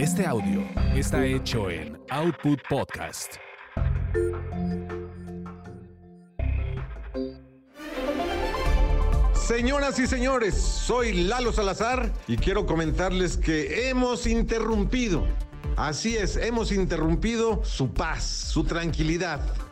Este audio está hecho en Output Podcast. Señoras y señores, soy Lalo Salazar y quiero comentarles que hemos interrumpido, así es, hemos interrumpido su paz, su tranquilidad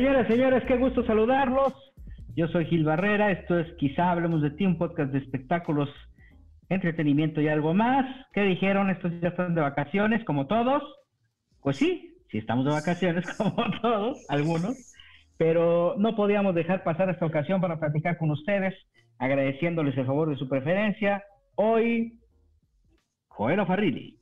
Señoras, señores, qué gusto saludarlos. Yo soy Gil Barrera, esto es Quizá Hablemos de Ti, un podcast de espectáculos, entretenimiento y algo más. ¿Qué dijeron? ¿Estos ya están de vacaciones como todos? Pues sí, sí estamos de vacaciones como todos, algunos, pero no podíamos dejar pasar esta ocasión para platicar con ustedes, agradeciéndoles el favor de su preferencia. Hoy, Joel Farrilli.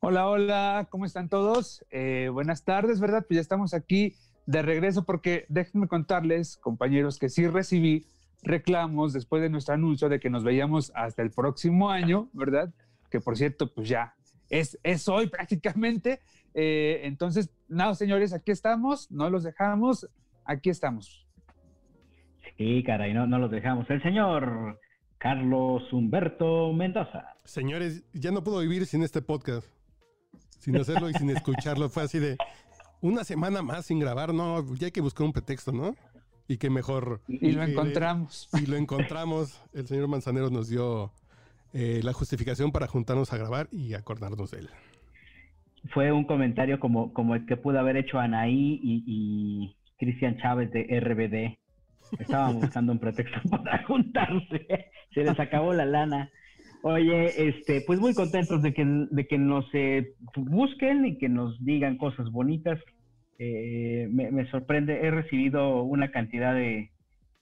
Hola, hola, ¿cómo están todos? Eh, buenas tardes, ¿verdad? Pues ya estamos aquí de regreso porque déjenme contarles, compañeros, que sí recibí reclamos después de nuestro anuncio de que nos veíamos hasta el próximo año, ¿verdad? Que por cierto, pues ya es, es hoy prácticamente. Eh, entonces, nada, señores, aquí estamos, no los dejamos, aquí estamos. Sí, caray, no, no los dejamos. El señor Carlos Humberto Mendoza. Señores, ya no puedo vivir sin este podcast, sin hacerlo y sin escucharlo. Fue así de, una semana más sin grabar, no, ya hay que buscar un pretexto, ¿no? Y que mejor. Y, lo encontramos. Y lo encontramos. El señor Manzanero nos dio eh, la justificación para juntarnos a grabar y acordarnos de él. Fue un comentario como, como el que pudo haber hecho Anaí y, Cristian Chávez de RBD. Estaban buscando un pretexto para juntarse. Se les acabó la lana. Oye, este, pues muy contentos de que, de que nos eh, busquen y que nos digan cosas bonitas. Eh, me, sorprende, he recibido una cantidad de,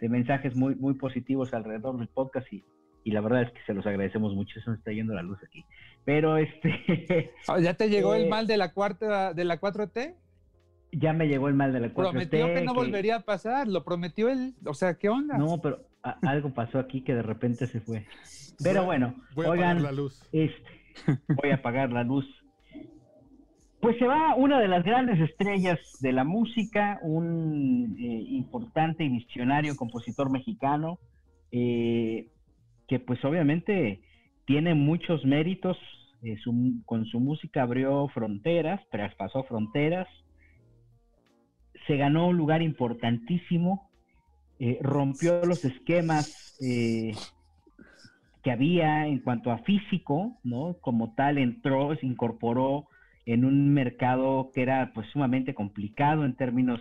mensajes muy, muy positivos alrededor del podcast y, la verdad es que se los agradecemos mucho, eso nos está yendo la luz aquí. Pero este... Oh, ¿Ya te llegó el eh, mal de la cuarta, de la 4T? Ya me llegó el mal de la 4T. Prometió que no volvería a pasar, lo prometió él, o sea, ¿qué onda? No, pero algo pasó aquí que de repente se fue. Pero bueno, voy a apagar la luz. Este, voy a apagar la luz. Pues se va una de las grandes estrellas de la música, un eh, importante y visionario compositor mexicano, eh, que pues obviamente tiene muchos méritos, eh, con su música abrió fronteras, traspasó fronteras, se ganó un lugar importantísimo, rompió los esquemas que había en cuanto a físico, ¿no? Como tal entró, se incorporó en un mercado que era pues sumamente complicado en términos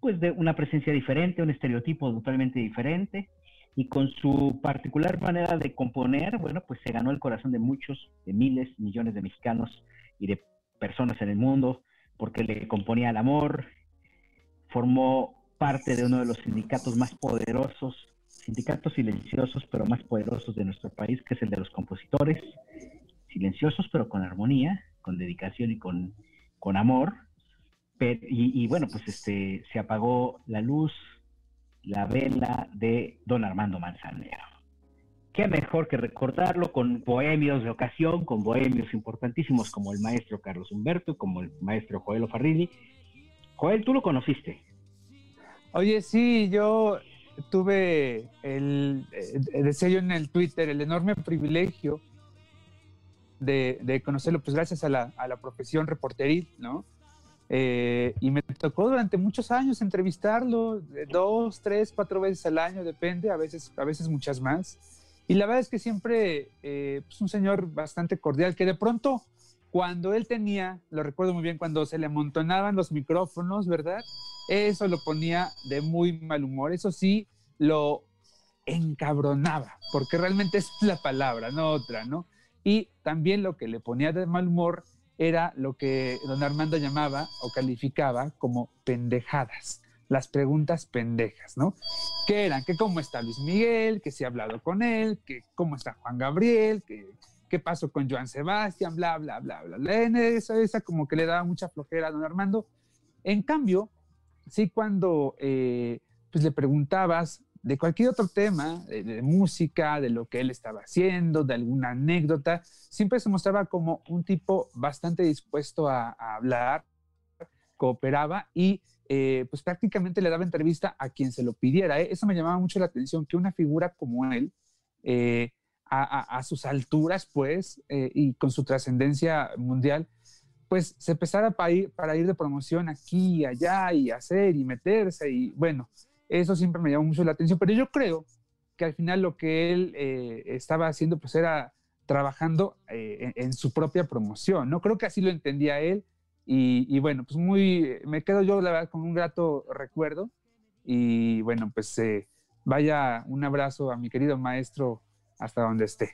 pues de una presencia diferente, un estereotipo totalmente diferente y con su particular manera de componer, bueno, pues se ganó el corazón de muchos, de miles, millones de mexicanos y de personas en el mundo porque le componía el amor, formó parte de uno de los sindicatos más poderosos sindicatos silenciosos pero más poderosos de nuestro país, que es el de los compositores, silenciosos pero con armonía, con dedicación y con, con amor. y, bueno, pues este se apagó la luz, la vela de don Armando Manzanero. Qué mejor que recordarlo con bohemios de ocasión, con bohemios importantísimos como el maestro Carlos Humberto, como el maestro Joel Farrilli. Joel, tú lo conociste. Oye, sí, yo tuve el, deseo en el Twitter, el enorme privilegio de, conocerlo, pues gracias a la, profesión reporteril, ¿no? Eh, y me tocó durante muchos años entrevistarlo, dos, tres, cuatro veces al año, depende, a veces, a veces muchas más. Y la verdad es que siempre, eh, pues un señor bastante cordial, que de pronto, cuando él tenía, lo recuerdo muy bien, cuando se le amontonaban los micrófonos, ¿verdad? Eso lo ponía de muy mal humor. Eso sí, lo encabronaba, porque realmente es la palabra, no otra, ¿no? Y también lo que le ponía de mal humor era lo que don Armando llamaba o calificaba como pendejadas, las preguntas pendejas, ¿no? Que eran que cómo está Luis Miguel, que si ha hablado con él, que cómo está Juan Gabriel, que qué pasó con Joan Sebastián, bla, bla, bla, bla. bla. Esa, esa como que le daba mucha flojera a don Armando. En cambio, sí cuando eh, pues le preguntabas de cualquier otro tema, de, música, de lo que él estaba haciendo, de alguna anécdota, siempre se mostraba como un tipo bastante dispuesto a, hablar, cooperaba y eh, pues prácticamente le daba entrevista a quien se lo pidiera. ¿eh? Eso me llamaba mucho la atención, que una figura como él, a, sus alturas, pues, y con su trascendencia mundial, pues se empezara para ir, para ir de promoción aquí y allá y hacer y meterse y bueno, eso siempre me llamó mucho la atención, pero yo creo que al final lo que él eh, estaba haciendo pues era trabajando eh, en, su propia promoción, ¿no? Creo que así lo entendía él y, bueno, pues muy, me quedo yo la verdad con un grato recuerdo y bueno, pues eh, vaya un abrazo a mi querido maestro hasta donde esté.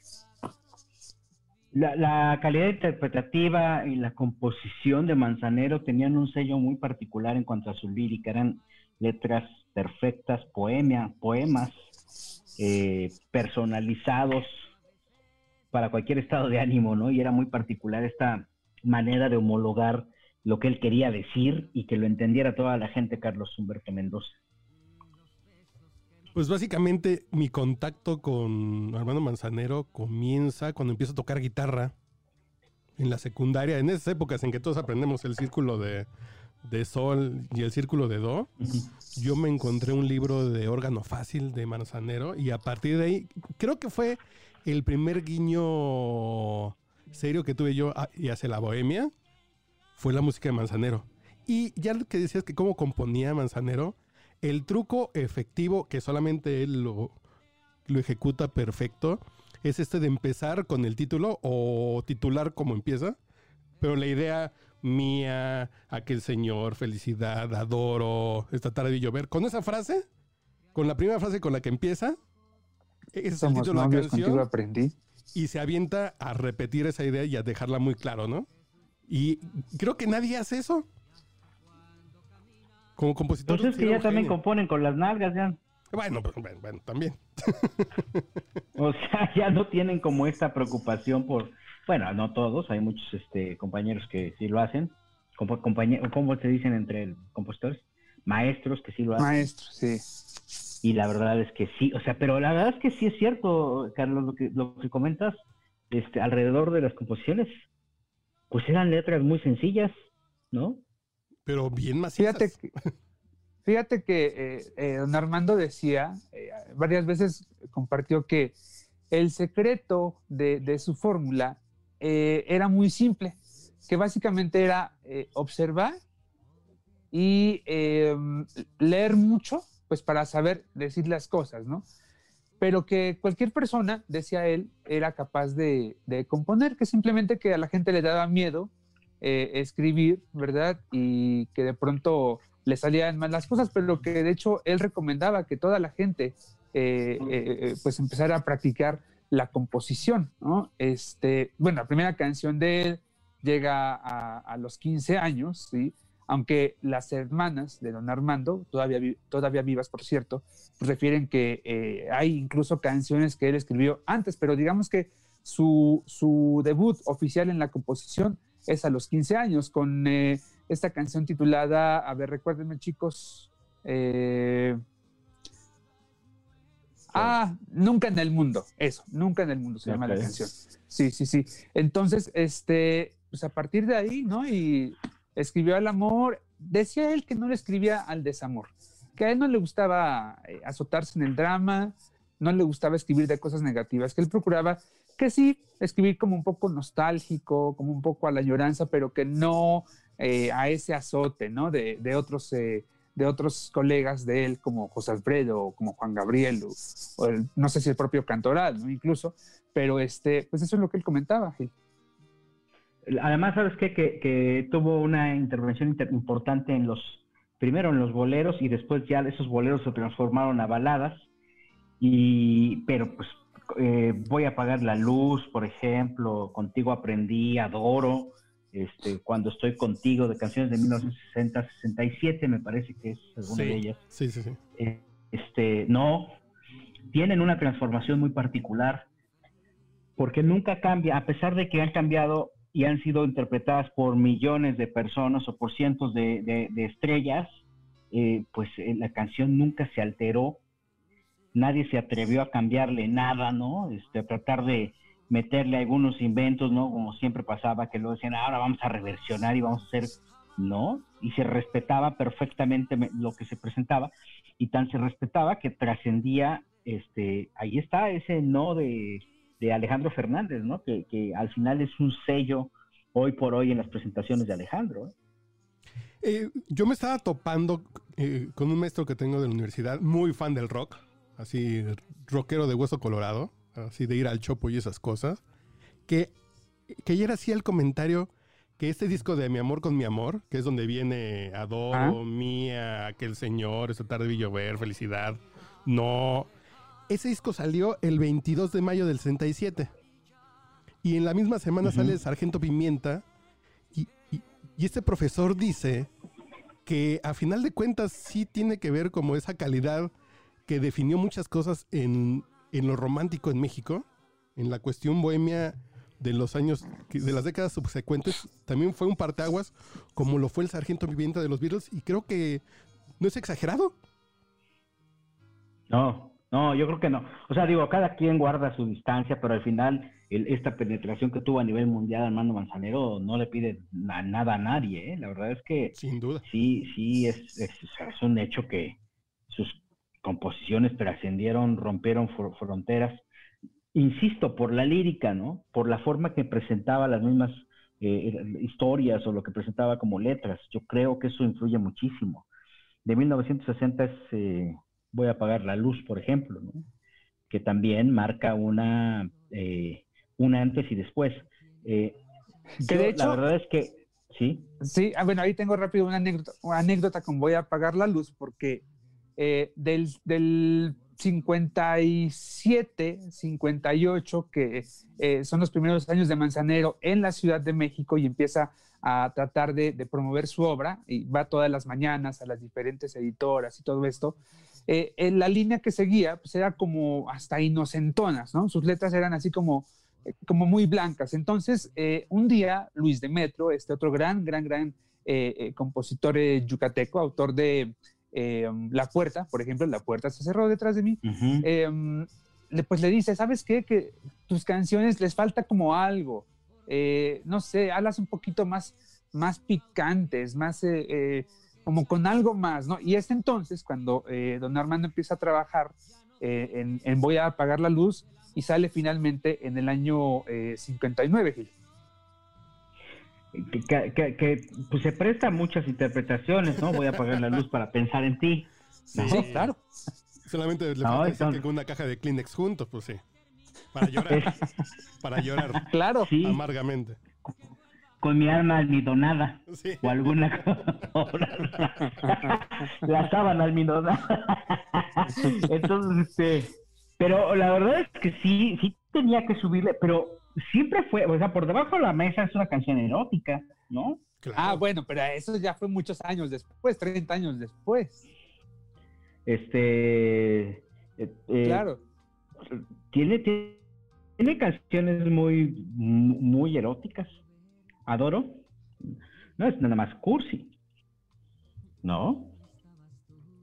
La, la, calidad interpretativa y la composición de Manzanero tenían un sello muy particular en cuanto a su lírica, eran letras perfectas, poemas eh, personalizados para cualquier estado de ánimo, ¿no? Y era muy particular esta manera de homologar lo que él quería decir y que lo entendiera toda la gente, Carlos Humberto Mendoza. Pues básicamente mi contacto con Armando Manzanero comienza cuando empiezo a tocar guitarra en la secundaria, en esas épocas en que todos aprendemos el círculo de, de sol y el círculo de do, yo me encontré un libro de órgano fácil de Manzanero y a partir de ahí creo que fue el primer guiño serio que tuve yo ah, y hacia la bohemia fue la música de Manzanero. Y ya que decías que cómo componía Manzanero, el truco efectivo que solamente él lo, lo ejecuta perfecto es este de empezar con el título o titular como empieza, pero la idea mía, aquel señor, felicidad, adoro, esta tarde de llover. Con esa frase, con la primera frase con la que empieza, ese es el título de la canción. aprendí. Y se avienta a repetir esa idea y a dejarla muy claro, ¿no? Y creo que nadie hace eso. Como compositor. Pues es que ya también componen con las nalgas, ya. Bueno, pues, bueno, bueno, también. o sea, ya no tienen como esta preocupación por bueno, no todos, hay muchos este, compañeros que sí lo hacen. Como, ¿Cómo se dicen entre compositores? Maestros que sí lo hacen. Maestros, sí. Y la verdad es que sí, o sea, pero la verdad es que sí es cierto, Carlos, lo que, lo que comentas este, alrededor de las composiciones, pues eran letras muy sencillas, ¿no? Pero bien más Fíjate que, fíjate que eh, eh, don Armando decía, eh, varias veces compartió que el secreto de, de su fórmula eh, era muy simple, que básicamente era eh, observar y em, leer mucho, pues para saber decir las cosas, ¿no? Pero que cualquier persona, decía él, era capaz de, componer, que simplemente que a la gente le daba miedo eh, escribir, ¿verdad? Y que de pronto le salían mal las cosas, pero que de hecho él recomendaba que toda la gente pues empezara a practicar la composición, ¿no? Este, bueno, la primera canción de él llega a, los 15 años, ¿sí? Aunque las hermanas de don Armando, todavía, todavía vivas, por cierto, refieren que eh, hay incluso canciones que él escribió antes, pero digamos que su, su debut oficial en la composición es a los 15 años, con eh, esta canción titulada, a ver, recuérdenme chicos, eh, Ah, nunca en el mundo, eso, nunca en el mundo se llama la canción. Sí, sí, sí. Entonces, este, pues a partir de ahí, ¿no? Y escribió al amor, decía él que no le escribía al desamor, que a él no le gustaba eh, azotarse en el drama, no le gustaba escribir de cosas negativas, que él procuraba que sí, escribir como un poco nostálgico, como un poco a la lloranza, pero que no eh, a ese azote, ¿no? De, de otros eh, de otros colegas de él, como José Alfredo, o como Juan Gabriel, o, no sé si el propio Cantoral, ¿no? incluso, pero este, pues eso es lo que él comentaba. Además, ¿sabes qué? Que, tuvo una intervención importante en los, primero en los boleros y después ya esos boleros se transformaron a baladas, y, pero pues eh, voy a apagar la luz, por ejemplo, contigo aprendí, adoro, este, Cuando estoy contigo, de canciones de 1960, 67, me parece que es alguna de ellas. Sí, sí, sí. Eh, este, no, tienen una transformación muy particular. porque nunca cambia, a pesar de que han cambiado y han sido interpretadas por millones de personas o por cientos de, estrellas, eh, pues eh, la canción nunca se alteró, nadie se atrevió a cambiarle nada, ¿no? Este, a tratar de meterle algunos inventos, ¿no? Como siempre pasaba, que luego decían, ahora vamos a reversionar y vamos a hacer, ¿no? Y se respetaba perfectamente lo que se presentaba, y tan se respetaba que trascendía, este, ahí está ese no de de Alejandro Fernández, ¿no? Que, al final es un sello hoy por hoy en las presentaciones de Alejandro. ¿eh? Eh, yo me estaba topando eh, con un maestro que tengo de la universidad, muy fan del rock, así rockero de hueso colorado, así de ir al chopo y esas cosas, que, que ayer hacía el comentario que este disco de Mi Amor con Mi Amor, que es donde viene Adoro, ah. Mía, Aquel Señor, Esta tarde vi llover, Felicidad, no, ese disco salió el 22 de mayo del 67. Y en la misma semana sale Sargento Pimienta. Y, este profesor dice que a final de cuentas sí tiene que ver como esa calidad que definió muchas cosas en, en lo romántico en México, en la cuestión bohemia de los años, de las décadas subsecuentes, también fue un parteaguas como lo fue el Sargento Pimienta de los Beatles y creo que no es exagerado. No, no, yo creo que no. O sea, digo, cada quien guarda su distancia, pero al final esta penetración que tuvo a nivel mundial Armando Manzanero no le pide nada a nadie. ¿eh? La verdad es que Sin duda. sí, sí, es, es, un hecho que sus composiciones trascendieron, rompieron fronteras. Insisto, por la lírica, ¿no? Por la forma que presentaba las mismas eh, historias o lo que presentaba como letras. Yo creo que eso influye muchísimo. De 1960 es... Eh, voy a apagar la luz, por ejemplo, que también marca una, eh, un antes y después. Eh, de hecho, la verdad es que, sí. Sí, ah, bueno, ahí tengo rápido una anécdota, una anécdota con voy a apagar la luz, porque eh, del, del 57, 58, que son los primeros años de Manzanero en la Ciudad de México y empieza a tratar de, promover su obra y va todas las mañanas a las diferentes editoras y todo esto. Eh, en la línea que seguía pues era como hasta inocentonas, ¿no? Sus letras eran así como, eh, como muy blancas. Entonces, eh, un día, Luis de Metro, este otro gran, gran, gran compositor yucateco, autor de La Puerta, por ejemplo, La Puerta se cerró detrás de mí, le, pues le dice, ¿sabes qué? Que tus canciones les falta como algo, no sé, hablas un poquito más, más picantes, más como con algo más, ¿no? Y es entonces cuando eh, don Armando empieza a trabajar eh, en, Voy a apagar la luz y sale finalmente en el año 59, eh, Gil. Que, pues se presta muchas interpretaciones, ¿no? Voy a apagar la luz para pensar en ti. Sí, claro. Solamente le falta que con una caja de Kleenex juntos, pues sí. Para llorar. para llorar. Claro. Amargamente con mi alma almidonada o alguna la sábana almidonada entonces este pero la verdad es que sí sí tenía que subirle pero siempre fue o sea por debajo de la mesa es una canción erótica no ah bueno pero eso ya fue muchos años después 30 años después este eh, eh, claro tiene tiene canciones muy muy eróticas adoro, no es nada más cursi. ¿No?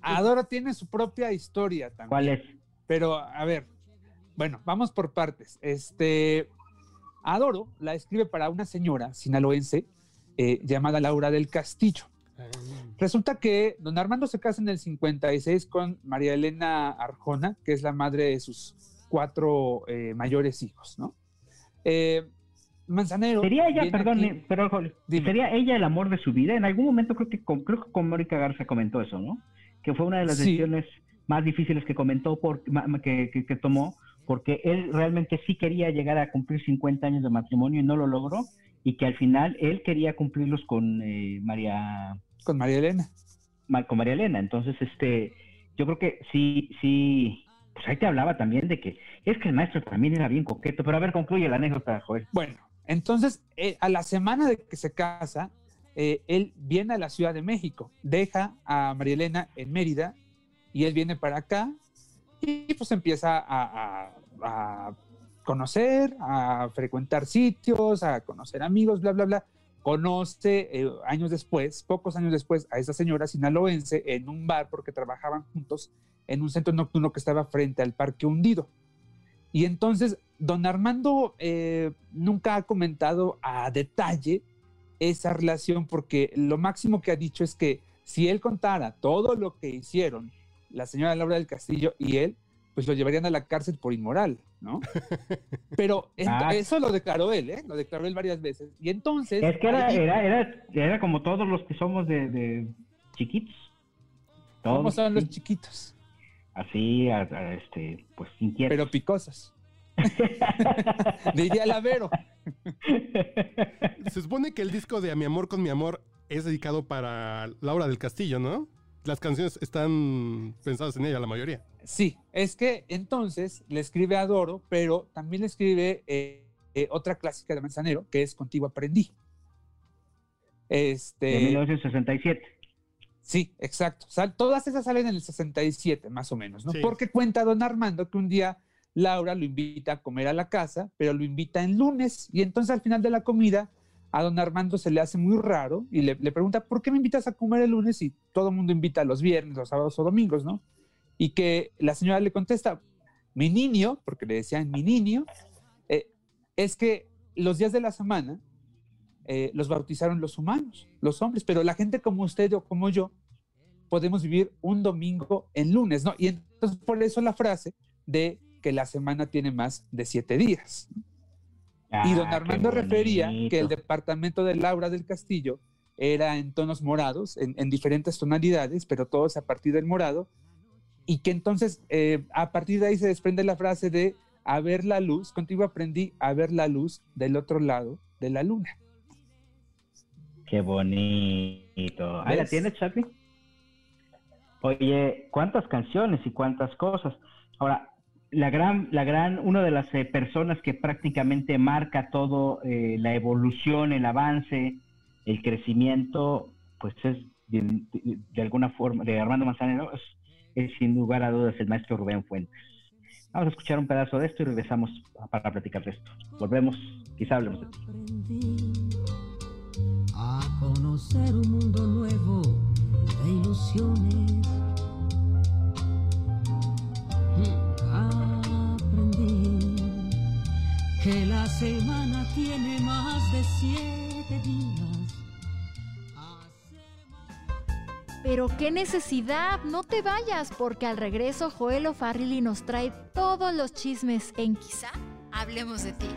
Adoro tiene su propia historia también. ¿Cuál es? Pero, a ver, bueno, vamos por partes. Este, Adoro la escribe para una señora sinaloense eh, llamada Laura del Castillo. Ah. Resulta que don Armando se casa en el 56 con María Elena Arjona, que es la madre de sus cuatro eh, mayores hijos, ¿no? Eh, Manzanero. Sería ella, perdón, pero sería ella el amor de su vida. En algún momento creo que con, creo que con Mónica Garza comentó eso, ¿no? Que fue una de las decisiones más difíciles que comentó, por, que, que, tomó, porque él realmente sí quería llegar a cumplir 50 años de matrimonio y no lo logró, y que al final él quería cumplirlos con eh, María. Con María Elena. con María Elena. Entonces, este, yo creo que sí, sí, pues ahí te hablaba también de que es que el maestro también era bien coqueto, pero a ver, concluye la anécdota, Joel. Bueno, entonces, eh, a la semana de que se casa, eh, él viene a la Ciudad de México, deja a María Elena en Mérida y él viene para acá y pues empieza a, conocer, a frecuentar sitios, a conocer amigos, bla, bla, bla. Conoce eh, años después, pocos años después, a esa señora sinaloense en un bar porque trabajaban juntos en un centro nocturno que estaba frente al Parque Hundido. Y entonces, don Armando eh, nunca ha comentado a detalle esa relación porque lo máximo que ha dicho es que si él contara todo lo que hicieron la señora Laura del Castillo y él, pues lo llevarían a la cárcel por inmoral, ¿no? Pero Ah. eso lo declaró él, ¿eh? Lo declaró él varias veces. Y entonces... Es que era, ahí- era, era, era como todos los que somos de, de chiquitos. ¿Cómo Todos, son los chiquitos? Así, a- a, este, pues inquietos. Pero picosos. Diría Lavero. Se supone que el disco de A mi amor con mi amor es dedicado para Laura del Castillo, ¿no? Las canciones están pensadas en ella, la mayoría. Sí, es que entonces le escribe a Doro, pero también le escribe eh, eh, otra clásica de Manzanero, que es Contigo aprendí. de Este, 1967. sí, exacto. Sal- todas esas salen en el 67, más o menos, ¿no? Sí. Porque cuenta don Armando que un día Laura lo invita a comer a la casa, pero lo invita en lunes, y entonces al final de la comida a don Armando se le hace muy raro y le, pregunta, ¿por qué me invitas a comer el lunes si todo el mundo invita los viernes, los sábados o domingos, ¿no? Y que la señora le contesta, mi niño, porque le decían mi niño, eh, es que los días de la semana eh, los bautizaron los humanos, los hombres, pero la gente como usted o como yo podemos vivir un domingo en lunes, ¿no? Y entonces por eso la frase de que la semana tiene más de siete días. Y don Ah, Armando refería que el departamento de Laura del Castillo era en tonos morados, en, en diferentes tonalidades, pero todos a partir del morado, y que entonces eh, a partir de ahí se desprende la frase de a ver la luz, contigo aprendí a ver la luz del otro lado de la luna. Qué bonito. Ahí la tienes, Chapi. Oye, cuántas canciones y cuántas cosas. Ahora, la gran, la gran, una de las eh, personas que prácticamente marca todo eh, la evolución, el avance, el crecimiento, pues es de, alguna forma, de Armando Manzanero, es, sin lugar a dudas el maestro Rubén Fuentes. Vamos a escuchar un pedazo de esto y regresamos para platicar de esto. Volvemos, quizá hablemos de aprendí a conocer un mundo nuevo de ilusiones. Aprendí que la semana tiene más de siete días. Pero qué necesidad, no te vayas, porque al regreso Joel O'Farrill nos trae todos los chismes en quizá hablemos de ti.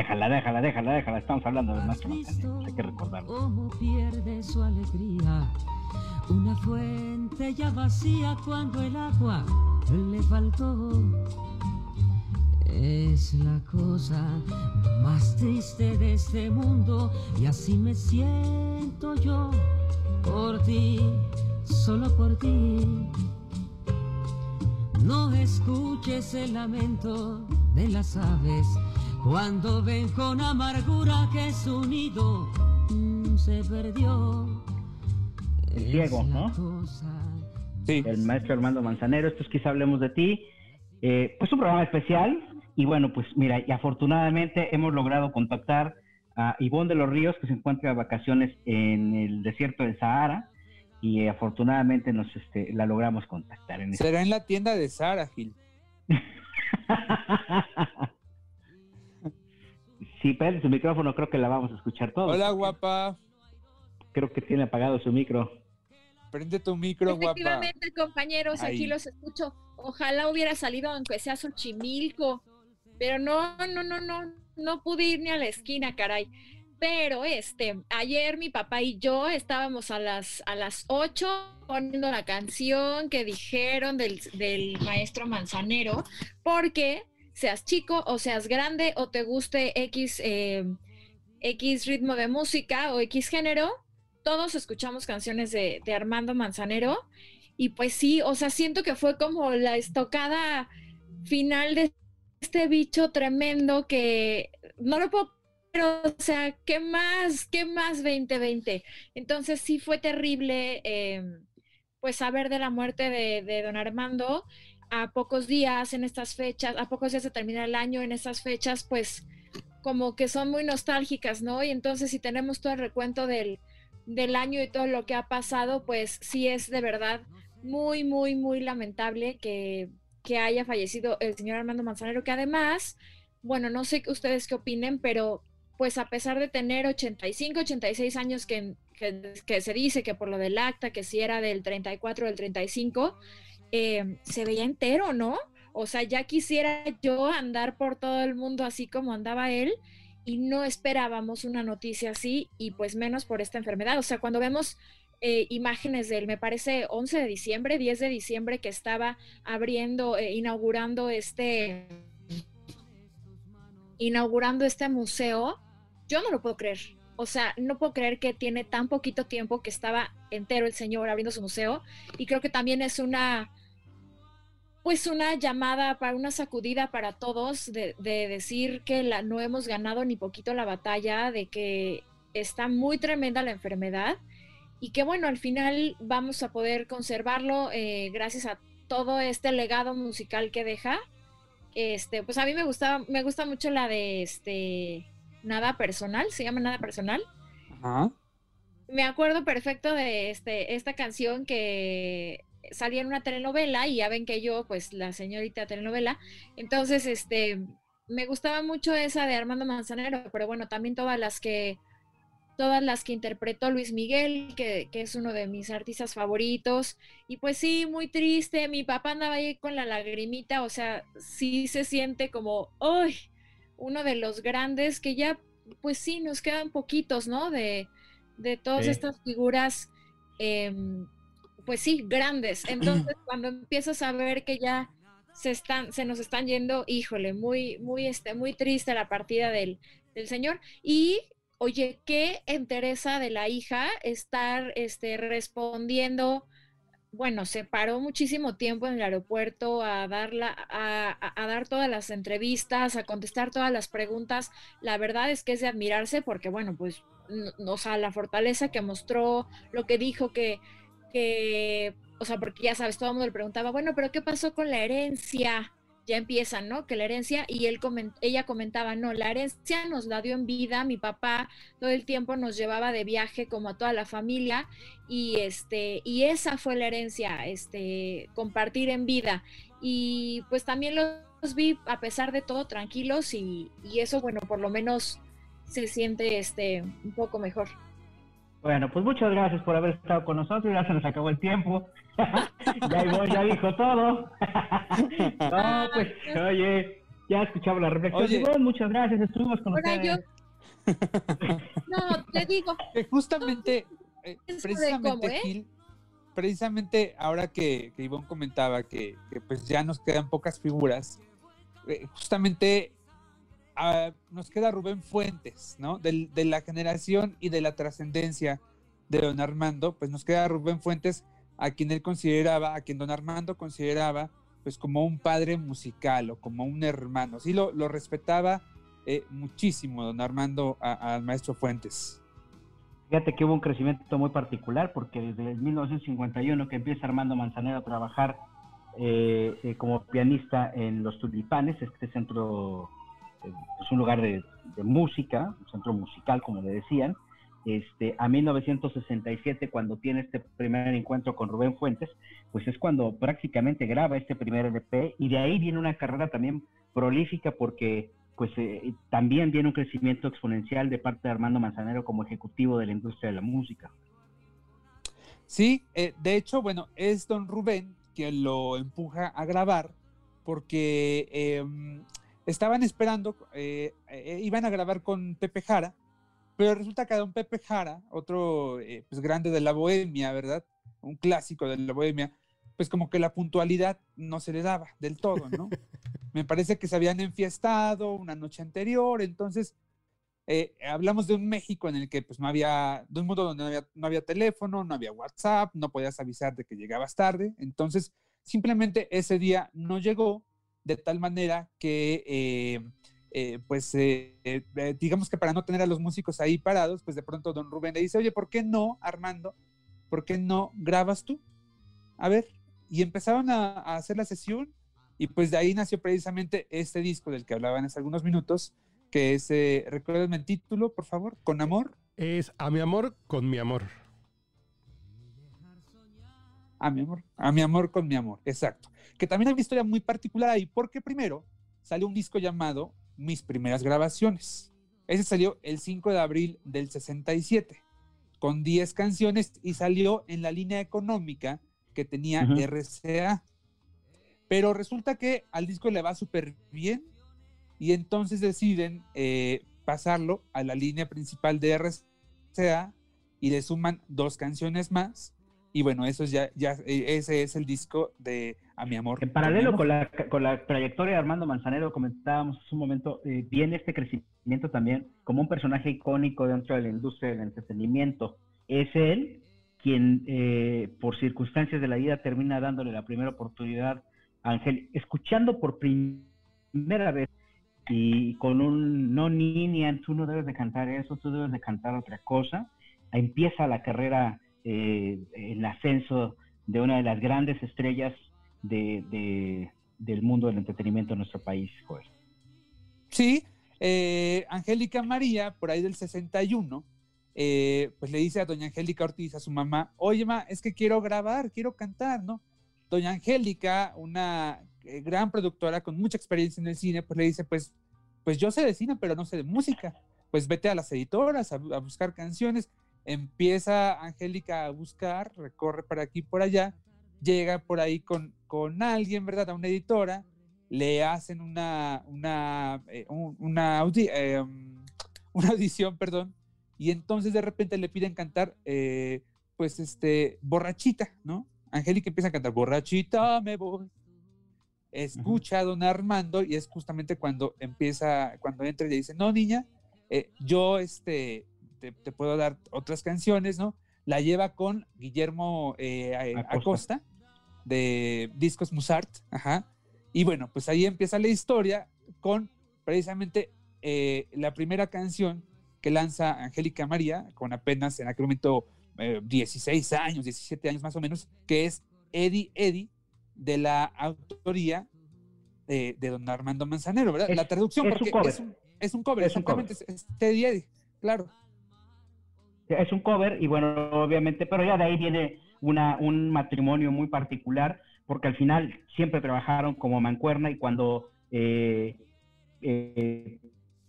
Déjala, déjala, déjala, déjala. Estamos hablando del ¿Has maestro Manzanero. Hay que recordarlo. cómo pierde su alegría? Una fuente ya vacía cuando el agua le faltó. Es la cosa más triste de este mundo y así me siento yo por ti, solo por ti. No escuches el lamento de las aves cuando ven con amargura que su nido mm, se perdió. El ciego, Es la ¿no? Sí, El maestro Armando Manzanero. Esto es quizá hablemos de ti. Eh, pues un programa especial. Y bueno, pues mira, y afortunadamente hemos logrado contactar a Ivonne de los Ríos, que se encuentra de vacaciones en el desierto del Sahara. Y eh, afortunadamente nos este, la logramos contactar en este será en la tienda de Sara, Gil. Sí, prende su micrófono, creo que la vamos a escuchar todos. Hola, guapa. Creo que tiene apagado su micro. Prende tu micro, guapa. Efectivamente, compañeros, Ahí. aquí los escucho. Ojalá hubiera salido aunque sea Xochimilco, pero no, no, no, no, no pude ir ni a la esquina, caray. Pero este, ayer mi papá y yo estábamos a las a las 8 poniendo la canción que dijeron del, del maestro Manzanero, porque seas chico o seas grande o te guste X, eh, X ritmo de música o X género, todos escuchamos canciones de, Armando Manzanero y pues sí, o sea, siento que fue como la estocada final de este bicho tremendo que no lo puedo o sea, ¿qué más? ¿Qué más 2020? Entonces sí fue terrible, em, pues saber de la muerte de, don Armando a pocos días en estas fechas, a pocos días de terminar el año en estas fechas, pues como que son muy nostálgicas, ¿no? Y entonces si tenemos todo el recuento del, del año y todo lo que ha pasado, pues sí es de verdad muy, muy, muy lamentable que, que haya fallecido el señor Armando Manzanero, que además, bueno, no sé ustedes qué opinen, pero pues a pesar de tener 85, 86 años que, que, se dice que por lo del acta, que si era del 34 del 35, eh, se veía entero, ¿no? O sea, ya quisiera yo andar por todo el mundo así como andaba él y no esperábamos una noticia así y pues menos por esta enfermedad. O sea, cuando vemos eh, imágenes de él, me parece 11 de diciembre, 10 de diciembre que estaba abriendo, eh, inaugurando este, inaugurando este museo, yo no lo puedo creer. O sea, no puedo creer que tiene tan poquito tiempo que estaba entero el señor abriendo su museo y creo que también es una, pues una llamada para una sacudida para todos de, de decir que la, no hemos ganado ni poquito la batalla, de que está muy tremenda la enfermedad y que bueno, al final vamos a poder conservarlo eh, gracias a todo este legado musical que deja. Este, pues a mí me gustaba, me gusta mucho la de este Nada Personal, se llama Nada Personal. Me acuerdo perfecto de este, esta canción que salía en una telenovela y ya ven que yo, pues la señorita telenovela, entonces este, me gustaba mucho esa de Armando Manzanero, pero bueno, también todas las que todas las que interpretó Luis Miguel, que, es uno de mis artistas favoritos. Y pues sí, muy triste, mi papá andaba ahí con la lagrimita, o sea, sí se siente como, ¡ay! Uno de los grandes que ya, pues sí, nos quedan poquitos, ¿no? De, de todas estas figuras, em, pues sí, grandes. Entonces, cuando empiezas a ver que ya se están, se nos están yendo, híjole, muy, muy, este, muy triste la partida del, del señor. Y oye, qué interesa de la hija estar este, respondiendo. Bueno, se paró muchísimo tiempo en el aeropuerto a, darla, a, dar todas las entrevistas, a contestar todas las preguntas. La verdad es que es de admirarse porque, bueno, pues, o sea, la fortaleza que mostró, lo que dijo que, que, o sea, porque ya sabes, todo el mundo le preguntaba, bueno, pero ¿qué pasó con la herencia? ya empiezan, ¿no? Que la herencia, y él ella comentaba, no, la herencia nos la dio en vida, mi papá todo el tiempo nos llevaba de viaje como a toda la familia, y este, y esa fue la herencia, este, compartir en vida. Y pues también los vi, a pesar de todo, tranquilos, y, y eso, bueno, por lo menos se siente este un poco mejor. Bueno, pues muchas gracias por haber estado con nosotros. Ya se nos acabó el tiempo. ya voy, ya dijo todo. no, pues, oye, ya escuchamos la reflexión. muchas gracias, estuvimos con ustedes. no, te digo. justamente, eh, precisamente, ¿eh? precisamente ahora que, que Ivonne comentaba que, que, pues ya nos quedan pocas figuras, eh, justamente nos queda Rubén Fuentes, ¿no? De, la generación y de la trascendencia de don Armando, pues nos queda Rubén Fuentes, a quien él consideraba, a quien don Armando consideraba, pues como un padre musical o como un hermano. Sí, lo, respetaba eh, muchísimo don Armando al maestro Fuentes. Fíjate que hubo un crecimiento muy particular porque desde el 1951 que empieza Armando Manzanero a trabajar eh, eh, como pianista en Los Tulipanes, este centro es un lugar de, música, un centro musical, como le decían, este, a 1967, cuando tiene este primer encuentro con Rubén Fuentes, pues es cuando prácticamente graba este primer LP y de ahí viene una carrera también prolífica porque pues eh, también viene un crecimiento exponencial de parte de Armando Manzanero como ejecutivo de la industria de la música. Sí, eh, de hecho, bueno, es don Rubén quien lo empuja a grabar porque em, estaban esperando, eh, eh, iban a grabar con Pepe Jara, pero resulta que don Pepe Jara, otro eh, pues grande de la bohemia, ¿verdad? Un clásico de la bohemia, pues como que la puntualidad no se le daba del todo, ¿no? Me parece que se habían enfiestado una noche anterior, entonces hablamos de un México en el que pues no había, de un mundo donde no había, no había teléfono, no había WhatsApp, no podías avisar de que llegabas tarde, entonces simplemente ese día no llegó de tal manera que eh, eh, pues eh, eh, digamos que para no tener a los músicos ahí parados, pues de pronto don Rubén le dice, oye, ¿por qué no, Armando? ¿Por qué no grabas tú? A ver, y empezaron a, a hacer la sesión y pues de ahí nació precisamente este disco del que hablaban hace algunos minutos, que es, recuérdenme el título, por favor, Con Amor. Es a mi amor con mi amor. A mi amor, a mi amor con mi amor, exacto. Que también hay una historia muy particular ahí, porque primero salió un disco llamado Mis primeras grabaciones. Ese salió el 5 de abril del 67, con 10 canciones y salió en la línea económica que tenía. RCA. Pero resulta que al disco le va súper bien y entonces deciden eh, pasarlo a la línea principal de RCA y le suman dos canciones más. Y bueno, eso es ya, ya, eh, ese es el disco de A mi amor. En paralelo con la, con la trayectoria de Armando Manzanero, comentábamos hace un momento, eh, viene este crecimiento también como un personaje icónico dentro de la industria del entretenimiento. Es él quien, eh, por circunstancias de la vida, termina dándole la primera oportunidad a Ángel, escuchando por prim- primera vez y con un no niña, tú no debes de cantar eso, tú debes de cantar otra cosa. Empieza la carrera, eh, el ascenso de una de las grandes estrellas de, de- del mundo del entretenimiento en nuestro país, Joel. Sí, eh, Angélica María, por ahí del 61, eh, pues le dice a doña Angélica Ortiz, a su mamá, oye, ma, es que quiero grabar, quiero cantar, ¿no? Doña Angélica, una eh, gran productora con mucha experiencia en el cine, pues le dice, pues, pues yo sé de cine, pero no sé de música. Pues vete a las editoras a, a buscar canciones. Empieza Angélica a buscar, recorre por aquí y por allá, llega por ahí con, con alguien, ¿verdad? A una editora, le hacen una, una, eh, eh, um, una audición, perdón, y entonces de repente le piden cantar, eh, pues, este, borrachita, ¿no? Angélica empieza a cantar, borrachita me voy. Escucha a don Armando y es justamente cuando empieza, cuando entra y le dice, no, niña, yo, este, te, te puedo dar otras canciones, ¿no? La lleva con Guillermo eh, a- Acosta. Acosta de Discos Musart, ajá. Y bueno, pues ahí empieza la historia con precisamente eh, la primera canción que lanza Angélica María, con apenas en aquel momento eh, 16 años, 17 años más o menos, que es Eddie Eddie, de la autoría de, de don Armando Manzanero, ¿verdad? Es- la traducción, es porque cover. es un, es un cover, Es un cover. exactamente, es, es Eddie Eddie, claro. Es un cover y bueno, obviamente, pero ya de ahí viene una, un matrimonio muy particular, porque al final siempre trabajaron como mancuerna y cuando eh, eh,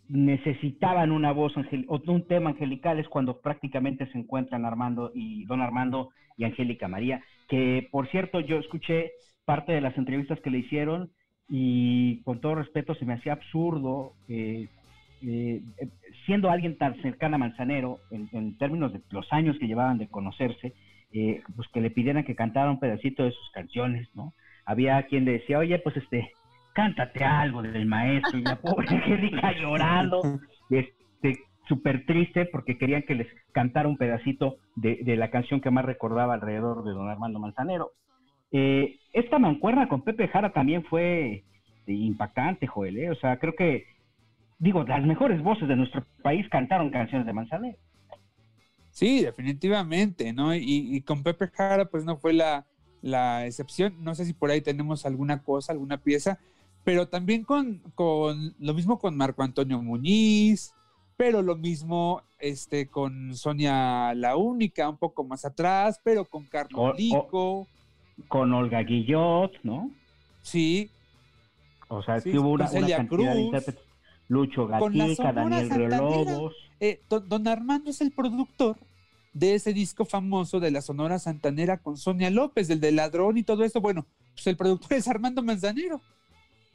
necesitaban una voz o un tema angelical es cuando prácticamente se encuentran Armando y don Armando y Angélica María, que por cierto yo escuché parte de las entrevistas que le hicieron y con todo respeto se me hacía absurdo eh, eh, eh, siendo alguien tan cercana a Manzanero, en, términos de los años que llevaban de conocerse, eh, pues que le pidieran que cantara un pedacito de sus canciones, ¿no? Había quien le decía, oye, pues este, cántate algo del maestro, y la pobre Angélica llorando, este, súper triste porque querían que les cantara un pedacito de, de la canción que más recordaba alrededor de don Armando Manzanero. Eh, esta mancuerna con Pepe Jara también fue eh, impactante, Joel, ¿eh? O sea, creo que digo, las mejores voces de nuestro país cantaron canciones de Manzanero. Sí, definitivamente, ¿no? Y, y con Pepe Jara, pues no fue la, la excepción. No sé si por ahí tenemos alguna cosa, alguna pieza, pero también con, con lo mismo con Marco Antonio Muñiz, pero lo mismo este, con Sonia La Única, un poco más atrás, pero con Carlos Con- Lico, Con Olga Guillot, ¿no? sí, O sea, Sí, hubo una, una cantidad de Cruz, intérpretes. Lucho Gatica, Daniel. Relobos. Eh, don, don Armando es el productor de ese disco famoso de la Sonora Santanera con Sonia López, del de Ladrón y todo eso. Bueno, pues el productor es Armando Manzanero.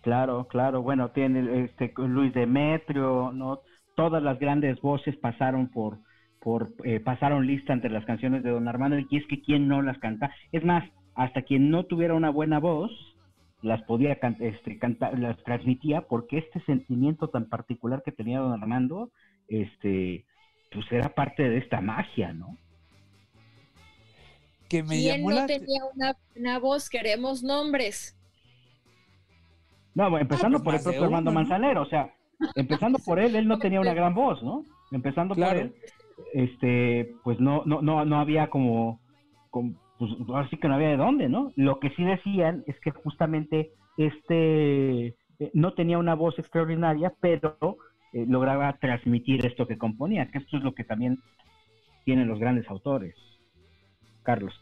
Claro, claro. Bueno, tiene este Luis Demetrio, ¿no? Todas las grandes voces pasaron por, por eh, pasaron lista entre las canciones de Don Armando y es que quién no las canta. Es más, hasta quien no tuviera una buena voz las podía can- este, cantar, las transmitía porque este sentimiento tan particular que tenía Don Armando, este, pues era parte de esta magia, ¿no? Que me ¿Quién llamó no la tenía una, una voz? Queremos nombres. No, bueno, empezando pues por el propio Armando ¿no? Manzanero, o sea, empezando por él, él no tenía una gran voz, ¿no? Empezando por él, este, pues no, no, no, no había como, como pues que no había de dónde, ¿no? Lo que sí decían es que justamente este eh, no tenía una voz extraordinaria, pero eh, lograba transmitir esto que componía, que esto es lo que también tienen los grandes autores. Carlos.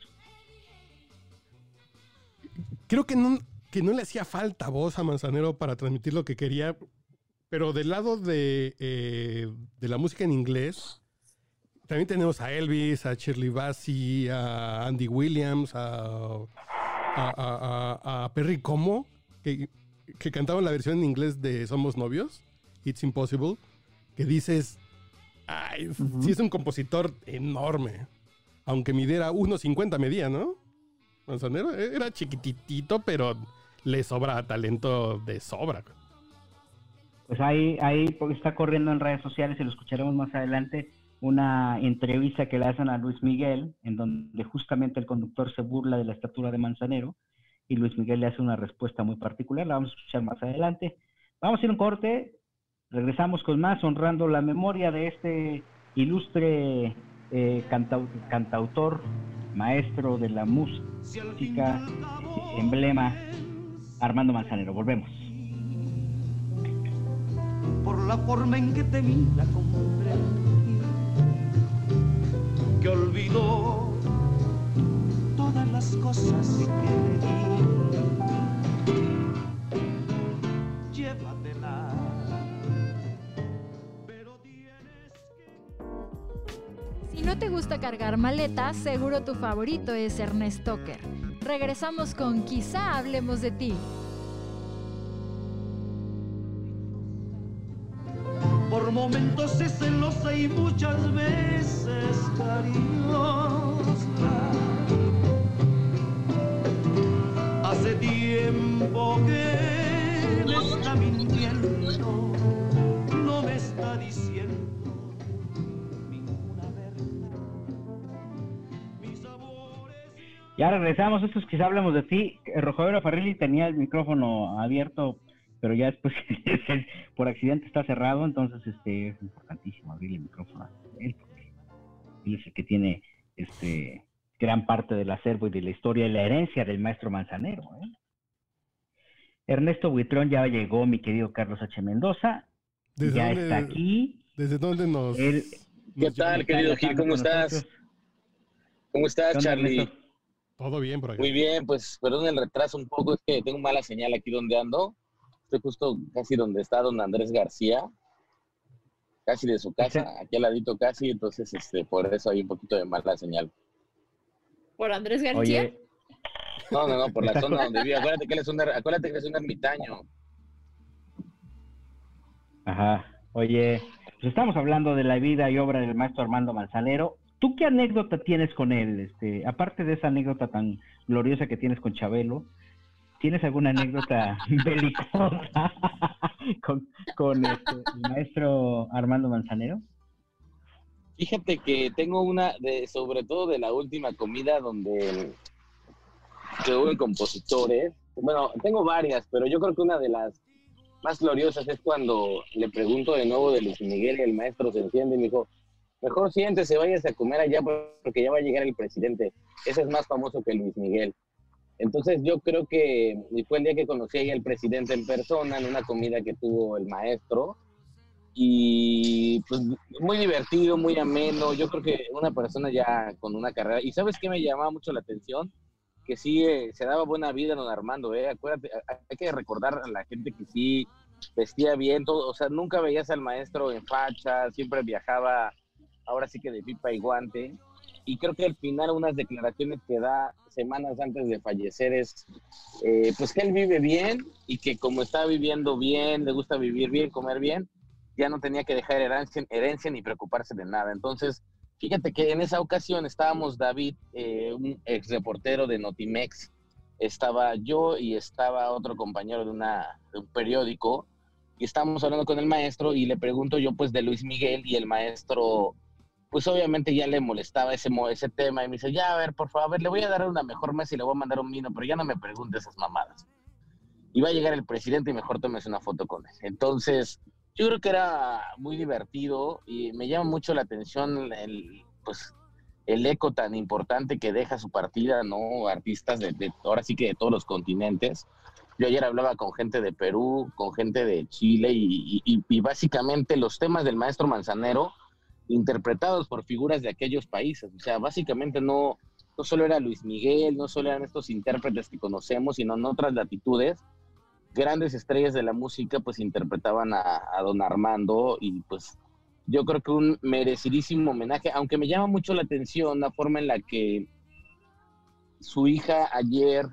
Creo que no, que no le hacía falta voz a Manzanero para transmitir lo que quería, pero del lado de, eh, de la música en inglés, también tenemos a Elvis, a Shirley Bassey, a Andy Williams, a, a, Perry Como, que, que cantaban la versión en inglés de Somos Novios, It's Impossible, que dices, ay, sí es un compositor enorme. Aunque midiera 1.50 medía, ¿no? Manzanero e, era chiquititito, pero le sobra talento de sobra. Pues ahí, ahí está corriendo en redes sociales y lo escucharemos más adelante una entrevista que le hacen a Luis Miguel, en donde justamente el conductor se burla de la estatura de Manzanero y Luis Miguel le hace una respuesta muy particular, la vamos a escuchar más adelante. Vamos a ir un corte, regresamos con más, honrando la memoria de este ilustre eh, cantautor, maestro de la música, emblema, Armando Manzanero. Volvemos. Por la forma en que te mira que olvidó todas las cosas que le di. Llévatela. Pero tienes que... Si no te gusta cargar maletas, seguro tu favorito es Ernest Toker. Regresamos con Quizá hablemos de ti. Momentos es celosa y muchas veces cariñosa. Hace tiempo que me está mintiendo, no me está diciendo ninguna verdad. Mis amores. Ya regresamos, esto es quizá hablamos de ti. Rojavero Farrilli tenía el micrófono abierto pero ya después por accidente está cerrado, entonces este es importantísimo abrir el micrófono a él, porque él es el que tiene este gran parte del acervo y de la historia y la herencia del maestro Manzanero. ¿eh? Ernesto Buitrón ya llegó, mi querido Carlos H. Mendoza, ya está aquí. ¿Desde dónde nos...? ¿Qué tal, querido Gil? ¿Cómo estás? ¿Cómo estás, Charlie? Todo bien por aquí. Muy bien, pues perdón el retraso un poco, es que tengo mala señal aquí donde ando Estoy justo casi donde está don Andrés García, casi de su casa, aquí al ladito casi, entonces este, por eso hay un poquito de mala señal. ¿Por Andrés García? No, no, no, por la zona donde vive. Acuérdate que él es un, acuérdate que es un ermitaño. Ajá. Oye, pues estamos hablando de la vida y obra del maestro Armando Manzanero. ¿Tú qué anécdota tienes con él? Este, aparte de esa anécdota tan gloriosa que tienes con Chabelo, ¿Tienes alguna anécdota belicosa con, este, el maestro Armando Manzanero? Fíjate que tengo una, de, sobre todo de la última comida donde que hubo compositores. Bueno, tengo varias, pero yo creo que una de las más gloriosas es cuando le pregunto de nuevo de Luis Miguel y el maestro se enciende y me dijo, mejor siéntese, váyase a comer allá porque ya va a llegar el presidente. Ese es más famoso que Luis Miguel. Entonces yo creo que fue el día que conocí al presidente en persona, en una comida que tuvo el maestro. Y pues muy divertido, muy ameno. Yo creo que una persona ya con una carrera. ¿Y sabes qué me llamaba mucho la atención? Que sí eh, se daba buena vida don Armando, ¿eh? Acuérdate, hay que recordar a la gente que sí vestía bien, todo. O sea, nunca veías al maestro en facha, siempre viajaba, ahora sí que de pipa y guante y creo que al final unas declaraciones que da semanas antes de fallecer es eh, pues que él vive bien y que como está viviendo bien, le gusta vivir bien, comer bien, ya no tenía que dejar herencia, herencia ni preocuparse de nada. Entonces, fíjate que en esa ocasión estábamos David, eh, un ex reportero de Notimex, estaba yo y estaba otro compañero de, una, de un periódico y estábamos hablando con el maestro y le pregunto yo pues de Luis Miguel y el maestro pues obviamente ya le molestaba ese, ese tema y me dice, ya, a ver, por favor, le voy a dar una mejor mesa y le voy a mandar un vino, pero ya no me pregunte esas mamadas. Y va a llegar el presidente y mejor tomes una foto con él. Entonces, yo creo que era muy divertido y me llama mucho la atención el, pues, el eco tan importante que deja su partida, ¿no? Artistas de, de- ahora sí que de todos los continentes. Yo ayer hablaba con gente de Perú, con gente de Chile y básicamente los temas del maestro Manzanero interpretados por figuras de aquellos países. O sea, básicamente no, no solo era Luis Miguel, no solo eran estos intérpretes que conocemos, sino en otras latitudes, grandes estrellas de la música pues interpretaban a, don Armando y pues yo creo que un merecidísimo homenaje, aunque me llama mucho la atención la forma en la que su hija ayer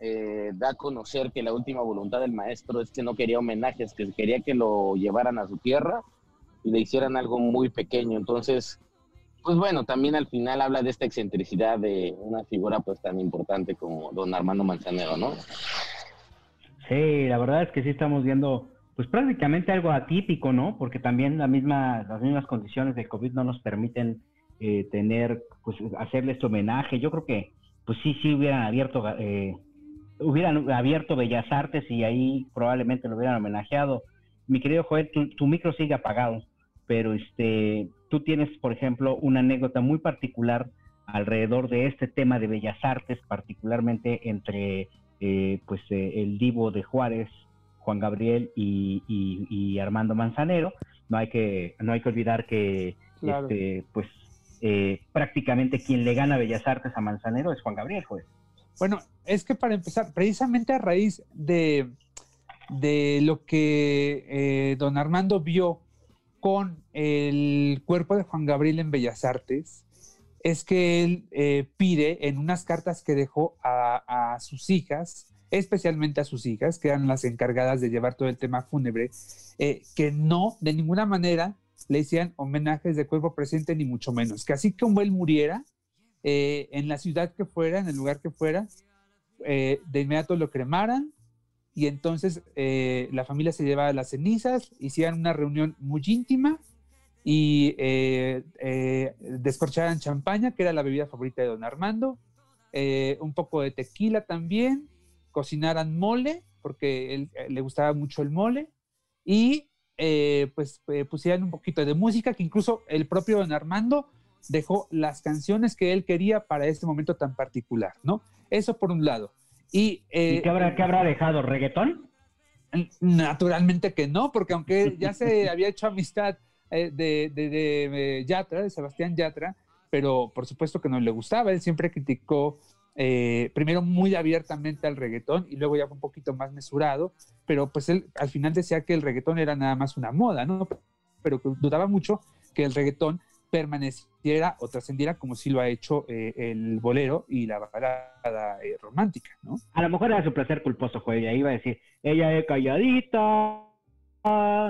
eh, da a conocer que la última voluntad del maestro es que no quería homenajes, que quería que lo llevaran a su tierra y le hicieran algo muy pequeño. Entonces, pues bueno, también al final habla de esta excentricidad de una figura pues tan importante como don Armando Manzanero, ¿no? Sí, la verdad es que sí estamos viendo, pues prácticamente algo atípico, ¿no? Porque también la misma, las mismas condiciones del COVID no nos permiten eh, tener, pues hacerle este homenaje. Yo creo que, pues sí, sí hubieran abierto, eh, hubieran abierto Bellas Artes y ahí probablemente lo hubieran homenajeado. Mi querido Joel, tu, tu micro sigue apagado, pero este, tú tienes, por ejemplo, una anécdota muy particular alrededor de este tema de Bellas Artes, particularmente entre eh, pues eh, el divo de Juárez, Juan Gabriel y, y- y Armando Manzanero. No hay que, no hay que olvidar que Claro. este, pues eh, prácticamente quien le gana Bellas Artes a Manzanero es Juan Gabriel, pues. Bueno, es que para empezar, precisamente a raíz de, de lo que eh, don Armando vio con el cuerpo de Juan Gabriel en Bellas Artes, es que él eh, pide en unas cartas que dejó a, sus hijas, especialmente a sus hijas, que eran las encargadas de llevar todo el tema fúnebre, eh, que no, de ninguna manera, le hicieran homenajes de cuerpo presente, ni mucho menos. Que así como él muriera, eh, en la ciudad que fuera, en el lugar que fuera, de inmediato lo cremaran y entonces eh, la familia se llevaba las cenizas, hicieran una reunión muy íntima y eh, eh, descorcharan champaña, que era la bebida favorita de don Armando, eh, un poco de tequila también, cocinaran mole, porque él, le gustaba mucho el mole, y pues pusieran un poquito de música, que incluso el propio don Armando dejó las canciones que él quería para este momento tan particular, ¿no? Eso por un lado. Y, eh, ¿Y qué habrá, qué habrá dejado? ¿Reggaetón? Naturalmente que no, porque aunque ya se había hecho amistad eh, de, de, de, eh, Yatra, de Sebastián Yatra, pero por supuesto que no le gustaba, él siempre criticó eh, primero muy abiertamente al reggaetón y luego ya fue un poquito más mesurado, pero pues él al final decía que el reggaetón era nada más una moda, ¿no? Pero que dudaba mucho que el reggaetón permaneciera o trascendiera como si lo ha hecho eh, el bolero y la balada eh, romántica, ¿no? A lo mejor era su placer culposo, Joel, y ahí iba a decir, ella es calladita,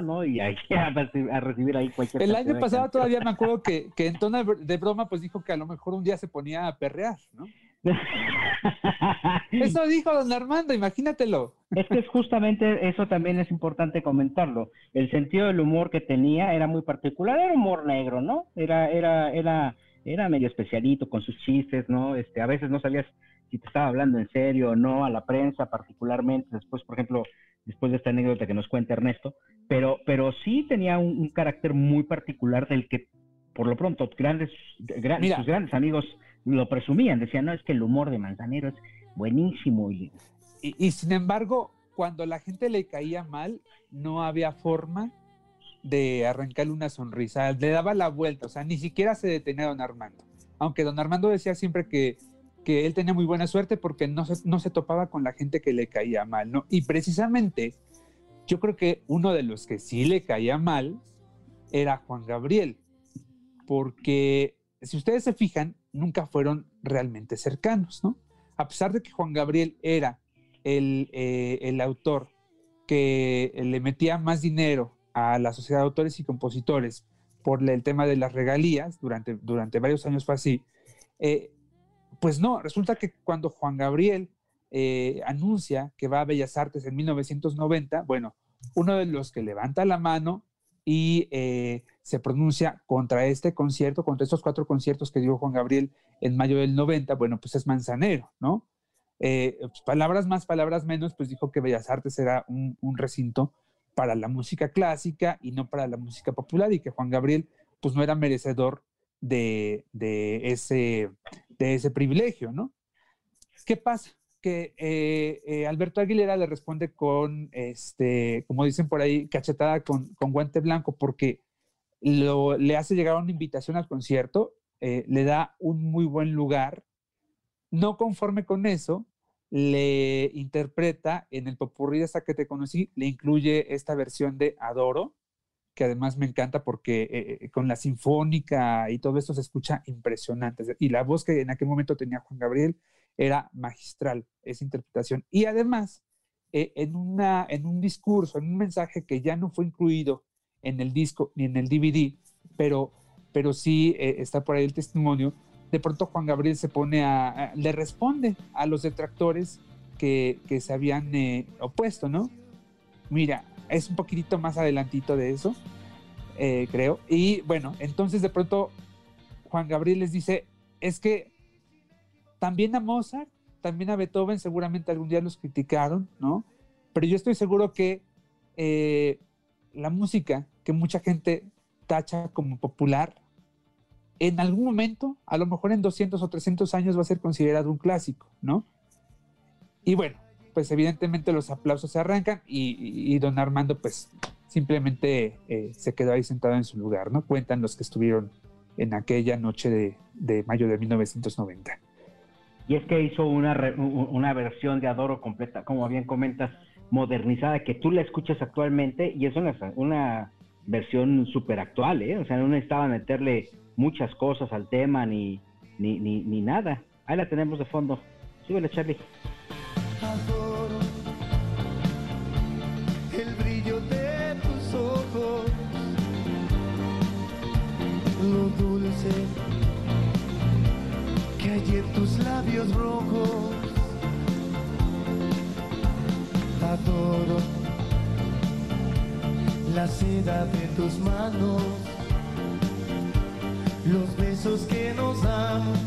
¿no? Y ahí a recibir, a recibir ahí cualquier El año pasado todavía me acuerdo que, que en tono de broma pues dijo que a lo mejor un día se ponía a perrear, ¿no? Eso dijo don Armando, imagínatelo. Es que es justamente eso también es importante comentarlo. El sentido del humor que tenía era muy particular, era humor negro, ¿no? Era, era, era, era medio especialito con sus chistes, ¿no? Este, a veces no sabías si te estaba hablando en serio o no, a la prensa particularmente, después, por ejemplo, después de esta anécdota que nos cuenta Ernesto, pero, pero sí tenía un, un carácter muy particular del que, por lo pronto, grandes, gran- Mira. sus grandes amigos lo presumían, decían, no, es que el humor de Manzanero es buenísimo y Y, sin embargo, cuando la gente le caía mal, no había forma de arrancarle una sonrisa, le daba la vuelta, o sea, ni siquiera se detenía don Armando. Aunque don Armando decía siempre que, que él tenía muy buena suerte porque no se, no se topaba con la gente que le caía mal, ¿no? Y precisamente yo creo que uno de los que sí le caía mal era Juan Gabriel, porque si ustedes se fijan, nunca fueron realmente cercanos, ¿no? A pesar de que Juan Gabriel era el, eh, el autor que le metía más dinero a la sociedad de autores y compositores por el tema de las regalías, durante, durante varios años fue así, eh, pues no, resulta que cuando Juan Gabriel eh, anuncia que va a Bellas Artes en 1990, bueno, uno de los que levanta la mano y eh, se pronuncia contra este concierto, contra estos cuatro conciertos que dio Juan Gabriel en mayo del 90, bueno, pues es Manzanero, ¿no? Eh, pues, palabras más, palabras menos, pues dijo que Bellas Artes era un, un recinto para la música clásica y no para la música popular y que Juan Gabriel pues no era merecedor de, de ese, de ese privilegio, ¿no? ¿Qué pasa? Que eh, eh, Alberto Aguilera le responde con, este, como dicen por ahí, cachetada con, con guante blanco, porque lo, le hace llegar una invitación al concierto, eh, le da un muy buen lugar. No conforme con eso, le interpreta en el popurrí esa que te conocí, le incluye esta versión de Adoro, que además me encanta porque con la sinfónica y todo esto se escucha impresionante. Y la voz que en aquel momento tenía Juan Gabriel era magistral, esa interpretación. Y además, eh, en, una, en un discurso, en un mensaje que ya no fue incluido en el disco ni en el DVD, pero, pero sí está por ahí el testimonio, de pronto Juan Gabriel se pone a, le responde a los detractores que, que se habían opuesto, ¿no? Mira, es un poquitito más adelantito de eso, eh, creo. Y bueno, entonces de pronto Juan Gabriel les dice, es que también a Mozart, también a Beethoven seguramente algún día los criticaron, ¿no? Pero yo estoy seguro que eh, la música que mucha gente tacha como popular, en algún momento, a lo mejor en 200 o 300 años va a ser considerado un clásico, ¿no? Y bueno, pues evidentemente los aplausos se arrancan y, don Armando pues simplemente eh, se quedó ahí sentado en su lugar, ¿no? Cuentan los que estuvieron en aquella noche de, mayo de 1990. Y es que hizo una, una versión de Adoro completa, como bien comentas, modernizada, que tú la escuchas actualmente y es una, una versión súper actual, ¿eh? O sea, no necesitaba meterle muchas cosas al tema ni, ni, ni, ni nada. Ahí la tenemos de fondo. Súbele, Charlie. lo dulce hay en tus labios rojos. Adoro la seda de tus manos, los besos que nos damos,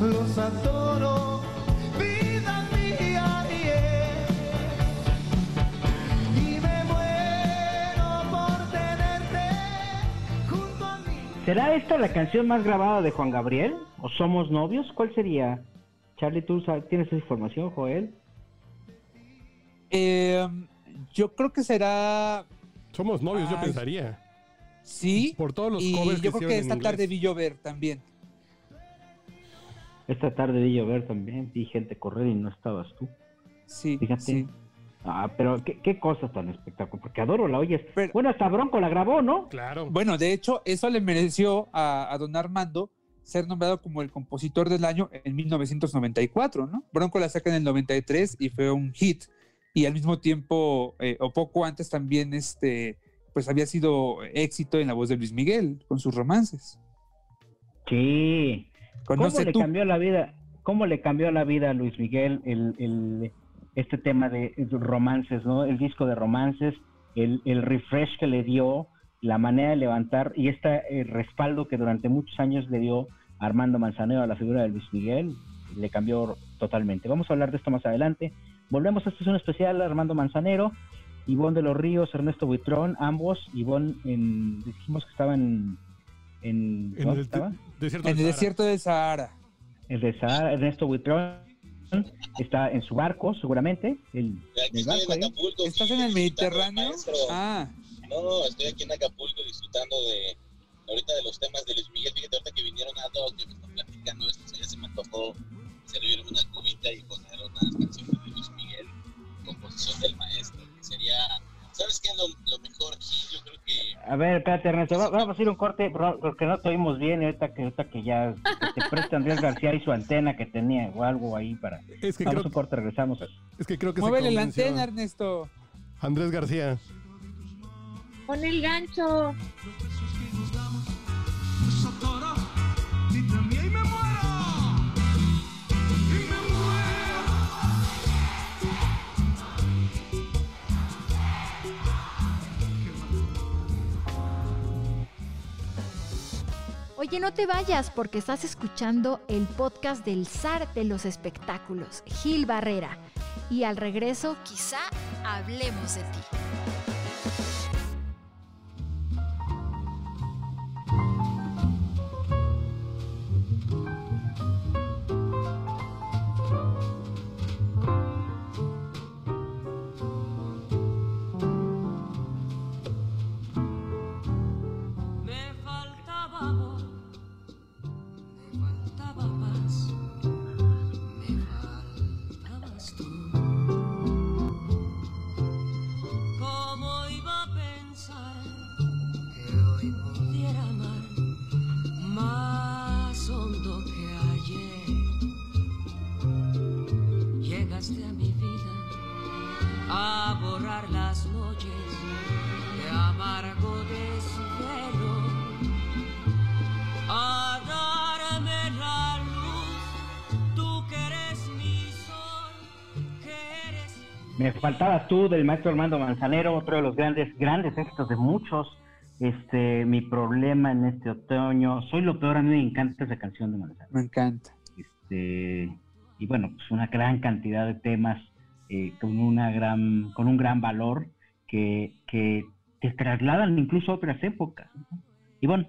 los adoro. ¿Será esta la canción más grabada de Juan Gabriel? ¿O Somos Novios? ¿Cuál sería? Charlie, ¿tú tienes esa información, Joel? Em, yo creo que será... Somos novios, yo pensaría. Sí. Por todos los y covers yo creo que esta tarde vi llover también. Esta tarde vi llover también. Vi gente correr y no estabas tú. Sí, Fíjate. sí. Ah, pero qué, qué cosa tan espectacular, porque adoro la oyes. bueno, hasta Bronco la grabó, ¿no? Claro. Bueno, de hecho, eso le mereció a, don Armando ser nombrado como el compositor del año en 1994, ¿no? Bronco la saca en el 93 y fue un hit. Y al mismo tiempo, eh, o poco antes también, este, pues había sido éxito en la voz de Luis Miguel con sus romances. Sí. ¿Cómo le cambió la vida? ¿Cómo le cambió la vida a Luis Miguel el, el este tema de romances, ¿no? El disco de romances, el, refresh que le dio, la manera de levantar y este respaldo que durante muchos años le dio Armando Manzanero a la figura de Luis Miguel, le cambió totalmente. Vamos a hablar de esto más adelante. Volvemos, a esta es un especial Armando Manzanero, Ivonne de los Ríos, Ernesto Buitrón, ambos. Ivonne, en, dijimos que estaban en... en, el, estaba? en el desierto de Sahara. El de Sahara, Ernesto Buitrón está en su barco, seguramente. El, el barco, en Acapulco, ¿Estás en el Mediterráneo? Ah. No, estoy aquí en Acapulco disfrutando de ahorita de los temas de Luis Miguel. Fíjate, ahorita que vinieron a dos, que me están platicando esto, ya se me antojó servirme una cubita y poner unas canciones de Luis Miguel, composición del maestro, que sería ¿Sabes qué es lo, mejor, Yo creo que... A ver, espérate, Ernesto, vamos a hacer un corte porque no te oímos bien ahorita que, ahorita que ya te presta Andrés García y su antena que tenía o algo ahí para... Es que vamos creo... un corte, regresamos. Es que creo que Muévele la antena, Ernesto. Andrés García. Pon el gancho. Oye, no te vayas porque estás escuchando el podcast del zar de los espectáculos, Gil Barrera. Y al regreso, quizá hablemos de ti. pudiera amar más hondo que ayer. Llegaste a mi vida a borrar las noches de amargo desvelo, a darme la luz, tú que eres mi sol, que eres... Me faltaba tú del maestro Armando Manzanero, otro de los grandes, grandes éxitos de muchos este, mi problema en este otoño. Soy lo peor, a mí me encanta esa canción de Manzanero. Me encanta. Este, y bueno, pues una gran cantidad de temas eh, con una gran, con un gran valor que, que te trasladan incluso a otras épocas. Y bueno,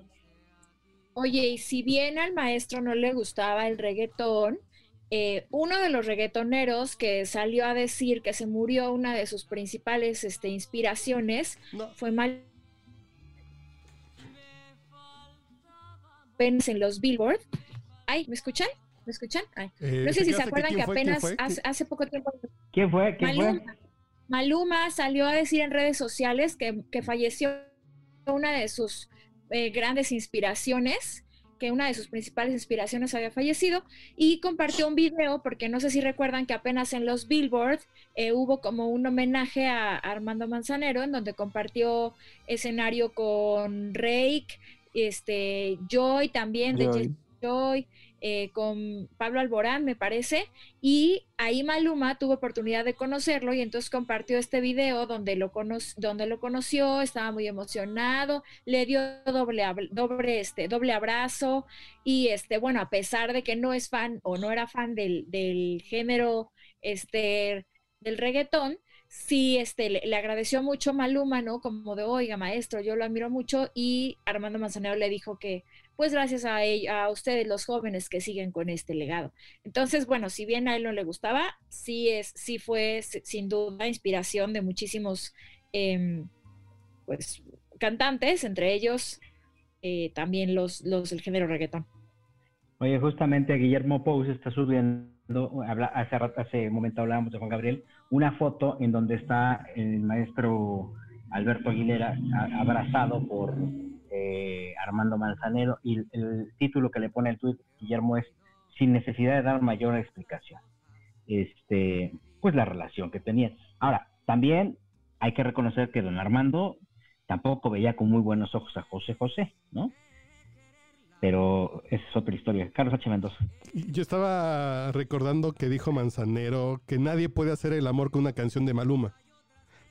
Oye, y si bien al maestro no le gustaba el reggaetón, eh, uno de los reggaetoneros que salió a decir que se murió una de sus principales este, inspiraciones fue Mal apenas en los Billboard. Ay, ¿me escuchan? ¿Me escuchan? Ay. Eh, no sé ¿te si se acuerdan ¿Quién que apenas fue? hace, hace poco tiempo ¿quién fue? ¿Quién fue? Maluma, Maluma salió a decir en redes sociales que, que falleció una de sus eh, grandes inspiraciones, que una de sus principales inspiraciones había fallecido, y compartió un video, porque no sé si recuerdan que apenas en los Billboard eh, hubo como un homenaje a Armando Manzanero, en donde compartió escenario con Rake, este, Joy también, de Joy. Jesse Joy, eh, con Pablo Alborán, me parece, y ahí Maluma tuvo oportunidad de conocerlo y entonces compartió este video donde lo, cono- donde lo conoció, estaba muy emocionado, le dio doble, doble, este, doble abrazo y este, bueno, a pesar de que no es fan o no era fan del, del género este, del reggaetón, sí este, le, agradeció mucho Maluma, ¿no? Como de, oiga, maestro, yo lo admiro mucho y Armando Manzanero le dijo que pues gracias a, ell- a ustedes los jóvenes que siguen con este legado. Entonces, bueno, si bien a él no le gustaba, sí, es, sí fue sin duda inspiración de muchísimos em, pues, cantantes, entre ellos eh, también los, los del género reggaetón. Oye, justamente Guillermo Pous está subiendo, hace, hace un momento hablábamos de Juan Gabriel, una foto en donde está el maestro Alberto Aguilera abrazado por eh, Armando Manzanero y el, el título que le pone el tuit Guillermo es sin necesidad de dar mayor explicación. Este, pues la relación que tenían. Ahora, también hay que reconocer que don Armando tampoco veía con muy buenos ojos a José José, ¿no? Pero esa es otra historia. Carlos H. Mendoza. Yo estaba recordando que dijo Manzanero que nadie puede hacer el amor con una canción de Maluma.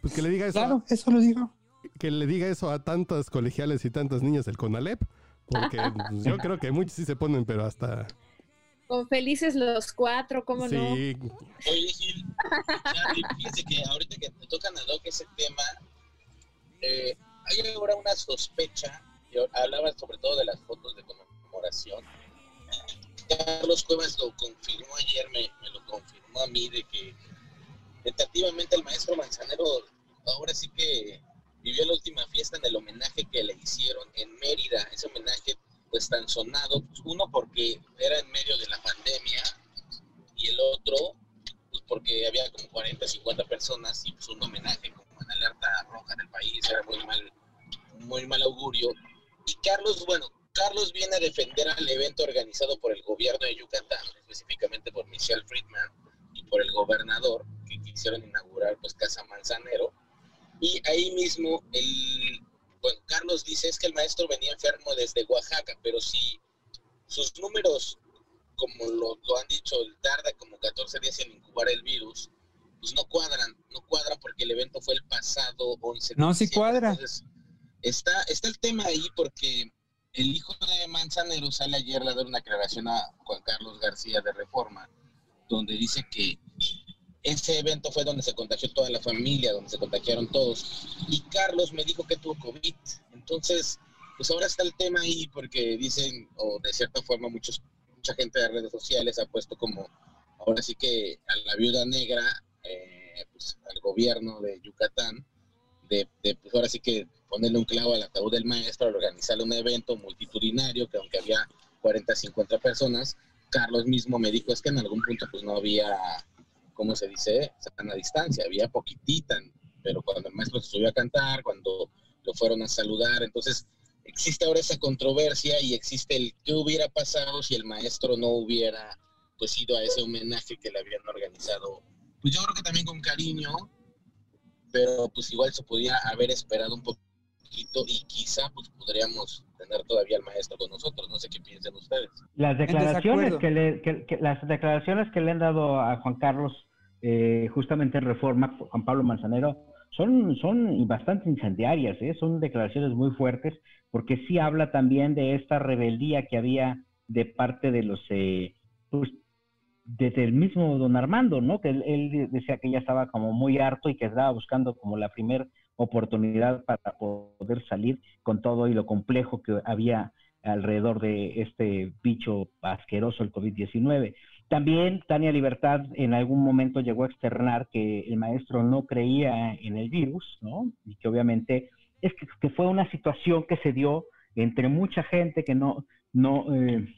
Pues que le diga eso, Claro, eso lo digo. que le diga eso a tantas colegiales y tantas niñas del Conalep, porque pues, yo creo que muchos sí se ponen, pero hasta Con felices los cuatro, ¿cómo no? sí, Oye, Gil, fíjense que ahorita que te tocan a Doc ese tema, eh, hay ahora una sospecha, yo hablaba sobre todo de las fotos de conmemoración. Carlos Cuevas lo confirmó ayer, me, me lo confirmó a mí, de que tentativamente el maestro Manzanero ahora sí que vivió la última fiesta en el homenaje que le hicieron en Mérida, ese homenaje pues tan sonado, pues, uno porque era en medio de la pandemia y el otro pues porque había como 40, 50 personas y pues un homenaje como en alerta roja del país, era muy mal, muy mal augurio. Y Carlos, bueno, Carlos viene a defender al evento organizado por el gobierno de Yucatán, específicamente por Michelle Friedman y por el gobernador, que quisieron inaugurar pues Casa Manzanero. Y ahí mismo, el, bueno, Carlos dice es que el maestro venía enfermo desde Oaxaca, pero si sus números, como lo, lo han dicho, tarda como 14 días en incubar el virus, pues no cuadran, no cuadran porque el evento fue el pasado 11 de No, sí cuadra. Entonces, está, está el tema ahí porque el hijo de Manzanero sale ayer a dar una aclaración a Juan Carlos García de Reforma, donde dice que ese evento fue donde se contagió toda la familia, donde se contagiaron todos. Y Carlos me dijo que tuvo COVID. Entonces, pues ahora está el tema ahí porque dicen, o de cierta forma muchos, mucha gente de redes sociales ha puesto como, ahora sí que a la viuda negra, eh, pues al gobierno de Yucatán, de, de, pues ahora sí que ponerle un clavo al ataúd del maestro, al organizarle un evento multitudinario, que aunque había 40, 50 personas, Carlos mismo me dijo es que en algún punto pues no había, ¿cómo se dice? Sana distancia, había poquitita, pero cuando el maestro se subió a cantar, cuando lo fueron a saludar, entonces existe ahora esa controversia y existe el qué hubiera pasado si el maestro no hubiera pues ido a ese homenaje que le habían organizado. Pues yo creo que también con cariño, pero pues igual se podía haber esperado un poquito y quizá pues podríamos tener todavía al maestro con nosotros. No sé qué piensan ustedes. Las declaraciones que, le, que- que- las declaraciones que le han dado a Juan Carlos eh, justamente en Reforma, Juan Pablo Manzanero, son, son bastante incendiarias, ¿eh? son declaraciones muy fuertes, porque sí habla también de esta rebeldía que había de parte de los, eh, pues, desde el mismo don Armando, ¿no? Que él, decía que ya estaba como muy harto y que estaba buscando como la primera oportunidad para poder salir con todo y lo complejo que había alrededor de este bicho asqueroso, el COVID-19. También Tania Libertad en algún momento llegó a externar que el maestro no creía en el virus, ¿no? Y que obviamente es que, fue una situación que se dio entre mucha gente que no, no, eh,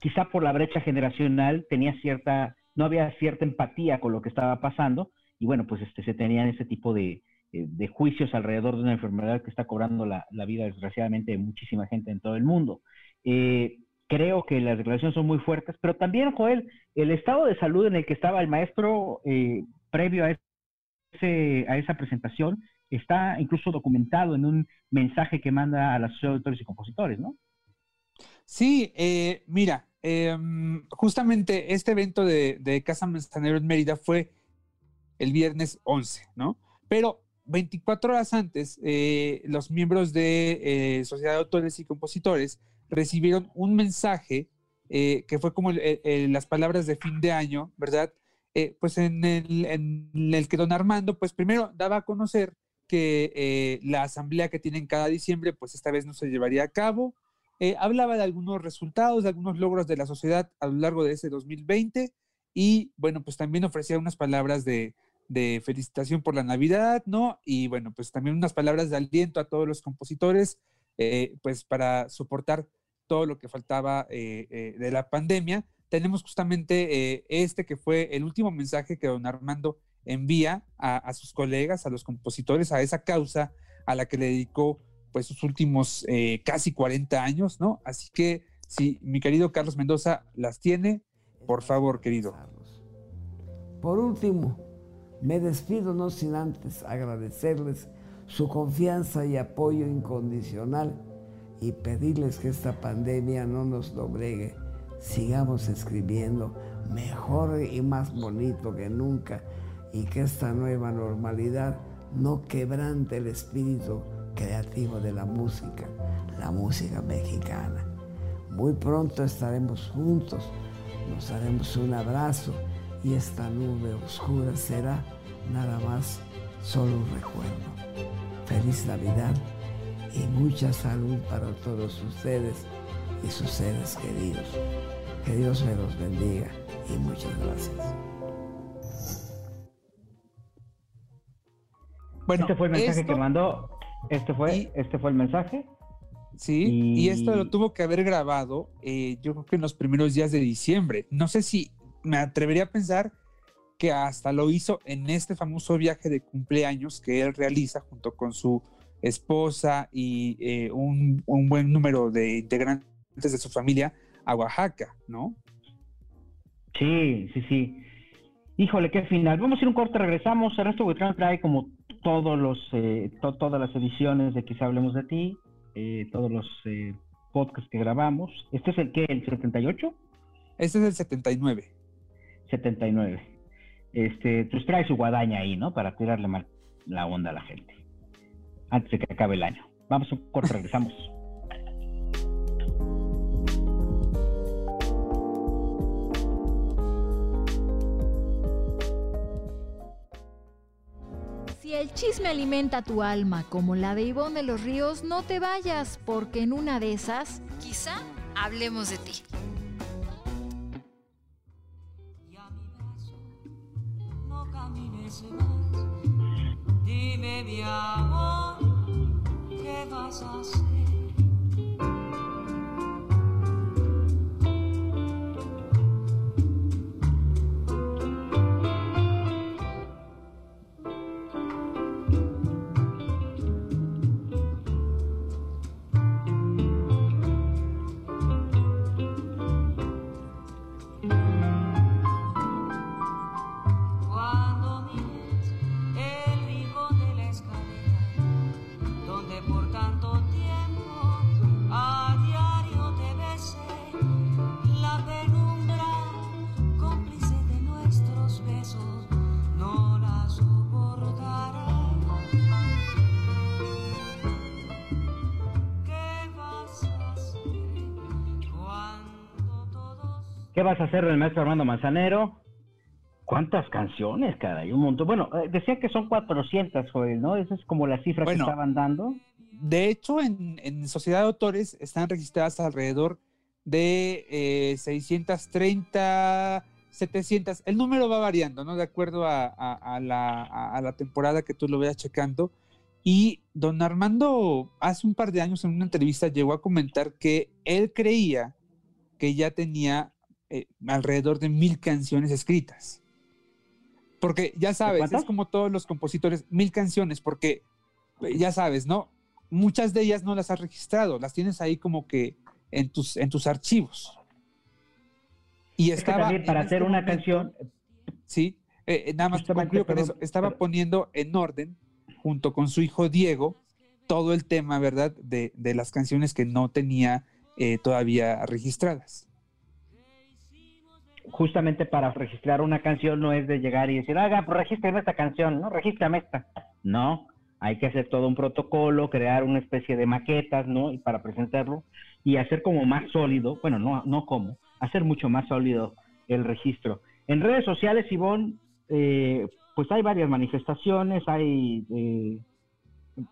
quizá por la brecha generacional tenía cierta, no había cierta empatía con lo que estaba pasando y bueno, pues este, se tenían ese tipo de, de juicios alrededor de una enfermedad que está cobrando la, vida desgraciadamente de muchísima gente en todo el mundo. Eh, creo que las declaraciones son muy fuertes, pero también, Joel, el estado de salud en el que estaba el maestro eh, previo a, ese, a esa presentación está incluso documentado en un mensaje que manda a la Sociedad de Autores y Compositores, ¿no? Sí, mira, em, justamente este evento de, de Casa Manzanero en Mérida fue el viernes 11, ¿no? Pero 24 horas antes, eh, los miembros de eh, Sociedad de Autores y Compositores recibieron un mensaje eh, que fue como las palabras de fin de año, ¿verdad? pues en el, que don Armando, pues primero daba a conocer que la asamblea que tienen cada diciembre, pues esta vez no se llevaría a cabo. hablaba de algunos resultados, de algunos logros de la sociedad a lo largo de ese 2020 y bueno, pues también ofrecía unas palabras de, de felicitación por la Navidad, ¿no? Y bueno, pues también unas palabras de aliento a todos los compositores, eh, pues para soportar todo lo que faltaba eh, eh, de la pandemia. Tenemos justamente este que fue el último mensaje que don Armando envía a, sus colegas, a los compositores, a esa causa a la que le dedicó pues sus últimos casi 40 años, ¿no? Así que si mi querido Carlos Mendoza las tiene, por favor, querido. Por último, me despido no sin antes agradecerles su confianza y apoyo incondicional y pedirles que esta pandemia no nos doblegue. Sigamos escribiendo mejor y más bonito que nunca y que esta nueva normalidad no quebrante el espíritu creativo de la música, la música mexicana. Muy pronto estaremos juntos, nos daremos un abrazo y esta nube oscura será nada más solo un recuerdo. Feliz Navidad y mucha salud para todos ustedes y sus seres queridos. Que Dios me los bendiga y muchas gracias. Bueno, este fue el mensaje que mandó. Este fue, este fue el mensaje. Sí, y... esto lo tuvo que haber grabado, eh, yo creo que en los primeros días de diciembre. No sé si me atrevería a pensar que hasta lo hizo en este famoso viaje de cumpleaños que él realiza junto con su esposa y eh, un, buen número de integrantes de su familia a Oaxaca, ¿no? Sí, sí, sí. Híjole, qué final. Vamos a ir un corte, regresamos. Ernesto Buitrán trae como todos los, eh, todas las ediciones de Quizá Hablemos de Ti, eh, todos los podcasts que grabamos. ¿Este es el qué? ¿El 78? Este es el 79. 79. Este, pues trae su guadaña ahí, ¿no? Para tirarle mal la onda a la gente. Antes de que acabe el año. Vamos a un corte, regresamos. Si el chisme alimenta tu alma como la de Ivonne de los Ríos, no te vayas, porque en una de esas, quizá hablemos de ti. Vas a hacer el maestro Armando Manzanero? ¿Cuántas canciones, caray? Un montón. Bueno, eh, decía que son 400, Joel, ¿no? Esa es como la cifra Bueno. que estaban dando. De hecho, en, en Sociedad de Autores están registradas alrededor de eh, 630, 700. El número va variando, ¿no? De acuerdo a, a- a la, a la temporada que tú lo veas checando. Y don Armando, hace un par de años en una entrevista llegó a comentar que él creía que ya tenía eh, alrededor de mil canciones escritas. Porque ya sabes, es como todos los compositores, mil canciones, porque eh, ya sabes, ¿no? Muchas de ellas no las has registrado, las tienes ahí como que en tus, en tus archivos. Y Es que estaba también para en hacer este una momento- canción, Sí, eh, eh, nada más concluyo con eso. Estaba poniendo en orden, junto con su hijo Diego, todo el tema, ¿verdad? De, de las canciones que no tenía eh, todavía registradas. Justamente para registrar una canción no es de llegar y decir, haga, pues regístrame esta canción, ¿no? Regístrame esta. No, hay que hacer todo un protocolo, crear una especie de maquetas, ¿no? Y para presentarlo y hacer como más sólido, bueno, no, no como, hacer mucho más sólido el registro. En redes sociales, Ivonne, eh, pues hay varias manifestaciones, hay eh,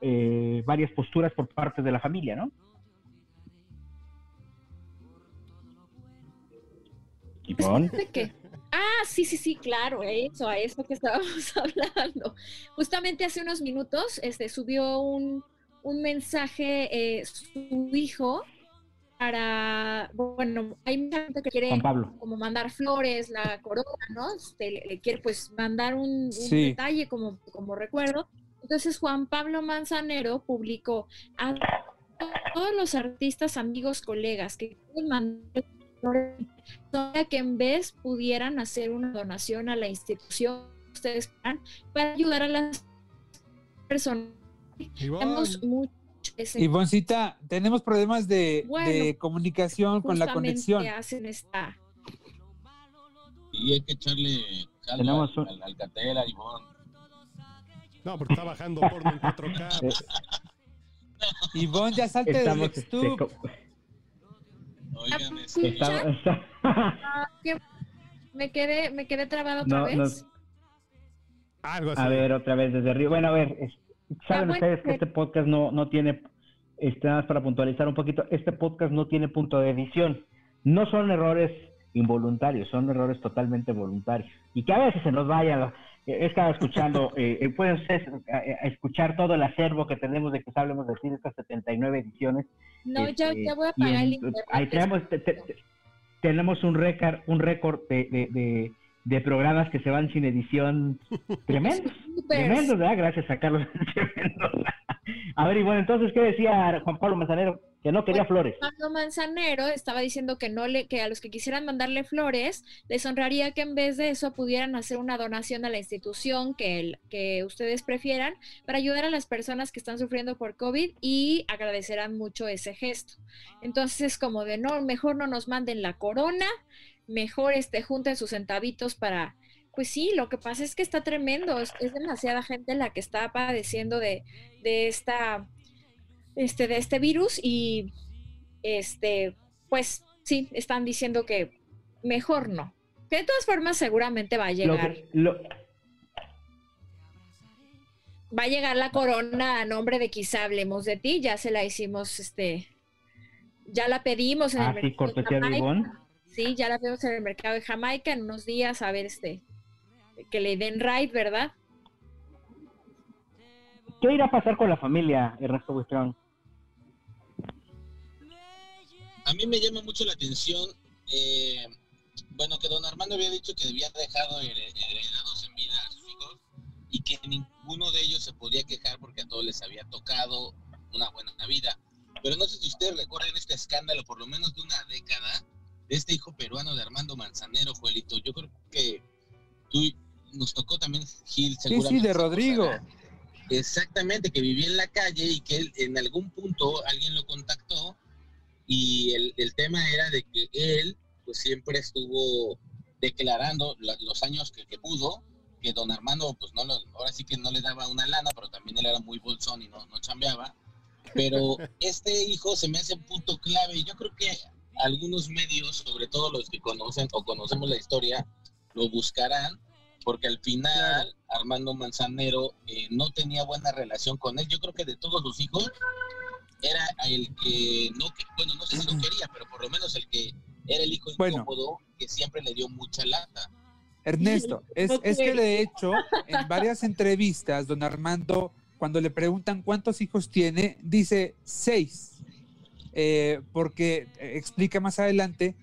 eh, varias posturas por parte de la familia, ¿no? Ivonne. ¿De qué? Ah, sí, sí, sí, claro, eso, a eso que estábamos hablando. Justamente hace unos minutos este, subió un, un mensaje eh, su hijo para, bueno, hay mucha gente que quiere como mandar flores, la corona, ¿no? Este, le, le quiere pues mandar un, un Sí. detalle como, como recuerdo. Entonces Juan Pablo Manzanero publicó a todos los artistas, amigos, colegas que quieren mandar para que en vez pudieran hacer una donación a la institución que ustedes quieran para ayudar a las personas. Tenemos mucho ese- Ivoncita, tenemos problemas de, Bueno, de comunicación con la justamente conexión. hacen esta Y hay que echarle al, un- al Alcatel, a Ivonne. No, porque está bajando porno en 4K. Ivonne, ya salte Estamos. Oigan, este, está- me quedé, me quedé trabado otra No, vez. no. Algo así. A ver, otra vez desde arriba. Bueno, a ver, es- saben ustedes que bueno, este podcast no, no tiene, este, nada más para puntualizar un poquito, este podcast no tiene punto de edición. No son errores involuntarios, son errores totalmente voluntarios. Y que a veces se nos vaya, he estado escuchando, eh, eh, pueden ustedes eh, eh, escuchar todo el acervo que tenemos de que hablemos de decir estas 79 ediciones. No, ya, Este, ya voy a en- el internet. ahí tenemos, te- te- te- tenemos un récord, un récord de, de, de- de programas que se van sin edición tremendos. Súper. Tremendo, ¿verdad? Gracias a Carlos. Tremendo. A ver, y bueno, entonces, ¿qué decía Juan Pablo Manzanero? Que no quería flores. Pablo Manzanero estaba diciendo que no le, que a los que quisieran mandarle flores, les honraría que en vez de eso pudieran hacer una donación a la institución que, el- que ustedes prefieran para ayudar a las personas que están sufriendo por COVID y agradecerán mucho ese gesto. Entonces es como de no, mejor no nos manden la corona, mejor este junten sus centavitos para pues sí, lo que pasa es que está tremendo, es, es demasiada gente la que está padeciendo de, de esta este de este virus y este pues sí están diciendo que mejor no que de todas formas seguramente va a Lo llegar que- lo- va a llegar la corona a nombre de quizá hablemos de ti ya se la hicimos este ya la pedimos en ah, el sí, mercado de Jamaica. Sí ya la pedimos en el mercado de Jamaica en unos días a ver este que le den right verdad ¿Qué irá a pasar con la familia, Ernesto Buitrón? a mí me llama mucho la atención, eh, bueno, que don Armando había dicho que había dejado here- heredados en vida a sus hijos y que ninguno de ellos se podía quejar porque a todos les había tocado una buena vida. Pero no sé si ustedes recuerdan este escándalo, por lo menos de una década, de este hijo peruano de Armando Manzanero, Joelito. Yo creo que tú nos tocó también Gil, Sí, seguramente. sí, de se Rodrigo. Exactamente, que vivía en la calle y que él, en algún punto alguien lo contactó y el, el tema era de que él pues siempre estuvo declarando la- los años que, que pudo, que don Armando pues no lo, ahora sí que no le daba una lana, pero también él era muy bolsón y no, no chambeaba. Pero este hijo se me hace un punto clave y yo creo que algunos medios, sobre todo los que conocen o conocemos la historia, lo buscarán, porque al final Armando Manzanero eh, no tenía buena relación con él. Yo creo que de todos sus hijos era el que no, que- bueno, no sé si lo quería, pero por lo menos el que era el hijo Bueno. incómodo que siempre le dio mucha lata. Ernesto, es, es que de hecho, en varias entrevistas, don Armando, cuando le preguntan cuántos hijos tiene, dice seis. Eh, porque eh, explica más adelante,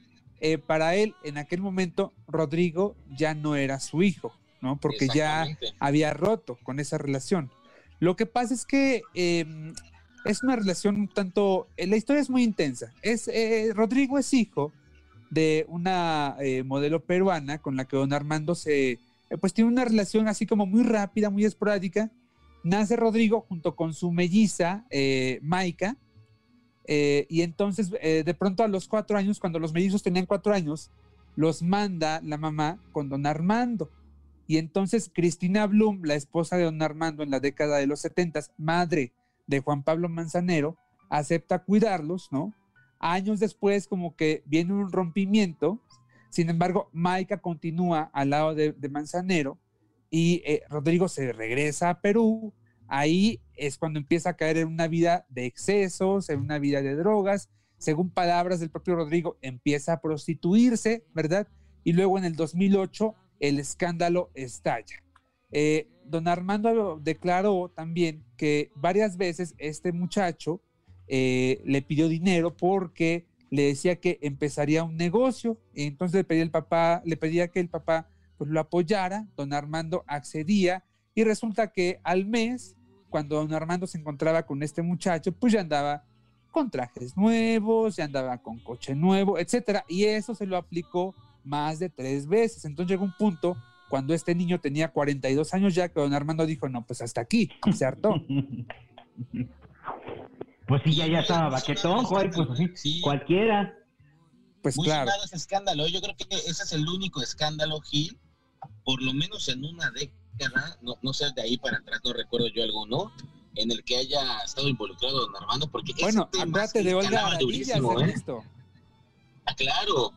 eh, para él en aquel momento Rodrigo ya no era su hijo, ¿no? Porque ya había roto con esa relación. Lo que pasa es que eh, es una relación un tanto, eh, la historia es muy intensa. Es, eh, Rodrigo es hijo de una modelo peruana con la que don Armando se, pues tiene una relación así como muy rápida, muy esporádica. Nace Rodrigo junto con su melliza, Maika, eh, y entonces eh, de pronto a los cuatro años, cuando los mellizos tenían cuatro años, los manda la mamá con don Armando. Y entonces Cristina Blum, la esposa de don Armando en la década de los 70, madre de Juan Pablo Manzanero, acepta cuidarlos, ¿no? Años después como que viene un rompimiento, sin embargo, Maika continúa al lado de, de Manzanero y eh, Rodrigo se regresa a Perú. Ahí es cuando empieza a caer en una vida de excesos, en una vida de drogas. Según palabras del propio Rodrigo, empieza a prostituirse, ¿verdad? Y luego en el 2008 el escándalo estalla. Eh, don Armando declaró también que varias veces este muchacho eh, le pidió dinero porque le decía que empezaría un negocio y entonces le pedía el papá, le pedía que el papá pues lo apoyara, don Armando accedía y resulta que al mes, cuando don Armando se encontraba con este muchacho, pues ya andaba con trajes nuevos, ya andaba con coche nuevo, etcétera, y eso se lo aplicó más de tres veces. Entonces llegó un punto cuando este niño tenía 42 años ya que don Armando dijo, no, pues hasta aquí, se hartó. Pues sí, ya, ya estaba baquetón, joder, pues sí, Sí. cualquiera. Pues Muy claro. ese escándalo. Yo creo que ese es el único escándalo, Gil, por lo menos en una década, no, no sé de ahí para atrás, no recuerdo yo alguno, en el que haya estado involucrado don Armando, porque ese Bueno, tema acuérdate sí de Olga durísimo, ¿eh? Ah, claro,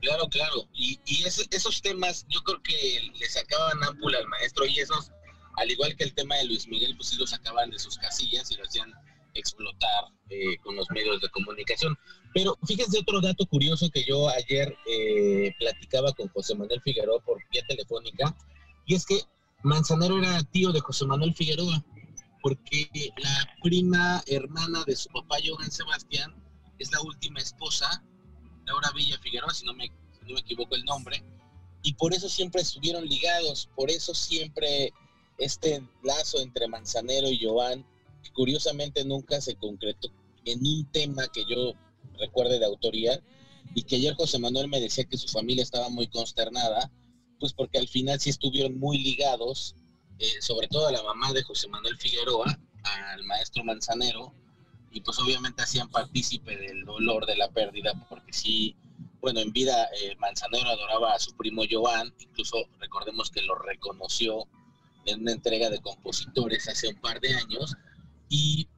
claro, claro. Y, y ese- esos temas yo creo que le sacaban ámpula al maestro y esos, al igual que el tema de Luis Miguel, pues sí lo sacaban de sus casillas y lo hacían explotar eh, con los medios de comunicación. Pero fíjense otro dato curioso que yo ayer eh, platicaba con José Manuel Figueroa por vía telefónica, y es que Manzanero era tío de José Manuel Figueroa, porque la prima hermana de su papá, Johan Sebastián, es la última esposa, Laura Villa Figueroa, si no me, no me equivoco el nombre, y por eso siempre estuvieron ligados, por eso siempre este lazo entre Manzanero y Joan, curiosamente nunca se concretó en un tema que yo recuerde de autoría, y que ayer José Manuel me decía que su familia estaba muy consternada, pues porque al final sí estuvieron muy ligados, eh, sobre todo a la mamá de José Manuel Figueroa, al maestro Manzanero, y pues obviamente hacían partícipe del dolor de la pérdida, porque sí, bueno, en vida eh, Manzanero adoraba a su primo Joan, incluso recordemos que lo reconoció en una entrega de compositores hace un par de años, y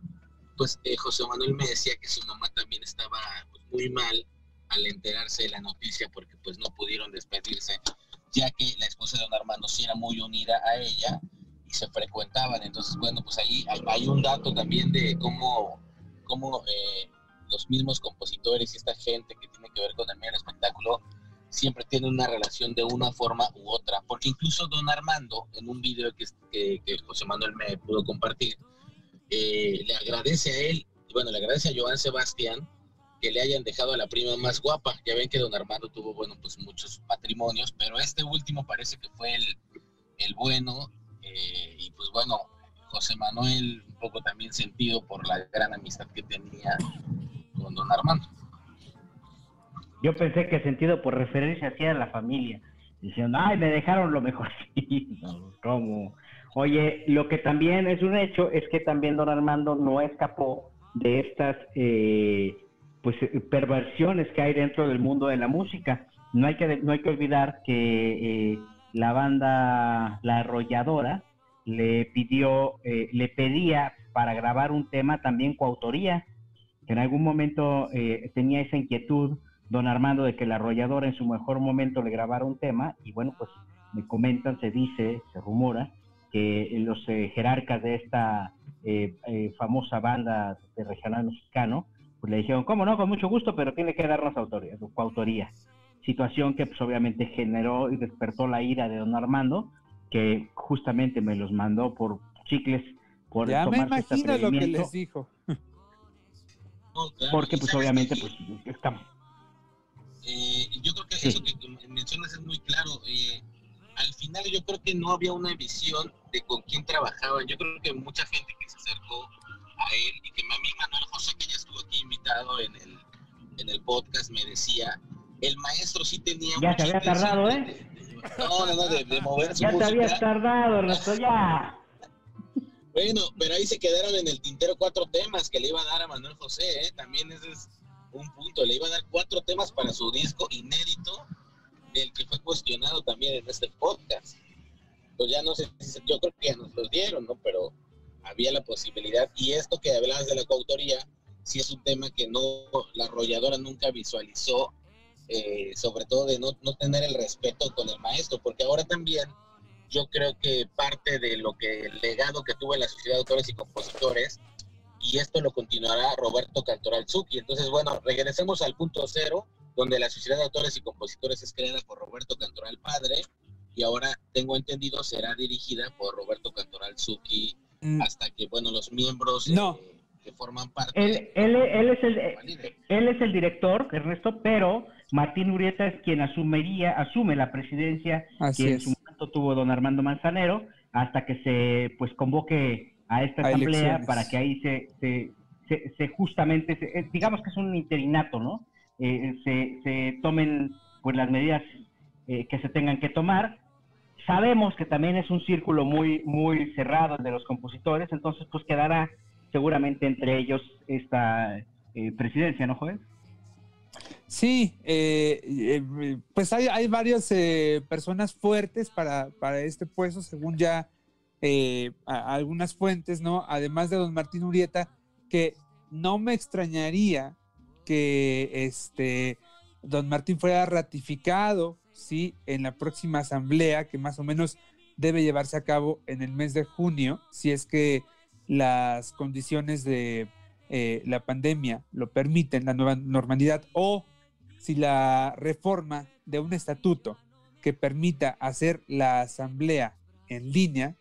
pues eh, José Manuel me decía que su mamá también estaba pues, muy mal al enterarse de la noticia porque pues no pudieron despedirse, ya que la esposa de don Armando sí era muy unida a ella y se frecuentaban. Entonces, bueno, pues ahí hay, un dato también de cómo, cómo eh, los mismos compositores y esta gente que tiene que ver con el medio del espectáculo siempre tienen una relación de una forma u otra. Porque incluso don Armando, en un video que, que, que José Manuel me pudo compartir, eh, le agradece a él, y bueno, le agradece a Joan Sebastián que le hayan dejado a la prima más guapa. Ya ven que don Armando tuvo, bueno, pues muchos matrimonios, pero este último parece que fue el, el bueno. eh, y pues bueno, José Manuel un poco también sentido por la gran amistad que tenía con don Armando. Yo pensé que sentido por referencia hacía la familia, diciendo, ay, me dejaron lo mejor. ¿Cómo? Oye, lo que también es un hecho es que también don Armando no escapó de estas eh, pues eh, perversiones que hay dentro del mundo de la música. No hay que no hay que olvidar que eh, la banda La Arrolladora le pidió eh, le pedía para grabar un tema también coautoría en algún momento eh, tenía esa inquietud don Armando de que la arrolladora en su mejor momento le grabara un tema y bueno, pues me comentan, se dice, se rumora que los eh, jerarcas de esta eh, famosa banda de regional mexicano, pues le dijeron, cómo no, con mucho gusto, pero tiene que darnos autoría, su coautoría. Situación que pues obviamente generó y despertó la ira de don Armando, que justamente me los mandó por chicles, por Ya me este imagino lo que les dijo. Porque pues obviamente que- pues estamos Eh, yo creo que Sí. eso que que mencionas es muy claro. eh, al final yo creo que no había una visión de con quién trabajaban. Yo creo que mucha gente que se acercó a él y que a mí Manuel José, que ya estuvo aquí invitado en el, en el podcast, me decía, el maestro sí tenía Ya te había tardado, de- ¿eh? de- no, no, no, de, de mover su Ya te música. habías tardado, Ernesto, ya. Bueno, pero ahí se quedaron en el tintero cuatro temas que le iba a dar a Manuel José, ¿eh? También ese es un punto. Le iba a dar cuatro temas para su disco inédito, del que fue cuestionado también en este podcast. Pues ya no sé, yo creo que ya nos los dieron, ¿no? Pero había la posibilidad. Y esto que hablabas de la coautoría, sí es un tema que no, la arrolladora nunca visualizó, eh, sobre todo de no, no tener el respeto con el maestro, porque ahora también yo creo que parte de lo que el legado que tuvo la Sociedad de Autores y Compositores, y esto lo continuará Roberto Cantoral Zucchi. Entonces, bueno, regresemos al punto cero, donde la Sociedad de Autores y Compositores es creada por Roberto Cantoral Padre, y ahora tengo entendido será dirigida por Roberto Cantoral Zucchi hasta que, bueno, los miembros No. eh, que forman parte... Él, él, él es el, validen. él es el director, Ernesto, pero Martín Urieta es quien asumiría, asume la presidencia Así que en su momento tuvo don Armando Manzanero, hasta que se pues convoque a esta A asamblea elecciones. para que ahí se, se, se, se justamente, se- eh, digamos que es un interinato, ¿no? Eh, se, se tomen pues las medidas eh, que se tengan que tomar. Sabemos que también es un círculo muy, muy cerrado de los compositores, entonces pues quedará seguramente entre ellos esta eh, presidencia, ¿no, Joel? Sí, eh, eh, pues hay, hay varias personas fuertes para, para este puesto, según ya algunas fuentes, ¿no? Además de don Martín Urieta, que no me extrañaría que este don Martín fuera ratificado, sí, en la próxima asamblea, que más o menos debe llevarse a cabo en el mes de junio, si es que las condiciones de eh, la pandemia lo permiten, la nueva normalidad, o si la reforma de un estatuto que permita hacer la asamblea en línea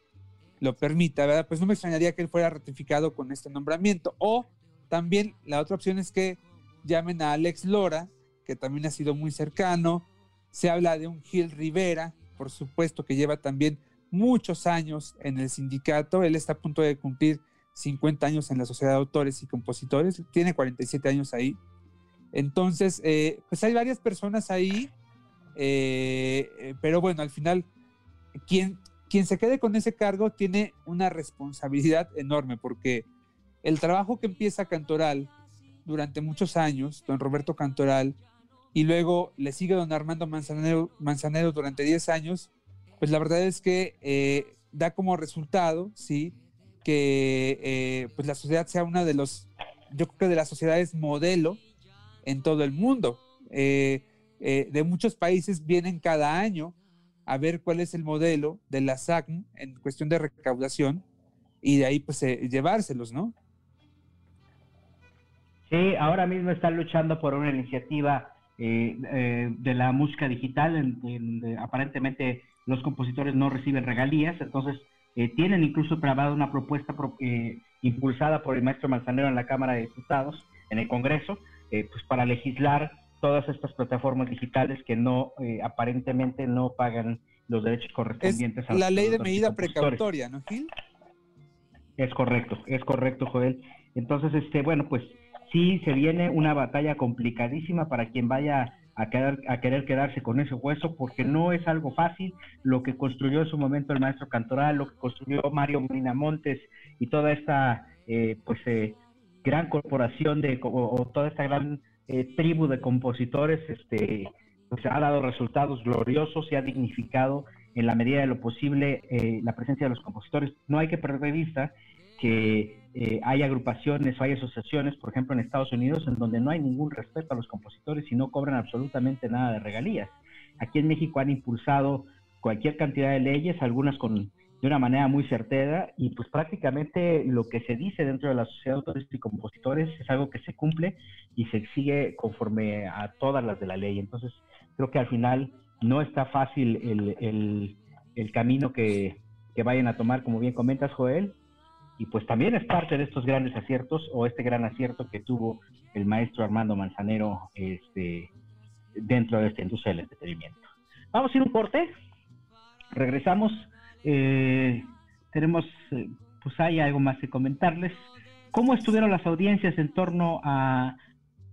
lo permita, ¿verdad? Pues no me extrañaría que él fuera ratificado con este nombramiento. O también la otra opción es que llamen a Alex Lora, que también ha sido muy cercano. Se habla de un Gil Rivera, por supuesto que lleva también muchos años en el sindicato. Él está a punto de cumplir 50 años en la Sociedad de Autores y Compositores, tiene 47 años ahí. Entonces, eh, pues hay varias personas ahí, eh, eh, pero bueno, al final, quien, quien se quede con ese cargo tiene una responsabilidad enorme, porque el trabajo que empieza Cantoral durante muchos años, don Roberto Cantoral, y luego le sigue don Armando Manzanero, Manzanero durante 10 años, pues la verdad es que eh, da como resultado, sí, que eh, pues la sociedad sea una de los, yo creo que de las sociedades modelo en todo el mundo. Eh, eh, de muchos países vienen cada año a ver cuál es el modelo de la SACM en cuestión de recaudación y de ahí pues eh, llevárselos, ¿no? Sí, ahora mismo están luchando por una iniciativa eh, eh, de la música digital, en, en aparentemente los compositores no reciben regalías, entonces eh, tienen incluso grabado una propuesta pro- eh, impulsada por el maestro Manzanero en la Cámara de Diputados, en el Congreso, eh, pues para legislar todas estas plataformas digitales que no eh, aparentemente no pagan los derechos Es correspondientes a la ley de medida precautoria, ¿no, Gil? Es correcto, es correcto, Joel. Entonces, este, bueno, pues sí se viene una batalla complicadísima para quien vaya a quedar, a querer quedarse con ese hueso, porque no es algo fácil lo que construyó en su momento el maestro Cantoral, lo que construyó Mario Molina Montes y toda esta, eh, pues, eh, gran corporación de, o, o toda esta gran eh, tribu de compositores, este, pues ha dado resultados gloriosos y ha dignificado en la medida de lo posible eh, la presencia de los compositores. No hay que perder de vista que eh, hay agrupaciones o hay asociaciones, por ejemplo en Estados Unidos, en donde no hay ningún respeto a los compositores y no cobran absolutamente nada de regalías. Aquí en México han impulsado cualquier cantidad de leyes, algunas con de una manera muy certera y pues prácticamente lo que se dice dentro de la sociedad de autores y compositores es algo que se cumple y se sigue conforme a todas las de la ley. Entonces creo que al final no está fácil el, el, camino que, que, vayan a tomar, como bien comentas Joel, y pues también es parte de estos grandes aciertos o este gran acierto que tuvo el maestro Armando Manzanero este, dentro de esta industria del entretenimiento. Vamos a ir un corte, regresamos eh, tenemos, eh, pues hay algo más que comentarles. ¿Cómo estuvieron las audiencias en torno a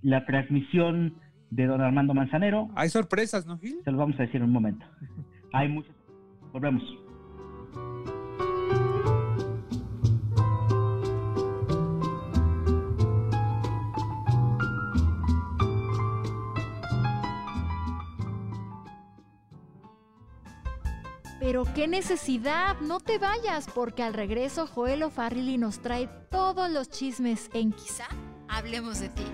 la transmisión de don Armando Manzanero? Hay sorpresas, ¿no, Gil? Se lo vamos a decir en un momento. Hay muchas. Volvemos. Pero qué necesidad, no te vayas, porque al regreso Joel O'Farrilly nos trae todos los chismes en quizá hablemos de ti.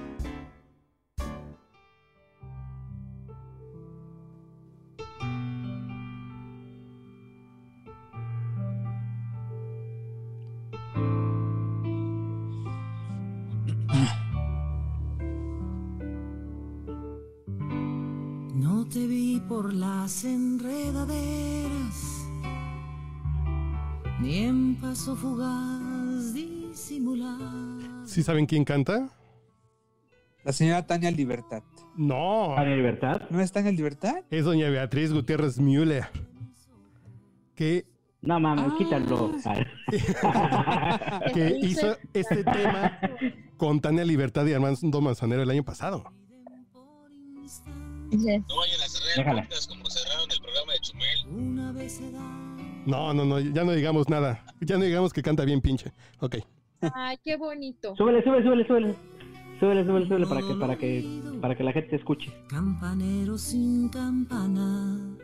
No te vi por las enredaderas ni en paso fugaz disimular. ¿Sí saben quién canta? La señora Tania Libertad. No. ¿Tania Libertad? ¿No es Tania Libertad? Es doña Beatriz Gutiérrez Müller. Que. No mames, Ah. quítalo. que hizo este tema con Tania Libertad y Armando Manzanero el año pasado. No vayan a cerrar el podcast como cerraron el programa de Chumel. Una vez se da. No, no, no, ya no digamos nada. Ya no digamos que canta bien pinche. Ok. Ay, qué bonito. súbele, súbele, súbele, súbele. Súbele, súbele, súbele para que, para que, para que la gente te escuche. Campanero sin campana,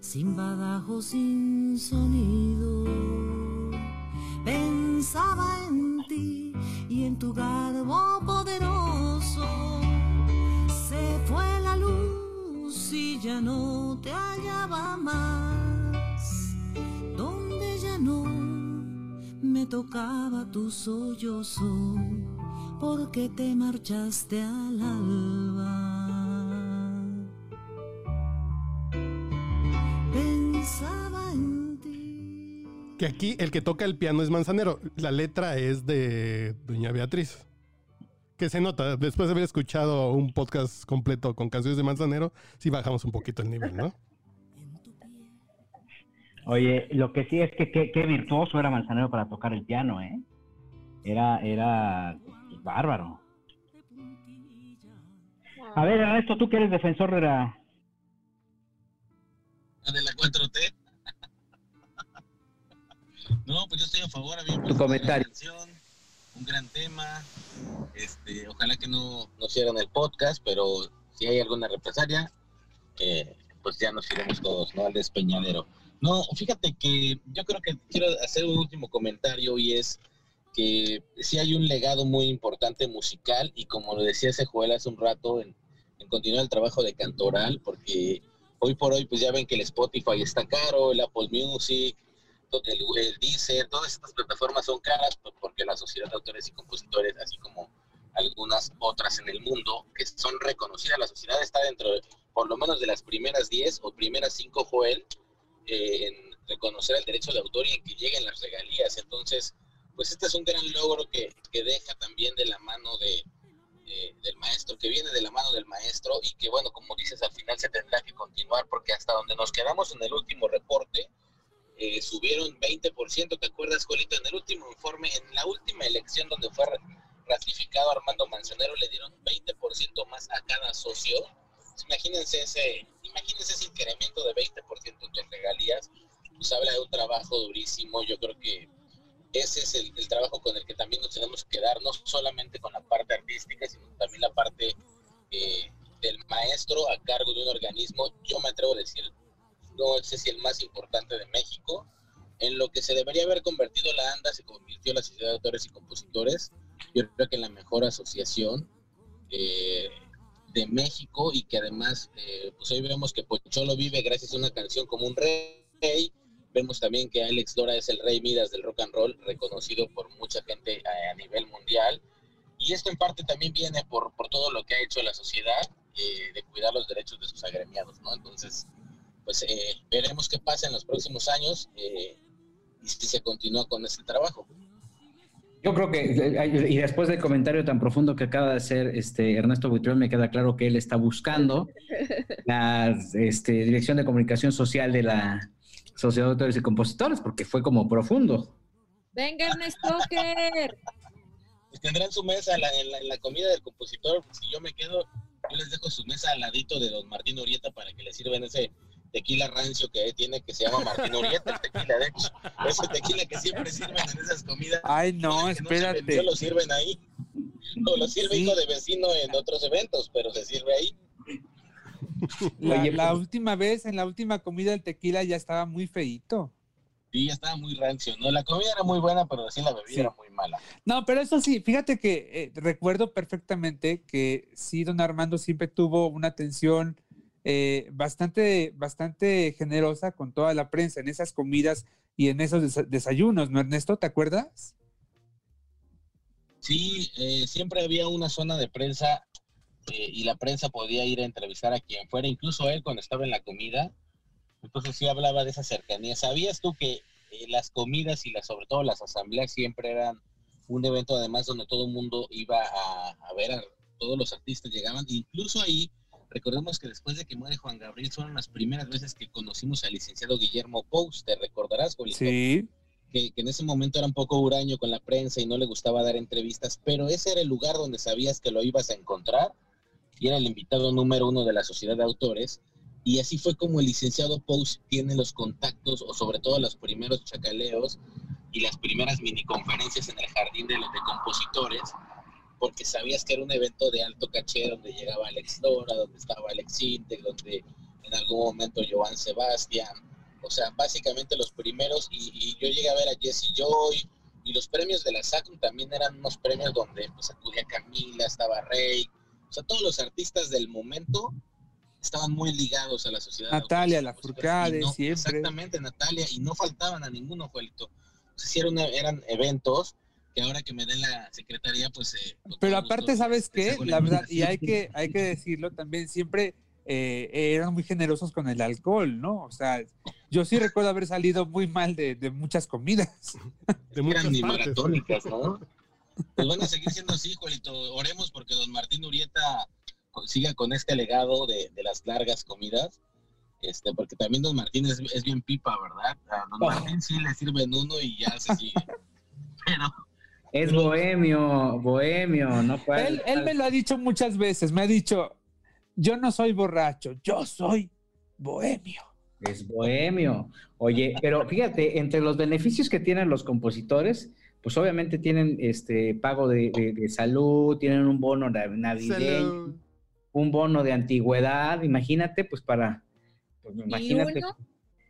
sin badajo, sin sonido. Pensaba en ti y en tu garbo poderoso. Se fue la luz y ya no te hallaba más. Ya no me tocaba tu sollozo porque te marchaste al alba. Pensaba en ti. Que aquí el que toca el piano es Manzanero. La letra es de doña Beatriz. Que se nota, después de haber escuchado un podcast completo con canciones de Manzanero, sí bajamos un poquito el nivel, ¿no? Oye, lo que sí es que qué, virtuoso era Manzanero para tocar el piano, ¿eh? Era, era bárbaro. A ver, Ernesto, tú que eres defensor de la... de la 4T. no, pues yo estoy a favor, a mí me parece Tu comentario. un gran tema. Este, ojalá que no nos cierren el podcast, pero si hay alguna represalia, eh, pues ya nos iremos todos, ¿no? Al despeñadero. No, fíjate que yo creo que quiero hacer un último comentario y es que sí hay un legado muy importante musical y como lo decía ese hace un rato, en, continuar el trabajo de Cantoral, porque hoy por hoy pues ya ven que el Spotify está caro, el Apple Music, el, el Deezer, todas estas plataformas son caras pues, porque la sociedad de autores y compositores, así como algunas otras en el mundo que son reconocidas, la sociedad está dentro de, por lo menos de las primeras 10 o primeras 5 Joel en reconocer el derecho de autor y en que lleguen las regalías. Entonces, pues este es un gran logro que, que deja también de la mano de, del maestro, que viene de la mano del maestro y que, bueno, como dices, al final se tendrá que continuar porque hasta donde nos quedamos en el último reporte, eh, subieron 20%, ¿te acuerdas, Juelito? En el último informe, en la última elección donde fue ratificado Armando Manzanero, le dieron 20% más a cada socio. Imagínense ese, imagínense ese incremento de 20% en tus regalías, pues habla de un trabajo durísimo, yo creo que ese es el, el trabajo con el que también nos tenemos que quedar, no solamente con la parte artística, sino también la parte eh, del maestro a cargo de un organismo, yo me atrevo a decir, no sé si el más importante de México, en lo que se debería haber convertido la ANDA, se convirtió la Sociedad de Autores y Compositores. Yo creo que la mejor asociación eh, de México y que además, eh, pues hoy vemos que Pocholo vive gracias a una canción como un rey. Vemos también que Alex Dora es el rey Midas del rock and roll, reconocido por mucha gente a, a nivel mundial. Y esto en parte también viene por, por todo lo que ha hecho la sociedad eh, de cuidar los derechos de sus agremiados, ¿no? Entonces, pues eh, veremos qué pasa en los próximos años eh, y si se continúa con este trabajo. Yo creo que, y después del comentario tan profundo que acaba de hacer este Ernesto Buitrón, me queda claro que él está buscando la este, Dirección de Comunicación Social de la Sociedad de Autores y Compositores, porque fue como profundo. Venga, Ernesto. Pues tendrán su mesa en la, en la, en la comida del compositor. Si yo me quedo, yo les dejo su mesa al ladito de don Martín Urieta para que le sirvan ese tequila rancio que tiene que se llama Martín Urieta, el tequila, de hecho, ese tequila que siempre sirven en esas comidas. Ay, no, espérate. No lo sirven ahí. O lo sirve Sí. hijo de vecino en otros eventos, pero se sirve ahí. La, Oye, la pues- última vez, en la última comida, el tequila ya estaba muy feíto. Sí, ya estaba muy rancio, ¿no? La comida era muy buena, pero sí la bebida Sí. era muy mala. No, pero eso sí, fíjate que eh, recuerdo perfectamente que sí, don Armando siempre tuvo una atención eh, bastante, bastante generosa con toda la prensa en esas comidas y en esos desa- desayunos, ¿no, Ernesto? ¿Te acuerdas? Sí, eh, siempre había una zona de prensa eh, y la prensa podía ir a entrevistar a quien fuera, incluso él cuando estaba en la comida. Entonces sí hablaba de esa cercanía. ¿Sabías tú que eh, las comidas y las, sobre todo las asambleas siempre eran un evento además donde todo el mundo iba a, a ver a todos los artistas llegaban, incluso ahí recordemos que después de que muere Juan Gabriel fueron las primeras veces que conocimos al licenciado Guillermo Pous, te recordarás? Sí. que, que en ese momento era un poco huraño con la prensa y no le gustaba dar entrevistas, pero ese era el lugar donde sabías que lo ibas a encontrar y era el invitado número uno de la sociedad de autores. Y así fue como el licenciado Pous tiene los contactos, o sobre todo los primeros chacaleos y las primeras mini conferencias en el jardín de los de compositores, porque sabías que era un evento de alto caché donde llegaba Alex Dora, donde estaba Alex Integ, donde en algún momento Joan Sebastián, o sea, básicamente los primeros, y, y yo llegué a ver a Jesse Joy, y los premios de la SACM también eran unos premios donde pues acudía Camila, estaba Rey, o sea, todos los artistas del momento estaban muy ligados a la sociedad. Natalia, la y Furcade, no- siempre. Exactamente, Natalia, y no faltaban a ninguno, Juelito. O sea, sí eran, eran eventos que ahora que me den la secretaría, pues... eh, con Pero gusto, aparte, ¿sabes qué? La verdad, y hay que, hay que decirlo también, siempre eh, eran muy generosos con el alcohol, ¿no? O sea, yo sí recuerdo haber salido muy mal de, de muchas comidas. De eran muchas ni maratónicas, ¿no? Pues van a seguir siendo así, Juelito. Oremos porque don Martín Urieta siga con este legado de, de las largas comidas. Este, porque también don Martín es, es bien pipa, ¿verdad? A don Martín sí le sirven uno y ya se sigue. Pero Es bohemio, bohemio, no puede. Él, él me lo ha dicho muchas veces, me ha dicho, yo no soy borracho, yo soy bohemio. Es bohemio. Oye, pero fíjate, entre los beneficios que tienen los compositores, pues obviamente tienen este pago de, de- de salud, tienen un bono na- navideño, un bono de antigüedad, imagínate, pues para, pues Y imagínate,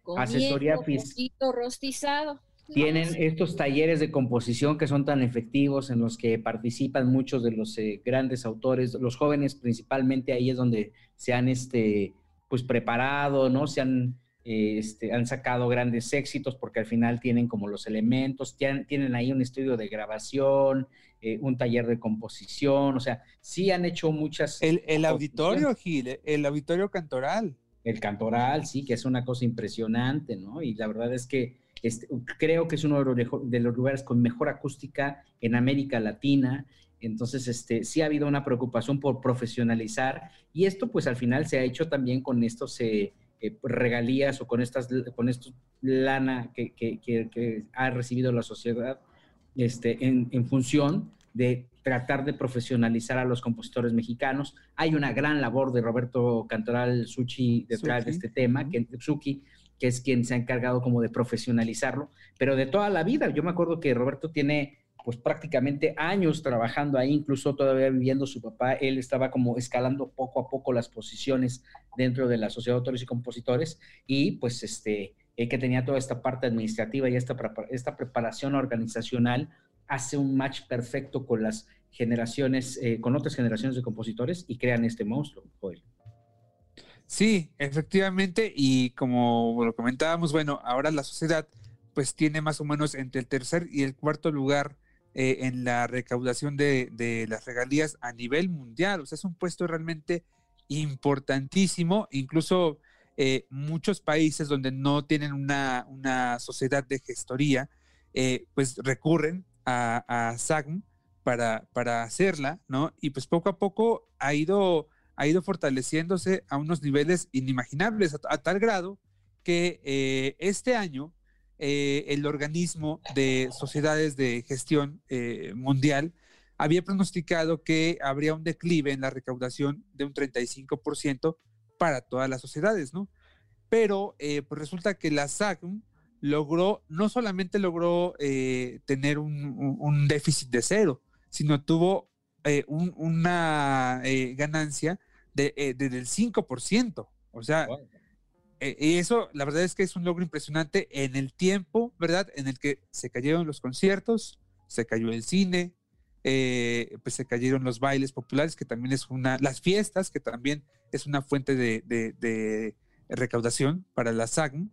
uno asesoría comiendo fis- poquito rostizado. Tienen estos talleres de composición que son tan efectivos en los que participan muchos de los eh, grandes autores, los jóvenes principalmente ahí es donde se han este pues preparado, ¿no? Se han eh, este, han sacado grandes éxitos porque al final tienen como los elementos, tienen, tienen ahí un estudio de grabación, eh, un taller de composición, o sea, sí han hecho muchas... El, el auditorio. Gil, el auditorio cantoral. El cantoral, sí, que es una cosa impresionante, ¿no? Y la verdad es que este, creo que es uno de los, de los lugares con mejor acústica en América Latina. Entonces, este, sí ha habido una preocupación por profesionalizar y esto pues al final se ha hecho también con estos eh, eh, regalías o con estas con estos lana que, que- que- que ha recibido la sociedad este, en, en función de tratar de profesionalizar a los compositores mexicanos. Hay una gran labor de Roberto Cantoral Suchi detrás de este tema, que, Suki, que es quien se ha encargado como de profesionalizarlo, pero de toda la vida. Yo me acuerdo que Roberto tiene pues prácticamente años trabajando ahí, incluso todavía viviendo su papá, él estaba como escalando poco a poco las posiciones dentro de la Sociedad de Autores y Compositores y pues este, eh, que tenía toda esta parte administrativa y esta, esta preparación organizacional, hace un match perfecto con las generaciones, eh, con otras generaciones de compositores y crean este monstruo, Joel. Sí, efectivamente, y como lo comentábamos, bueno, ahora la sociedad pues tiene más o menos entre el tercer y el cuarto lugar eh, en la recaudación de, las regalías a nivel mundial. O sea, es un puesto realmente importantísimo, incluso eh, muchos países donde no tienen una, una sociedad de gestoría, eh, pues recurren a, a SAGM para, para, hacerla, ¿no? Y pues poco a poco ha ido, ha ido fortaleciéndose a unos niveles inimaginables, a, tal grado que eh, este año el organismo de sociedades de gestión mundial había pronosticado que habría un declive en la recaudación de un 35% para todas las sociedades, ¿no? Pero eh, pues resulta que la SACM logró, no solamente logró eh, tener un, déficit de cero, sino tuvo eh, una ganancia de, del 5%. O sea, y eso la verdad es que es un logro impresionante en el tiempo, ¿verdad? En el que se cayeron los conciertos, se cayó el cine, eh, pues se cayeron los bailes populares, que también es una, las fiestas, que también es una fuente de, recaudación para la SAGM.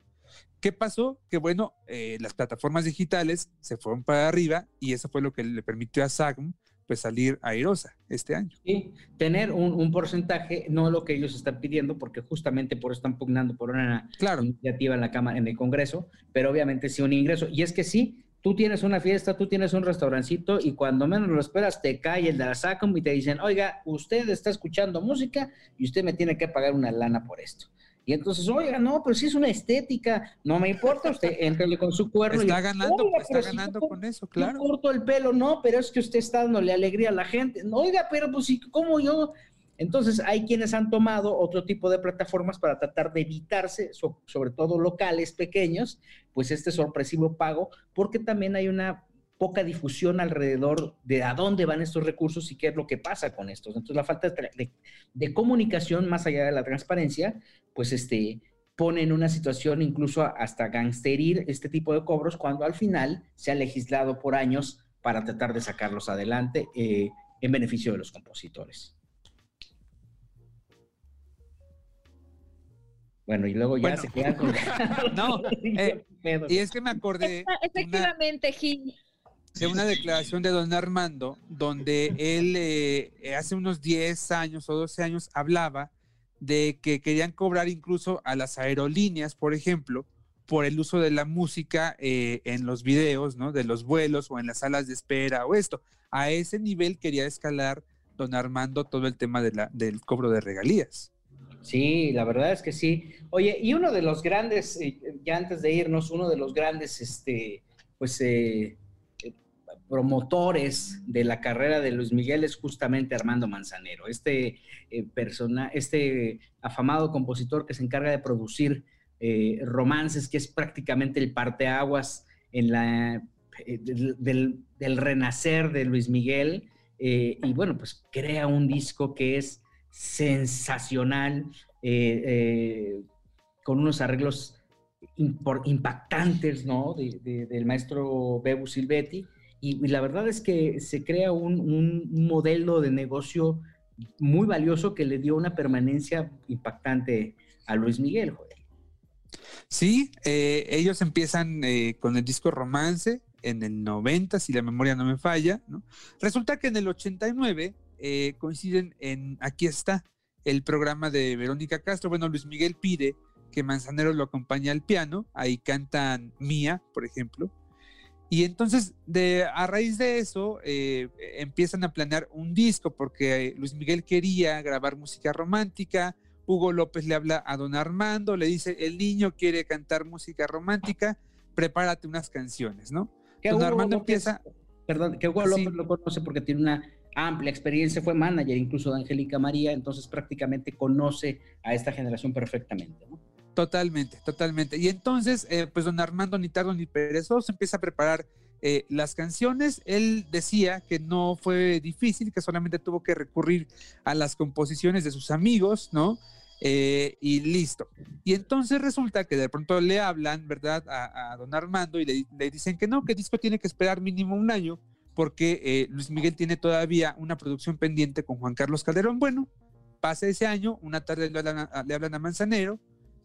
¿Qué pasó? Que bueno, eh, las plataformas digitales se fueron para arriba y eso fue lo que le permitió a SAGM pues salir airosa este año. Sí, tener un, porcentaje, no lo que ellos están pidiendo, porque justamente por eso están pugnando por una iniciativa en la Cámara, en el Congreso, pero obviamente sí un ingreso. Y es que sí, tú tienes una fiesta, tú tienes un restaurancito y cuando menos lo esperas te cae el de la SACOM y te dicen, oiga, usted está escuchando música y usted me tiene que pagar una lana por esto. Y entonces, oiga, no, pero si es una estética, no me importa, usted entrele con su cuerno. Está ganando, está ganando con eso, claro. Corto el pelo, no, pero es que usted está dándole alegría a la gente. oiga, pero pues, ¿cómo yo? Entonces, hay quienes han tomado otro tipo de plataformas para tratar de evitarse, sobre todo locales pequeños, pues este sorpresivo pago, porque también hay una poca difusión alrededor de a dónde van estos recursos y qué es lo que pasa con estos. Entonces, la falta de, comunicación más allá de la transparencia, pues este, pone en una situación incluso hasta gangsterir este tipo de cobros cuando al final se ha legislado por años para tratar de sacarlos adelante eh, en beneficio de los compositores. Bueno, y luego ya se queda con... no, eh, y es que me acordé... Efectivamente, Gil. De una declaración de don Armando, donde él eh, hace unos 10 años o 12 años hablaba de que querían cobrar incluso a las aerolíneas, por ejemplo, por el uso de la música eh, en los videos, ¿no? De los vuelos o en las salas de espera o esto. A ese nivel quería escalar don Armando todo el tema de la, del cobro de regalías. Sí, la verdad es que sí. Oye, y uno de los grandes, eh, ya antes de irnos, uno de los grandes, este, pues, eh, eh, promotores de la carrera de Luis Miguel es justamente Armando Manzanero, este persona, este afamado compositor que se encarga de producir romances, que es prácticamente el parteaguas en la, del, del, renacer de Luis Miguel. y bueno, pues crea un disco que es sensacional, eh, eh, con unos arreglos impactantes, ¿no? del maestro Bebu Silvetti. Y, la verdad es que se crea un, modelo de negocio muy valioso que le dio una permanencia impactante a Luis Miguel. Sí, eh, ellos empiezan con el disco Romance en el 90, si la memoria no me falla, ¿no? Resulta que en el 89 eh, coinciden en Aquí está, el programa de Verónica Castro. Bueno, Luis Miguel pide que Manzanero lo acompañe al piano, ahí cantan Mía, por ejemplo. Y entonces, de, a raíz de eso, eh, empiezan a planear un disco, porque Luis Miguel quería grabar música romántica, Hugo López le habla a don Armando, le dice, el niño quiere cantar música romántica, prepárate unas canciones, ¿no? Don Armando empieza... Perdón, que Hugo López lo conoce porque tiene una amplia experiencia, fue manager incluso de Angélica María, entonces prácticamente conoce a esta generación perfectamente. ¿no? Totalmente, totalmente. Y entonces, eh, pues don Armando ni tardo ni perezoso empieza a preparar eh, las canciones. Él decía que no fue difícil, que solamente tuvo que recurrir a las composiciones de sus amigos, ¿no? eh, y listo. Y entonces resulta que de pronto le hablan, ¿verdad?, a, don Armando y le, le, dicen que no, que el disco tiene que esperar mínimo un año porque eh, Luis Miguel tiene todavía una producción pendiente con Juan Carlos Calderón. Bueno, pasa ese año, una tarde le hablan a, le hablan a Manzanero,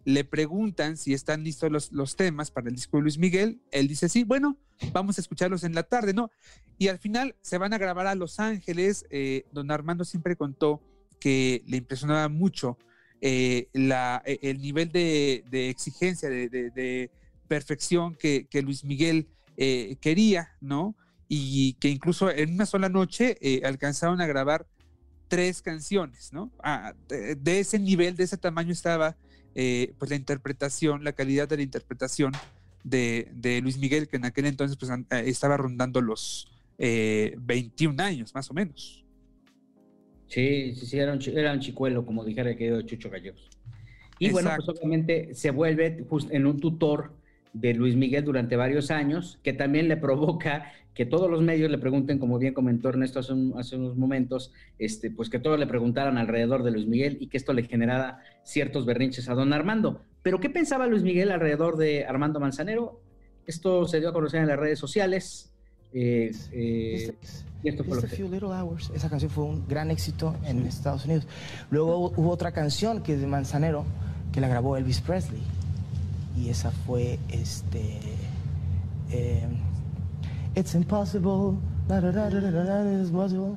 le preguntan si están listos los, los, temas para el disco de Luis Miguel, él dice sí, bueno, vamos a escucharlos en la tarde, ¿no? Y al final se van a grabar a Los Ángeles, eh, don Armando siempre contó que le impresionaba mucho eh, la, el nivel de, de exigencia, de, de, perfección que, que Luis Miguel eh, quería, ¿no? Y que incluso en una sola noche alcanzaron a grabar tres canciones, ¿no? Ah, de, ese nivel, de ese tamaño estaba eh, pues la interpretación, la calidad de la interpretación de, de, Luis Miguel, que en aquel entonces pues, estaba rondando los eh, 21 años, más o menos. Sí, sí, sí, era un, era un chicuelo, como dijera el querido Chucho Gallegos. Y Exacto. bueno, pues obviamente se vuelve en un tutor de Luis Miguel durante varios años, que también le provoca que todos los medios le pregunten, como bien comentó Ernesto hace, un, hace, unos momentos, este, pues que todos le preguntaran alrededor de Luis Miguel y que esto le generara ciertos berrinches a don Armando. Pero ¿qué pensaba Luis Miguel alrededor de Armando Manzanero? Esto se dio a conocer en las redes sociales. Eh, eh, y esto fue lo que... Few Little Hours, esa canción fue un gran éxito en Estados Unidos. Luego hubo otra canción que es de Manzanero, que la grabó Elvis Presley. Y esa fue este... Eh, It's impossible. Da, da, da, It's possible.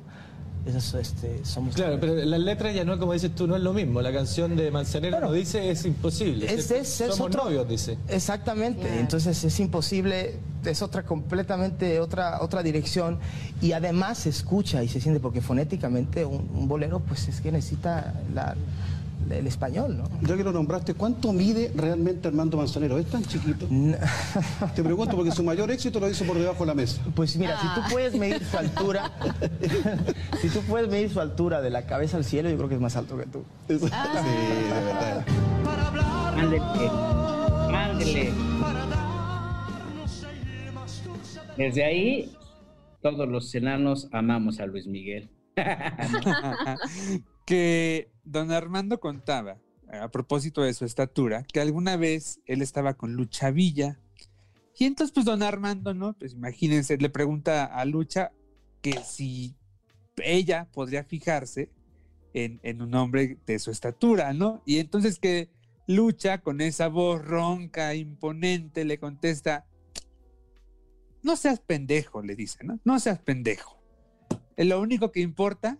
Eso, este, somos claro, pero la letra ya no, como dices tú, no es lo mismo. La canción de Manzanero bueno, no dice es imposible. Es, es, es somos otro, novios, dice. Exactamente. Yeah. Entonces es imposible, es otra completamente otra otra dirección y además se escucha y se siente porque fonéticamente un, un bolero pues es que necesita la el español, ¿no? Ya que lo nombraste, ¿cuánto mide realmente Armando Manzanero? ¿Es tan chiquito? No. Te pregunto porque su mayor éxito lo hizo por debajo de la mesa. Pues mira, ah. si tú puedes medir su altura, si tú puedes medir su altura de la cabeza al cielo, yo creo que es más alto que tú. Ah. Sí, de verdad. Mándele, mándele. Desde ahí, todos los enanos amamos a Luis Miguel. que don Armando contaba, a propósito de su estatura, que alguna vez él estaba con Lucha Villa. Y entonces, pues don Armando, ¿no? Pues imagínense, le pregunta a Lucha que si ella podría fijarse en, en un hombre de su estatura, ¿no? Y entonces que Lucha, con esa voz ronca, imponente, le contesta, no seas pendejo, le dice, ¿no? No seas pendejo. Lo único que importa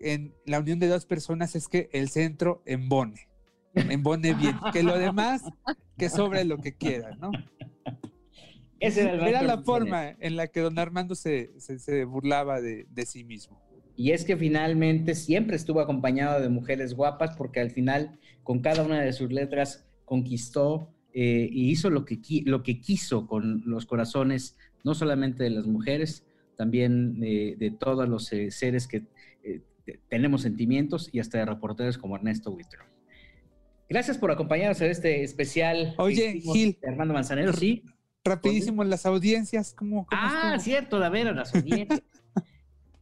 en la unión de dos personas es que el centro embone, embone bien, que lo demás, que sobre lo que quiera, ¿no? Ese era, el era la forma en la que don Armando se, se, se burlaba de, de, sí mismo. Y es que finalmente siempre estuvo acompañado de mujeres guapas porque al final con cada una de sus letras conquistó eh, y hizo lo que, lo que quiso con los corazones, no solamente de las mujeres, también de, de todos los eh, seres que eh, tenemos sentimientos y hasta de reporteros como Ernesto Huitro. Gracias por acompañarnos en este especial. Oye, Gil. Armando Manzanero, sí. Rapidísimo, las audiencias, ¿cómo? cómo ah, estuvo? cierto, de ver, las audiencias.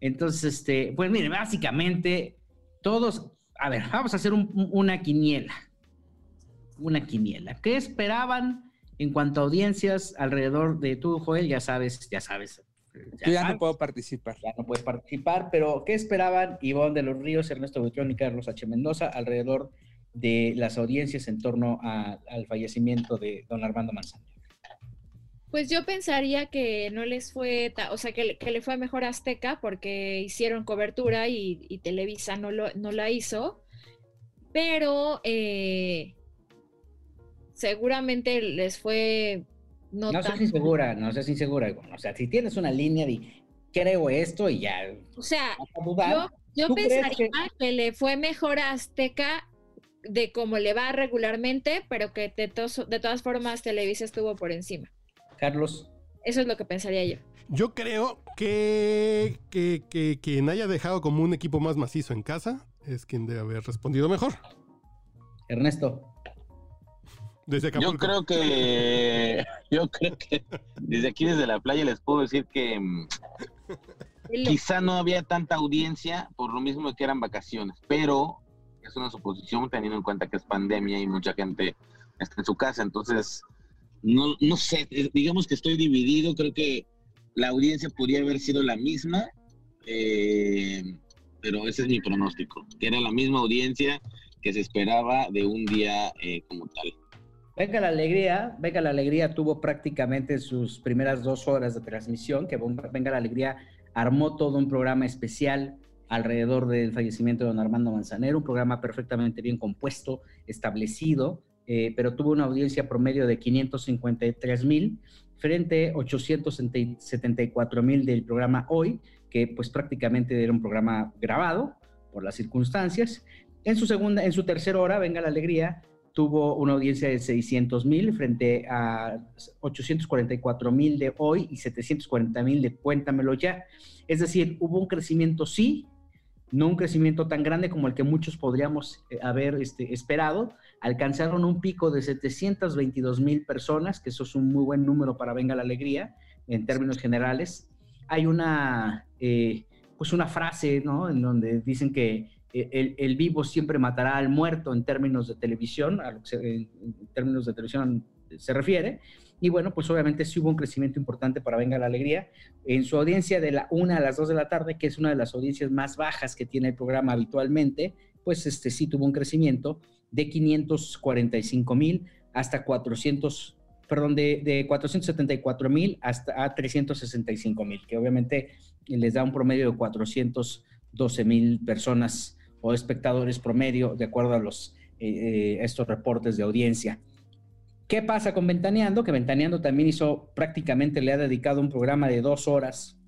Entonces, este, pues mire, básicamente, todos, a ver, vamos a hacer un, una quiniela. Una quiniela. ¿Qué esperaban en cuanto a audiencias alrededor de tú, Joel? Ya sabes, ya sabes, ya, Yo ya no puedo participar. Ya no puedes participar, pero ¿qué esperaban Ivonne de los Ríos, Ernesto Buitrón y Carlos H. Mendoza alrededor de las audiencias en torno a, al fallecimiento de don Armando Manzanero? Pues yo pensaría que no les fue, o sea, que, que le fue mejor a Azteca porque hicieron cobertura y, y Televisa no, lo, no la hizo, pero eh, seguramente les fue no, no seas insegura, no seas insegura. o sea, si tienes una línea de creo esto y ya. O sea, yo, yo pensaría que... que... le fue mejor a Azteca de cómo le va regularmente, pero que de, tos, de todas formas Televisa estuvo por encima. Carlos. Eso es lo que pensaría yo. Yo creo que, que, que quien haya dejado como un equipo más macizo en casa es quien debe haber respondido mejor. Ernesto. Desde yo creo que yo creo que desde aquí desde la playa les puedo decir que mm, quizá no había tanta audiencia por lo mismo que eran vacaciones, pero es una suposición teniendo en cuenta que es pandemia y mucha gente está en su casa. Entonces, no, no sé, eh, digamos que estoy dividido. Creo que la audiencia podría haber sido la misma, eh, pero ese es mi pronóstico, que era la misma audiencia que se esperaba de un día eh, como tal. Venga la Alegría, Venga la Alegría tuvo prácticamente sus primeras dos horas de transmisión, que Venga la Alegría armó todo un programa especial alrededor del fallecimiento de don Armando Manzanero, un programa perfectamente bien compuesto, establecido, eh, pero tuvo una audiencia promedio de 553 mil frente a 874 mil del programa Hoy, que pues prácticamente era un programa grabado por las circunstancias. En su segunda, en su tercera hora, Venga la Alegría, tuvo una audiencia de 600 mil frente a 844 mil de hoy y 740 mil de Cuéntamelo ya. Es decir, hubo un crecimiento sí, no un crecimiento tan grande como el que muchos podríamos eh, haber este, esperado. Alcanzaron un pico de 722 mil personas, que eso es un muy buen número para Venga la Alegría en términos generales. Hay una, eh, pues una frase, ¿no? En donde dicen que eh, el, vivo siempre matará al muerto en términos de televisión, a lo que en, términos de televisión se refiere. Y bueno, pues obviamente sí hubo un crecimiento importante para Venga la Alegría. En su audiencia de la 1 a las 2 de la tarde, que es una de las audiencias más bajas que tiene el programa habitualmente, pues este sí tuvo un crecimiento de 545 mil hasta 400, perdón, de, de 474 mil hasta a 365 mil, que obviamente les da un promedio de 412 mil personas o espectadores promedio, de acuerdo a los, eh, eh, estos reportes de audiencia. ¿Qué pasa con Ventaneando? Que Ventaneando también hizo, prácticamente le ha dedicado un programa de dos horas,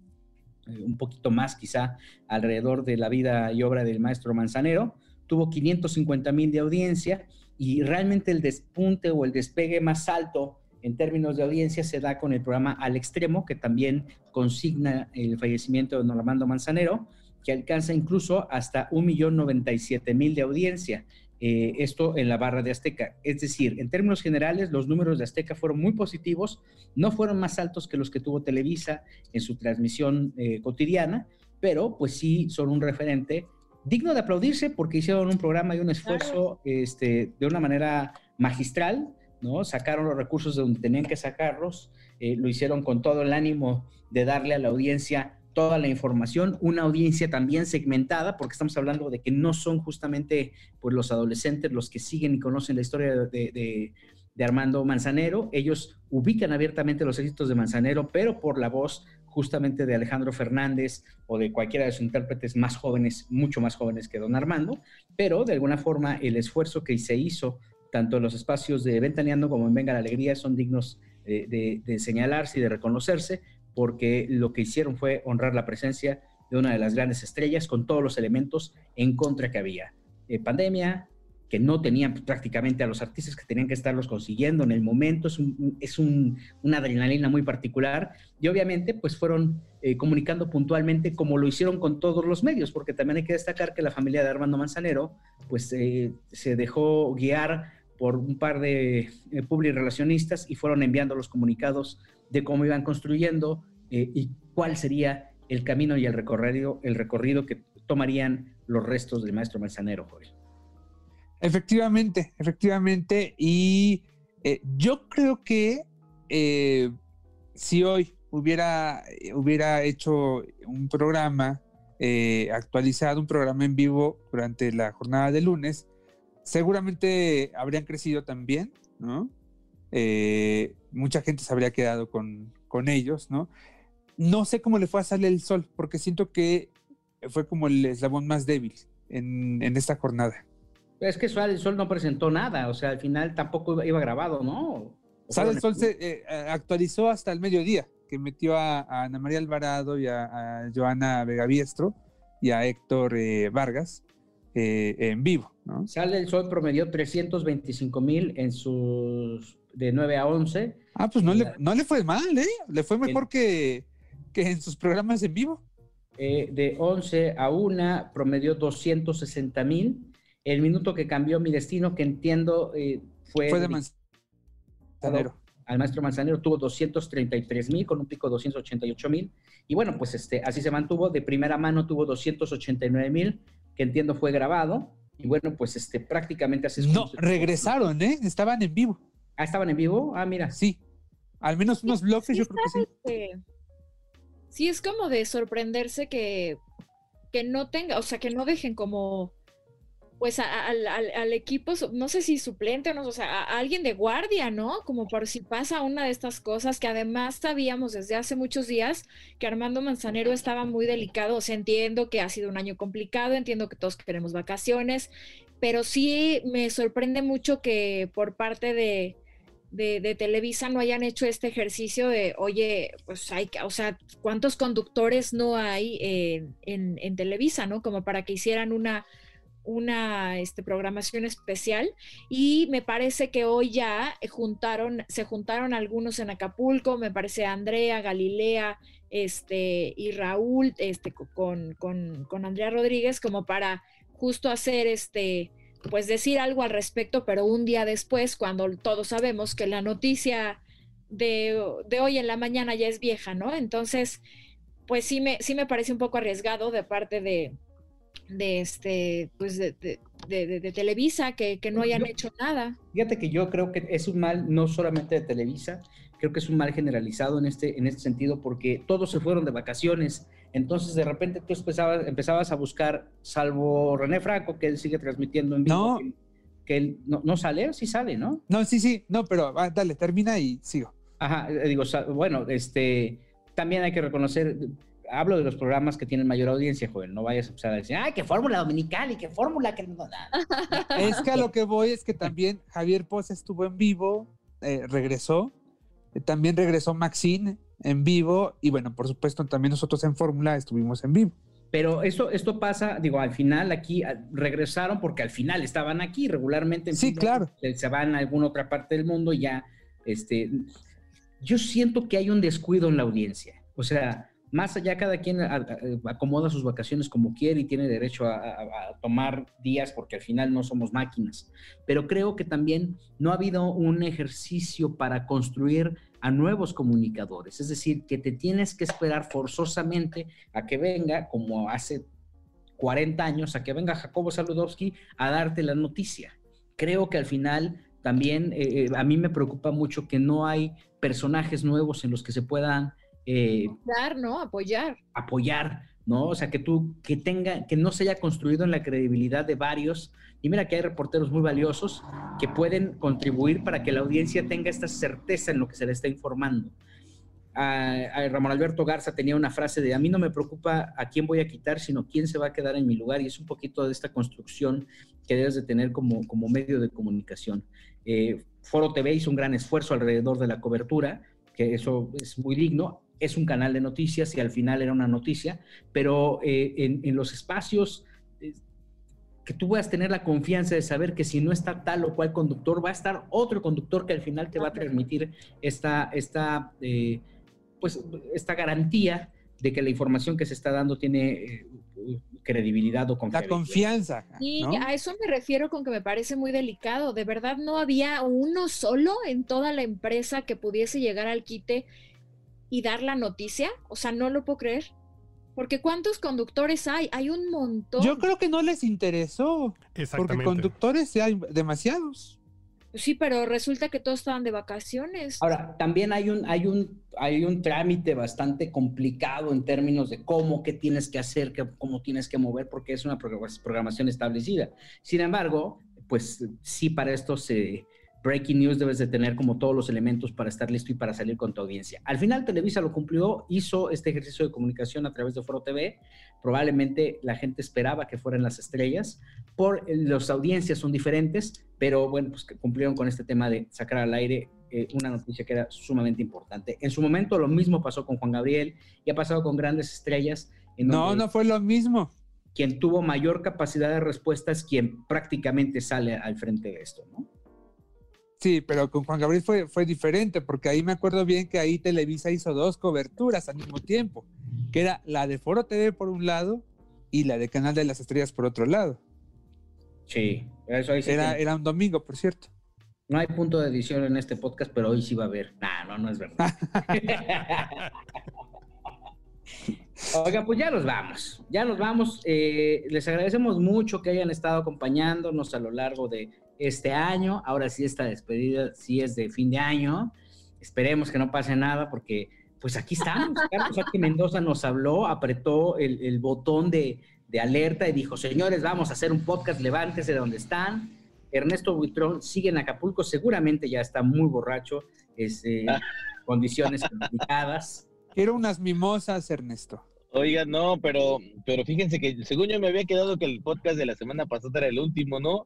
eh, un poquito más quizá, alrededor de la vida y obra del maestro Manzanero. Tuvo 550 mil de audiencia y realmente el despunte o el despegue más alto en términos de audiencia se da con el programa Al Extremo, que también consigna el fallecimiento de don Armando Manzanero, que alcanza incluso hasta 1.097.000 de audiencia. Eh, esto en la barra de Azteca. Es decir, en términos generales, los números de Azteca fueron muy positivos, no fueron más altos que los que tuvo Televisa en su transmisión eh, cotidiana, pero pues sí son un referente digno de aplaudirse porque hicieron un programa y un esfuerzo este, de una manera magistral, ¿no? Sacaron los recursos de donde tenían que sacarlos, eh, lo hicieron con todo el ánimo de darle a la audiencia toda la información, una audiencia también segmentada, porque estamos hablando de que no son justamente pues, los adolescentes los que siguen y conocen la historia de, Armando Manzanero. Ellos ubican abiertamente los éxitos de Manzanero, pero por la voz justamente de Alejandro Fernández o de cualquiera de sus intérpretes más jóvenes, mucho más jóvenes que don Armando, pero de alguna forma el esfuerzo que se hizo tanto en los espacios de Ventaneando como en Venga la Alegría son dignos de, de señalarse y de reconocerse, porque lo que hicieron fue honrar la presencia de una de las grandes estrellas con todos los elementos en contra que había. Eh, pandemia, que no tenían prácticamente a los artistas que tenían que estarlos consiguiendo en el momento, es, una adrenalina muy particular y obviamente pues fueron eh, comunicando puntualmente como lo hicieron con todos los medios, porque también hay que destacar que la familia de Armando Manzanero pues eh, se dejó guiar por un par de eh, relacionistas y fueron enviando los comunicados de cómo iban construyendo eh, y cuál sería el camino y el recorrido, el recorrido que tomarían los restos del maestro Manzanero, Joel. Efectivamente, efectivamente. Y eh, yo creo que eh, si hoy hubiera, hubiera hecho un programa actualizado, un programa en vivo durante la jornada de lunes, seguramente habrían crecido también, ¿no? Eh, mucha gente se habría quedado con, ellos, ¿no? No sé cómo le fue a Sale el Sol, porque siento que fue como el eslabón más débil en, esta jornada. Es que Sale el Sol no presentó nada, o sea, al final tampoco iba grabado, ¿no? Sale el Sol se eh, actualizó hasta el mediodía, que metió a, Ana María Alvarado y a, Joana Vega Biestro y a Héctor eh, Vargas en vivo, ¿no? Sale el Sol promedió 325 mil en sus de 9 a 11. Ah, pues no, le, no le fue mal, ¿eh? Le fue mejor que, que en sus programas en vivo. Eh, de 11 a 1 promedió 260 mil. El minuto que cambió mi destino, que entiendo eh, fue... Fue de Manzanero. Al maestro Manzanero tuvo 233 mil con un pico de 288 mil. Y bueno, pues este, así se mantuvo. De primera mano tuvo 289 mil, que entiendo fue grabado. Y bueno, pues este, prácticamente así es No, regresaron, ¿eh? Estaban en vivo. Ah, estaban en vivo. Ah, mira. Sí. Al menos unos bloques, yo creo que sí. Sí, es como de sorprenderse que, que no tenga, o sea, que no dejen como, pues, a- al, al- al equipo, no sé si suplente o no, o sea, a alguien de guardia, ¿no? Como por si pasa una de estas cosas que además sabíamos desde hace muchos días que Armando Manzanero estaba muy delicado, o sea, entiendo que ha sido un año complicado, entiendo que todos queremos vacaciones, pero sí me sorprende mucho que por parte de de, Televisa no hayan hecho este ejercicio de, oye, pues hay, o sea, ¿cuántos conductores no hay en, en- Televisa, no? Como para que hicieran una, una este, programación especial. Y me parece que hoy ya juntaron, se juntaron algunos en Acapulco, me parece Andrea, Galilea, este, y Raúl, este, co- con, con, con Andrea Rodríguez, como para justo hacer este, pues decir algo al respecto, pero un día después, cuando todos sabemos que la noticia de, de hoy en la mañana ya es vieja, ¿no? Entonces, pues sí me, sí me parece un poco arriesgado de parte de, de este, pues de, de- de- de- de Televisa que, que no hayan Yo- hecho nada. Fíjate que yo creo que es un mal no solamente de Televisa, creo que es un mal generalizado en este, en este sentido porque todos se fueron de vacaciones. Entonces de repente tú empezabas, empezabas a buscar, salvo René Franco, que él sigue transmitiendo en vivo, que, que él no, no sale, sí sale, ¿no? No, sí, sí, no, pero ah, dale, termina y sigo. Ajá, eh, digo, bueno, este, también hay que reconocer, hablo de los programas que tienen mayor audiencia, joven, no vayas a empezar a decir, ay, que fórmula dominical y que fórmula que no, nada. Es que a lo que voy es que también Javier Poza estuvo en vivo, eh, regresó. Eh, También regresó Maxine en vivo. Y bueno, por supuesto, también nosotros en Fórmula estuvimos en vivo. Pero esto, esto pasa, digo, al final aquí a- regresaron porque al final estaban aquí regularmente. en Sí, claro. Se, van a alguna otra parte del mundo y ya, este, yo siento que hay un descuido en la audiencia. O sea, más allá cada quien a- a- acomoda sus vacaciones como quiere y tiene derecho a, a- a tomar días porque al final no somos máquinas. Pero creo que también no ha habido un ejercicio para construir a nuevos comunicadores. Es decir, que te tienes que esperar forzosamente a que venga, como hace 40 años, a que venga Jacobo Saludowski a darte la noticia. Creo que al final también eh, eh, a mí me preocupa mucho que no hay personajes nuevos en los que se puedan eh, Dar, ¿no? Apoyar. apoyar, ¿no? O sea, que tú, que tenga, que no se haya construido en la credibilidad de varios. Y mira que hay reporteros muy valiosos que pueden contribuir para que la audiencia tenga esta certeza en lo que se le está informando. A, a Ramón Alberto Garza tenía una frase de, a mí no me preocupa a quién voy a quitar, sino quién se va a quedar en mi lugar. Y es un poquito de esta construcción que debes de tener como, como medio de comunicación. Eh, Foro TV hizo un gran esfuerzo alrededor de la cobertura, que eso es muy digno. Es un canal de noticias y al final era una noticia, pero eh, en, en los espacios eh, que tú puedas tener la confianza de saber que si no está tal o cual conductor, va a estar otro conductor que al final te va a transmitir esta, esta, eh, pues, esta garantía de que la información que se está dando tiene eh, credibilidad o La confiabilidad. confianza. Y a eso me refiero con que me parece muy delicado. De verdad no había uno solo en toda la empresa que pudiese llegar al quite y dar la noticia. O sea, no lo puedo creer. Porque ¿cuántos conductores hay? Hay un montón. Yo creo que no les interesó. Porque Exactamente. conductores sí hay demasiados. Sí, pero resulta que todos estaban de vacaciones. Ahora, también hay un, hay un, hay un trámite bastante complicado en términos de cómo, qué tienes que hacer, qué- cómo tienes que mover, porque es una programa- programación establecida. Sin embargo, pues sí, para estos eh, breaking news debes de tener como todos los elementos para estar listo y para salir con tu audiencia. Al final, Televisa lo cumplió, hizo este ejercicio de comunicación a través de Foro TV. Probablemente la gente esperaba que fueran las estrellas. Por las audiencias son diferentes, pero bueno, pues que cumplieron con este tema de sacar al aire eh, una noticia que era sumamente importante. En su momento lo mismo pasó con Juan Gabriel y ha pasado con grandes estrellas. En No, no fue lo mismo. Quien tuvo mayor capacidad de respuesta es quien prácticamente sale al frente de esto, ¿no? Sí, pero con Juan Gabriel fue, fue diferente, porque ahí me acuerdo bien que ahí Televisa hizo dos coberturas al mismo tiempo, que era la de Foro TV por un lado y la de Canal de las Estrellas por otro lado. Sí, eso ahí sí Era, que- era un domingo, por cierto. No hay punto de edición en este podcast, pero hoy sí va a haber. Nah, no, no es verdad. Oiga, pues ya nos vamos, ya nos vamos. Eh, les agradecemos mucho que hayan estado acompañándonos a lo largo de este año. Ahora sí, esta despedida sí es de fin de año. Esperemos que no pase nada porque pues aquí estamos. Carlos Sánchez Mendoza nos habló, apretó el, el botón de, de alerta y dijo, señores, vamos a hacer un podcast, levántese de donde están. Ernesto Buitrón sigue en Acapulco, seguramente ya está muy borracho, es, eh, condiciones complicadas. Quiero unas mimosas, Ernesto. Oiga, no, pero, pero fíjense que según yo me había quedado que el podcast de la semana pasada era el último, ¿no?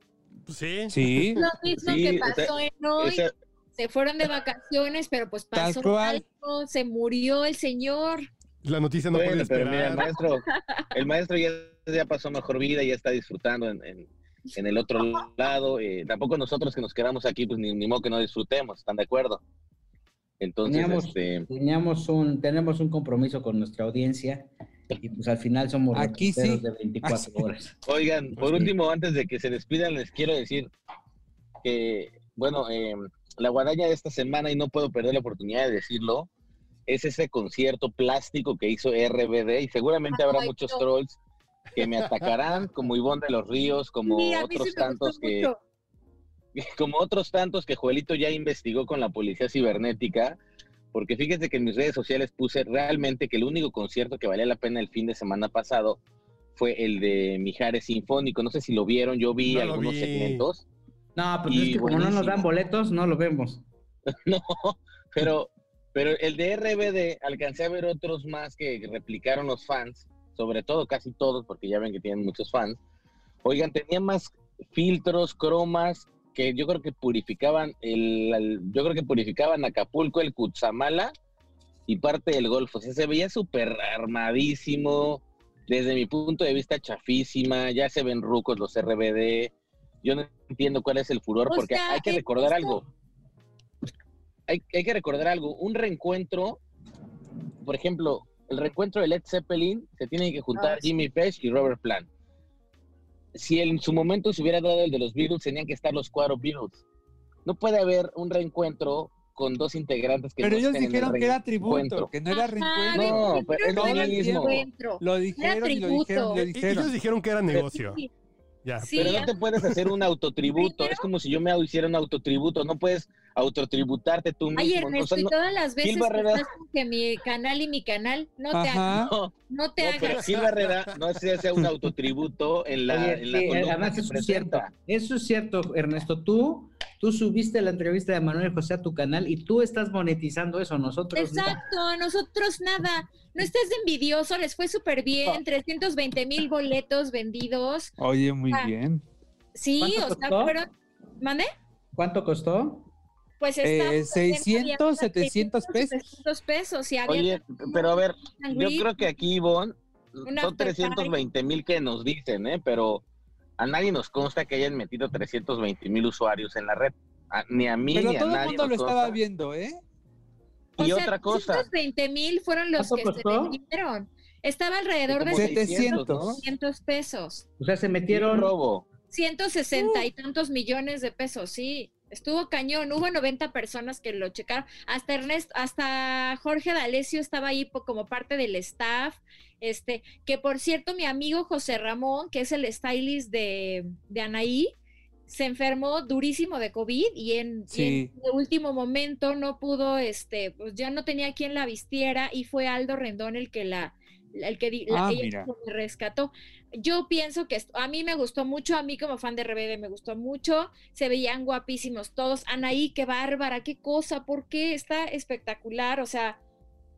Sí. Sí. Lo mismo Sí, que o sea, pasó en hoy. esa- Se fueron de vacaciones, pero pues pasó algo, se murió el señor. La noticia no Bueno, puede pero mira, el esperar. maestro, el maestro ya, ya pasó mejor vida, ya está disfrutando en, en- en el otro lado. eh, tampoco nosotros que nos quedamos aquí, pues ni, ni modo que no disfrutemos, ¿están de acuerdo? Entonces, Teníamos, este, teníamos un, tenemos un compromiso con nuestra audiencia y pues al final somos Aquí sí. de 24 Ah, sí. horas. oigan, por Sí. último, antes de que se despidan, les quiero decir que, bueno, eh, la guadaña de esta semana, y no puedo perder la oportunidad de decirlo, es ese concierto plástico que hizo RBD, y seguramente habrá Ay, muchos no. trolls que me atacarán, como Ivonne de los Ríos, como Sí, sí otros tantos que, mucho. como otros tantos que Joelito ya investigó con la policía cibernética, porque fíjense que en mis redes sociales puse realmente que el único concierto que valía la pena el fin de semana pasado fue el de Mijares Sinfónico. No sé si lo vieron, yo vi No algunos vi. segmentos. No, pues Y es que como no nos dan boletos, no lo vemos. No, pero, pero el de RBD alcancé a ver otros más que replicaron los fans, sobre todo casi todos, porque ya ven que tienen muchos fans. Oigan, tenía más filtros, cromas, que yo creo que purificaban el, el- yo creo que purificaban Acapulco, el Cutzamala y parte del Golfo. O sea, se veía súper armadísimo, desde mi punto de vista chafísima, ya se ven rucos los RBD. Yo no entiendo cuál es el furor, O porque sea, hay que recordar algo. Hay, hay que recordar algo, un reencuentro, por ejemplo, el reencuentro de Led Zeppelin, se tienen que juntar Ah, sí. Jimmy Page y Robert Plant. Si en su momento se hubiera dado el de los Beatles, tenían que estar los cuatro Beatles. No puede haber un reencuentro con dos integrantes que Pero no ellos el dijeron que era tributo, que no era Ajá, reencuentro. No, pero es no era mismo. Lo dijeron y lo dijeron, lo dijeron. Ellos dijeron que era negocio. Sí, Ya. sí, Pero no te puedes hacer un autotributo. Es como si yo me hiciera un autotributo. No puedes autotributarte tú mismo. Ay, ¿no? O Ernesto, sea, y no- todas las veces Barrera- que mi canal y mi canal, no te hagas, no, no te no, pero hagas. Gil Barrera no se hace un autotributo en la, Oye, en la sí, columna además eso es cierto. Eso es cierto, Ernesto. Tú, tú subiste la entrevista de Manuel José a tu canal y tú estás monetizando eso. Nosotros no. Exacto, nosotros nada. No estés envidioso, les fue súper bien, 320 mil boletos vendidos. Oye, muy Ah. bien. Sí, ¿Cuánto o sea, fueron, ¿mande? ¿Cuánto costó? Pues Eh, estamos 600, 700 pesos. 700 pesos y había Oye, pero a ver, yo creo que aquí, Ivonne, son after 320 mil que nos dicen, ¿eh? Pero a nadie nos consta que hayan metido 320 mil usuarios en la red. A- ni a mí Pero ni a todo el nadie mundo lo estaba consta. viendo, ¿eh? O Y sea, otra cosa, 220 mil fueron los ¿Cuánto que se costó? vendieron. Estaba alrededor de Como 700. 700 pesos. O sea, se un metieron. robo. 160 y tantos millones de pesos, sí. Estuvo cañón. Hubo 90 personas que lo checaron. Hasta Ernesto, hasta Jorge D'Alessio estaba ahí como parte del staff. Este, que por cierto, mi amigo José Ramón, que es el stylist de, de Anaí, se enfermó durísimo de COVID y en, y Sí. en el último momento no pudo, este, pues ya no tenía quien la vistiera y fue Aldo Rendón el que la, el que di- la- Ah, ella mira. me rescató. Yo pienso que esto- a mí me gustó mucho, a mí como fan de RBD me gustó mucho, se veían guapísimos todos. Anaí, qué bárbara, qué cosa, ¿por qué? Está espectacular, o sea,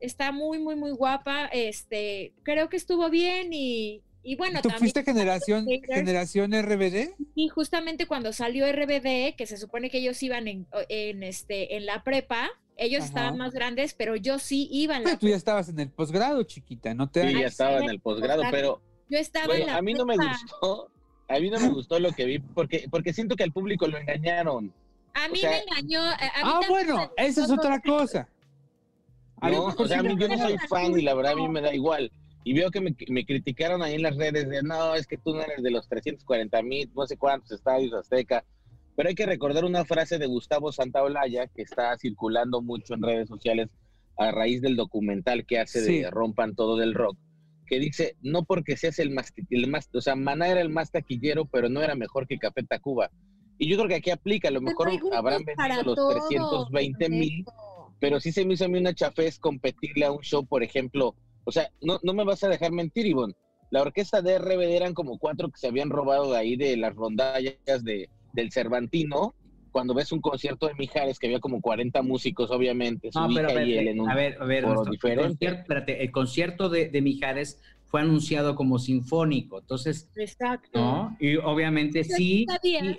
está muy, muy, muy guapa. Este, creo que estuvo bien y, y bueno, ¿Tú también. fuiste generación, generación RBD? Y justamente cuando salió RBD, que se supone que ellos iban en, en, este, en la prepa, ellos Ajá. estaban más grandes, pero yo sí iba en la Ah, tú ya estabas en el posgrado, chiquita, no te Sí, ya estaba en el posgrado, pero Yo estaba bueno, en la a mí no me gustó. A mí no me gustó lo que vi porque, porque siento que al público lo engañaron. A mí sea- me engañó. a- a mí Ah, bueno, esa es otra cosa. No, o sea, a mí yo no soy fan y la verdad a mí me da igual. Y veo que me, me criticaron ahí en las redes de, no, es que tú no eres de los 340 mil, no sé cuántos estadios Azteca. Pero hay que recordar una frase de Gustavo Santaolalla que está circulando mucho en redes sociales a raíz del documental que hace Sí. de Rompan Todo del Rock, que dice, no porque seas el más, el más, o sea, Maná era el más taquillero, pero no era mejor que Café Tacuba. Y yo creo que aquí aplica, a lo mejor habrán vendido los todo, 320 mil, pero sí se me hizo a mí una chafez competirle a un show, por ejemplo, o sea, no, no me vas a dejar mentir, Ivonne. La orquesta de RBD eran como cuatro que se habían robado de ahí de las rondallas de, del Cervantino. Cuando ves un concierto de Mijares, que había como 40 músicos, obviamente, su No, pero a hija ver, y él en un a ver, a ver, foro el concierto, espérate, el concierto de, de Mijares fue anunciado como sinfónico, entonces, Exacto. ¿no? Y obviamente sí,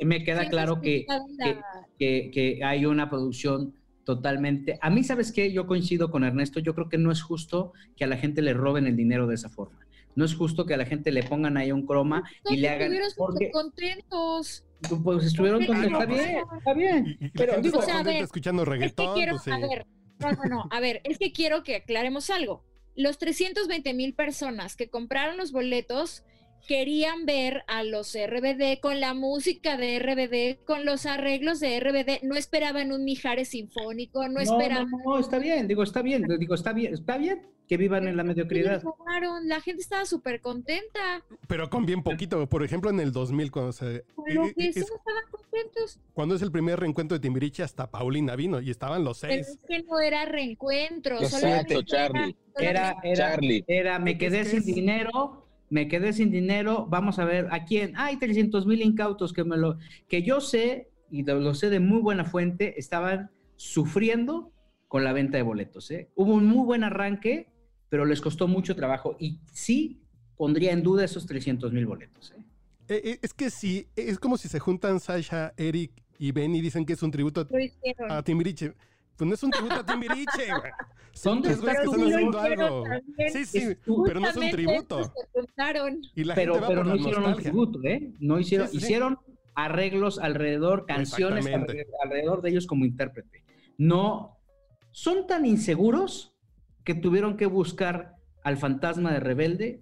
me queda claro que, que, que- que hay una producción totalmente... A mí, ¿sabes qué? Yo coincido con Ernesto, yo creo que no es justo que a la gente le roben el dinero de esa forma. No es justo que a la gente le pongan ahí un croma y le hagan... Porque, contentos. Pues estuvieron Porque- contentos, está bien, está bien. Y Pero digo, está o sea, a contenta ver, escuchando Es que reggaetón. quiero, pues, sí. a ver, no, no, no, a ver, es que quiero que aclaremos algo. Los 320 mil personas que compraron los boletos querían ver a los RBD con la música de RBD, con los arreglos de RBD, no esperaban un Mijares sinfónico, no, esperaban. No, no, está bien, digo, está bien, digo, está bien, está bien que vivan en la mediocridad. robaron, La gente estaba súper contenta. Pero con bien poquito. Por ejemplo, en el 2000, cuando se. Con lo eh, que es- sí estaban contentos. cuando es el primer reencuentro de Timbiriche, hasta Paulina vino y estaban los Pero seis. es que no era reencuentro. Exacto, Charlie. Era, era, Charlie. era, me quedé sin es- dinero, me quedé sin dinero, vamos a ver, ¿a quién? Hay 300 mil incautos que me lo, que yo sé, y lo, lo sé de muy buena fuente, estaban sufriendo con la venta de boletos, ¿eh? Hubo un muy buen arranque, pero les costó mucho trabajo, y sí pondría en duda esos 300 mil boletos, ¿eh? Eh, eh, es que sí, es como si se juntan Sasha, Eric y Ben y dicen que es un tributo a Timbiriche. Pues no es un tributo a Timbiriche, güey. Son ¿Dónde tres güeyes que está están haciendo algo. también. Sí, sí, pero no es un tributo. se. Y la pero, gente va pero por no la hicieron un tributo, ¿eh? No hicieron, Sí, sí, sí. hicieron arreglos alrededor, canciones alrededor de ellos como intérprete. No, son tan inseguros que tuvieron que buscar al fantasma de Rebelde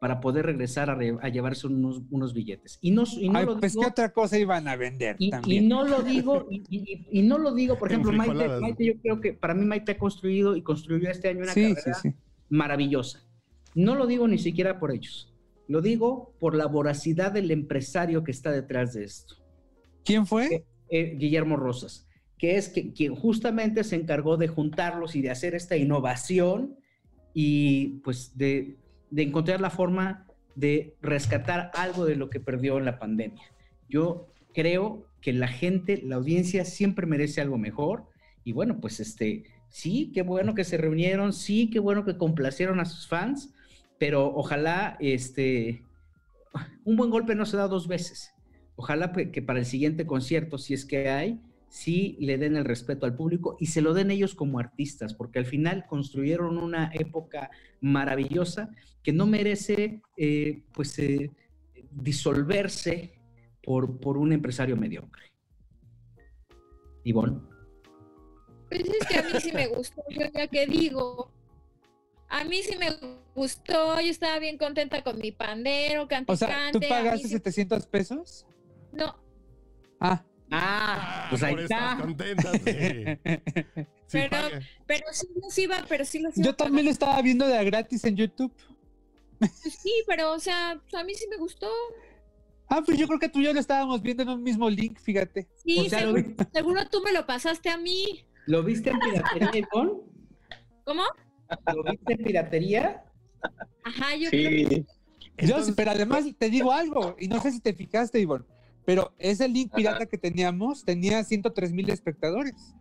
para poder regresar a, re- a llevarse unos, unos billetes. Y no, y no Ay, lo pues, digo, ¿qué otra cosa iban a vender y, y también? no lo digo, y, y- y no lo digo, por ejemplo, Maite. Maite, yo creo que para mí Maite ha construido y construyó este año una sí, carrera sí. maravillosa. No lo digo ni siquiera por ellos, lo digo por la voracidad del empresario que está detrás de esto, ¿Quién fue? eh, Guillermo Rosas, que es que, quien justamente se encargó de juntarlos y de hacer esta innovación y pues de, de encontrar la forma de rescatar algo de lo que perdió en la pandemia. Yo creo que la gente, la audiencia siempre merece algo mejor y bueno, pues este, sí, qué bueno que se reunieron, sí, qué bueno que complacieron a sus fans, pero ojalá este, un buen golpe no se da dos veces. Ojalá que para el siguiente concierto, si es que hay, sí le den el respeto al público y se lo den ellos como artistas, porque al final construyeron una época maravillosa que no merece eh, pues eh, disolverse por, por un empresario mediocre. Ivonne. Pues es que a mí sí me gustó, yo ya que digo. A mí sí me gustó, yo estaba bien contenta con mi pandero, cante, O sea, ¿tú pagaste sí- 700 pesos? No, Ah, Ah, pues ahí por eso estás está. contenta, sí. Sí, pero, pero sí los iba, pero sí los iba yo también lo estaba viendo de a gratis en YouTube. Pues sí, pero o sea, pues, a mí sí me gustó. Ah, pues yo creo que tú y yo lo estábamos viendo en un mismo link, fíjate. Sí, O sea, lo seguro, tú me lo pasaste a mí. ¿Lo viste en piratería, Ivonne? ¿Cómo? ¿Lo viste en piratería? Ajá, yo creo que Sí, Yo, pero además te digo algo, y no sé si te fijaste, Ivonne, pero ese link pirata que teníamos tenía 103 mil espectadores.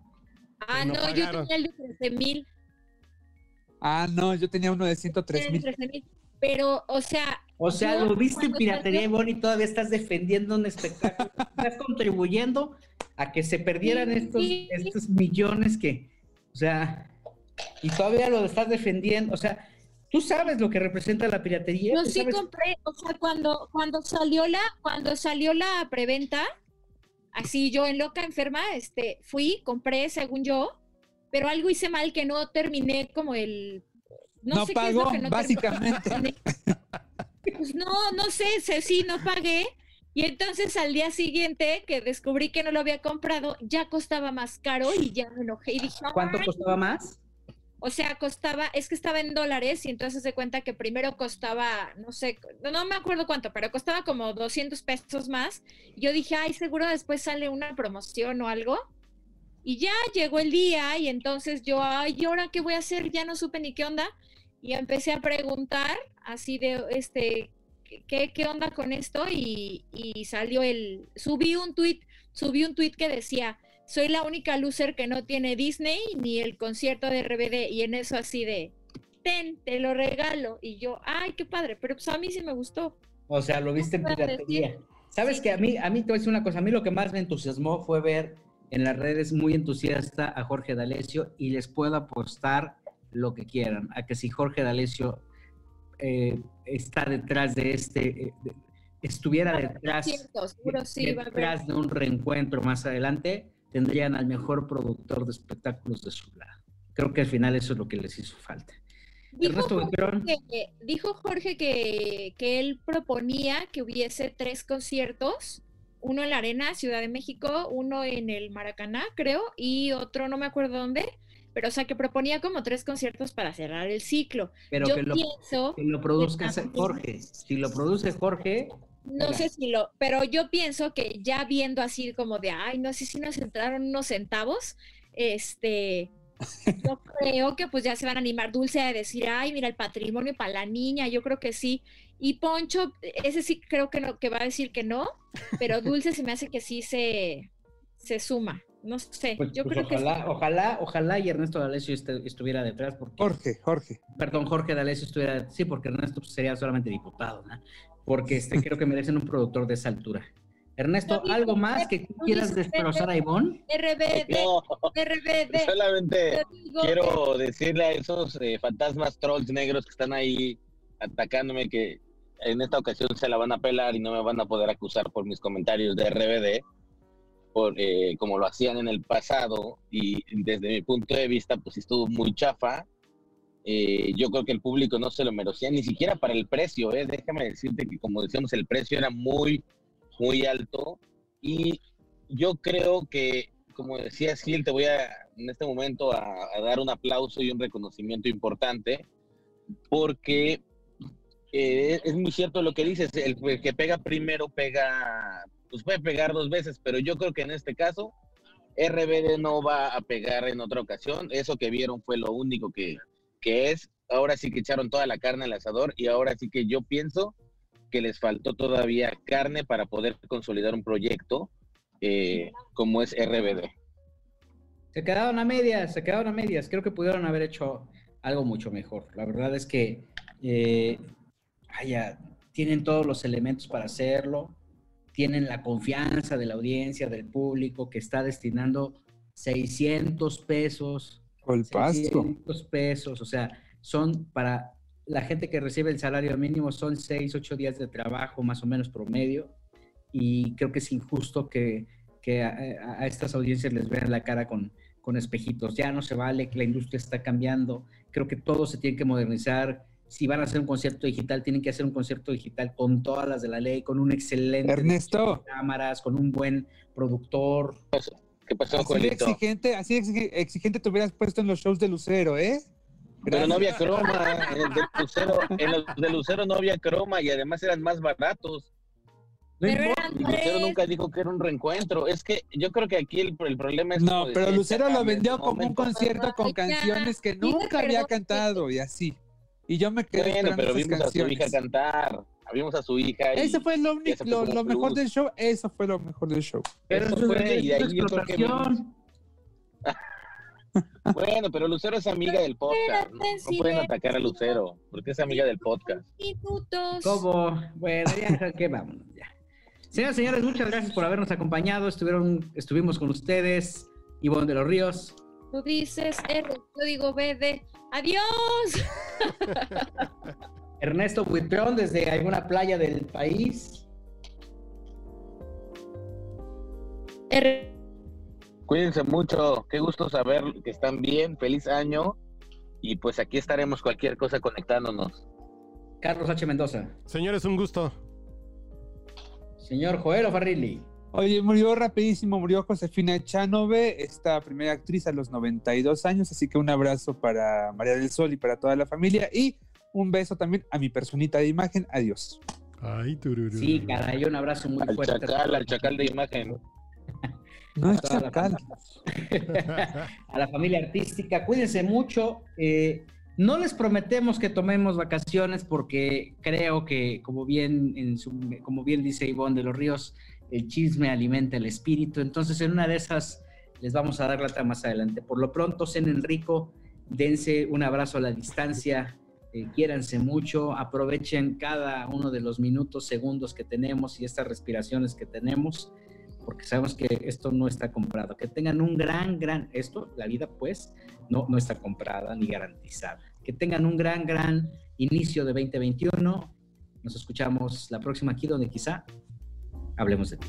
Ah, no no, yo tenía el de 13 mil. Ah, no, yo tenía uno de 103 mil. Pero, o sea. O sea, yo lo viste en piratería, Ivonne, y todavía estás defendiendo un espectáculo. estás contribuyendo a que se perdieran estos, Sí. estos millones que, o sea, y todavía lo estás defendiendo. O sea, tú sabes lo que representa la piratería. Yo sí sabes- compré, o sea, cuando, cuando salió la, cuando salió la preventa, así yo en loca enferma, este, fui, compré según yo, pero algo hice mal que no terminé como el no, No sé qué es lo pagó, que no básicamente. terminé. Pues no, no sé, sé, sí, no pagué. Y entonces al día siguiente que descubrí que no lo había comprado, ya costaba más caro y ya me enojé y dije, ¿Cuánto "Ay, costaba más? O sea, costaba, es que estaba en dólares y entonces se cuenta que primero costaba, no sé, no, me acuerdo cuánto, pero costaba como 200 pesos más. Yo dije, ay, seguro después sale una promoción o algo. Y ya llegó el día y entonces yo, ay, ¿y ahora qué voy a hacer? Ya no supe ni qué onda. Y empecé a preguntar así de, este, ¿qué, qué onda con esto? Y, y salió el, subí un tweet, subí un tweet que decía, soy la única loser que no tiene Disney ni el concierto de RBD. Y en eso así de, ten, te lo regalo. Y yo, ay, qué padre, pero pues a mí sí me gustó. O sea, lo viste en piratería. decir? Sabes que a mí, a mí te voy a decir una cosa, a mí lo que más me entusiasmó fue ver en las redes muy entusiasta a Jorge D'Alessio y les puedo apostar lo que quieran, a que si Jorge D'Alessio eh, está detrás de este, eh, de- estuviera detrás, Cierto, seguro sí detrás de un reencuentro más adelante, tendrían al mejor productor de espectáculos de su lado. Creo que al final eso es lo que les hizo falta. Dijo Jorge, que, dijo Jorge que, que él proponía que hubiese tres conciertos, uno en la Arena, Ciudad de México, uno en el Maracaná, creo, y otro no me acuerdo dónde, pero o sea que proponía como tres conciertos para cerrar el ciclo. Pero Yo que lo, pienso, que lo produzca Jorge. Si lo produce Jorge, no sé si lo, pero yo pienso que ya viendo así como de, ay, no sé si nos entraron unos centavos, este, yo creo que pues ya se van a animar Dulce a decir, ay, mira el patrimonio para la niña, yo creo que sí. Y Poncho, ese sí creo que no, que va a decir que no, pero Dulce se me hace que sí se, se suma. No sé, Pues, yo pues creo que sí. ojalá, ojalá, ojalá y Ernesto D'Alessio estuviera detrás porque Jorge, Jorge. perdón, Jorge D'Alessio estuviera, sí, porque Ernesto pues, sería solamente diputado, ¿no? Porque este, creo que merecen un productor de esa altura. Ernesto, ¿algo más que quieras destrozar a Ivonne? RBD, No, RBD. solamente quiero decirle a esos eh, fantasmas trolls negros que están ahí atacándome que en esta ocasión se la van a pelar y no me van a poder acusar por mis comentarios de RBD, por, eh, como lo hacían en el pasado y desde mi punto de vista pues estuvo muy chafa. Eh, yo creo que el público no se lo merecía ni siquiera para el precio, ¿eh? déjame decirte que como decíamos el precio era muy, muy alto y yo creo que como decía Gil, te voy a en este momento a, a dar un aplauso y un reconocimiento importante porque eh, es muy cierto lo que dices, el, el que pega primero pega, pues puede pegar dos veces, pero yo creo que en este caso RBD no va a pegar en otra ocasión, eso que vieron fue lo único que, que es, ahora sí que echaron toda la carne al asador y ahora sí que yo pienso que les faltó todavía carne para poder consolidar un proyecto eh, como es RBD. Se quedaron a medias, se quedaron a medias. Creo que pudieron haber hecho algo mucho mejor. La verdad es que, eh, vaya, tienen todos los elementos para hacerlo, tienen la confianza de la audiencia, del público, que está destinando 600 pesos. El pasto. 600 pesos, o sea, son para la gente que recibe el salario mínimo, son 6, 8 días de trabajo más o menos promedio. Y creo que es injusto que, que a, a- a estas audiencias les vean la cara con, con espejitos. Ya no se vale, que la industria está cambiando. Creo que todo se tiene que modernizar. Si van a hacer un concierto digital, tienen que hacer un concierto digital con todas las de la ley, con un excelente Ernesto. cámaras, con un buen productor. ¿Qué pasó, Así de Juanito? exigente, así exigente te hubieras puesto en los shows de Lucero, ¿eh? Pero no había croma, en el de Lucero, en los de Lucero no había croma y además eran más baratos. Pero Lucero nunca dijo que era un reencuentro. Es que yo creo que aquí el, el problema es. No, pero Lucero lo vendió como un concierto con canciones que nunca había cantado y así. Y yo me quedé Bueno, pero esas vimos a su hija canciones. cantar. Vimos a su hija. Y Ese fue lo, y único, mejor del show. Eso fue lo mejor del show. Pero Eso eso fue, es, y de eso ahí yo creo que. Bueno, pero Lucero es amiga del podcast. No, pueden atacar a Lucero, porque es amiga del podcast. Minutos. ¿Cómo? Bueno, ya, que vámonos, ya. Señoras y señores, muchas gracias por habernos acompañado. Estuvieron, estuvimos con ustedes, Ivonne de los Ríos, Tú dices R, yo digo BD. Adiós. Ernesto Buitrón desde alguna playa del país. R. Cuídense mucho, qué gusto saber que están bien, feliz año y pues aquí estaremos cualquier cosa conectándonos. Carlos H. Mendoza. Señores, un gusto. Señor Joel Farrilli. Oye, murió rapidísimo, murió Josefina Chanove, esta primera actriz a los 92 años, así que un abrazo para María del Sol y para toda la familia y un beso también a mi personita de imagen. Adiós. Ay, tururú. Sí, caray, un abrazo muy Al fuerte. chacal, al chacal de imagen. No es la chacal. a la familia artística. Cuídense mucho. eh, no les prometemos que tomemos vacaciones porque creo que, como bien, en su- como bien dice Ivonne de los Ríos, el chisme alimenta el espíritu. Entonces, en una de esas les vamos a dar lata más adelante. Por lo pronto, cenen rico, dense un abrazo a la distancia, eh, quiéranse mucho, aprovechen cada uno de los minutos, segundos que tenemos y estas respiraciones que tenemos porque sabemos que esto no está comprado. Que tengan un gran, gran, esto, la vida pues, no, no está comprada ni garantizada. Que tengan un gran, gran inicio de 2021. Nos escuchamos la próxima aquí donde quizá hablemos de ti.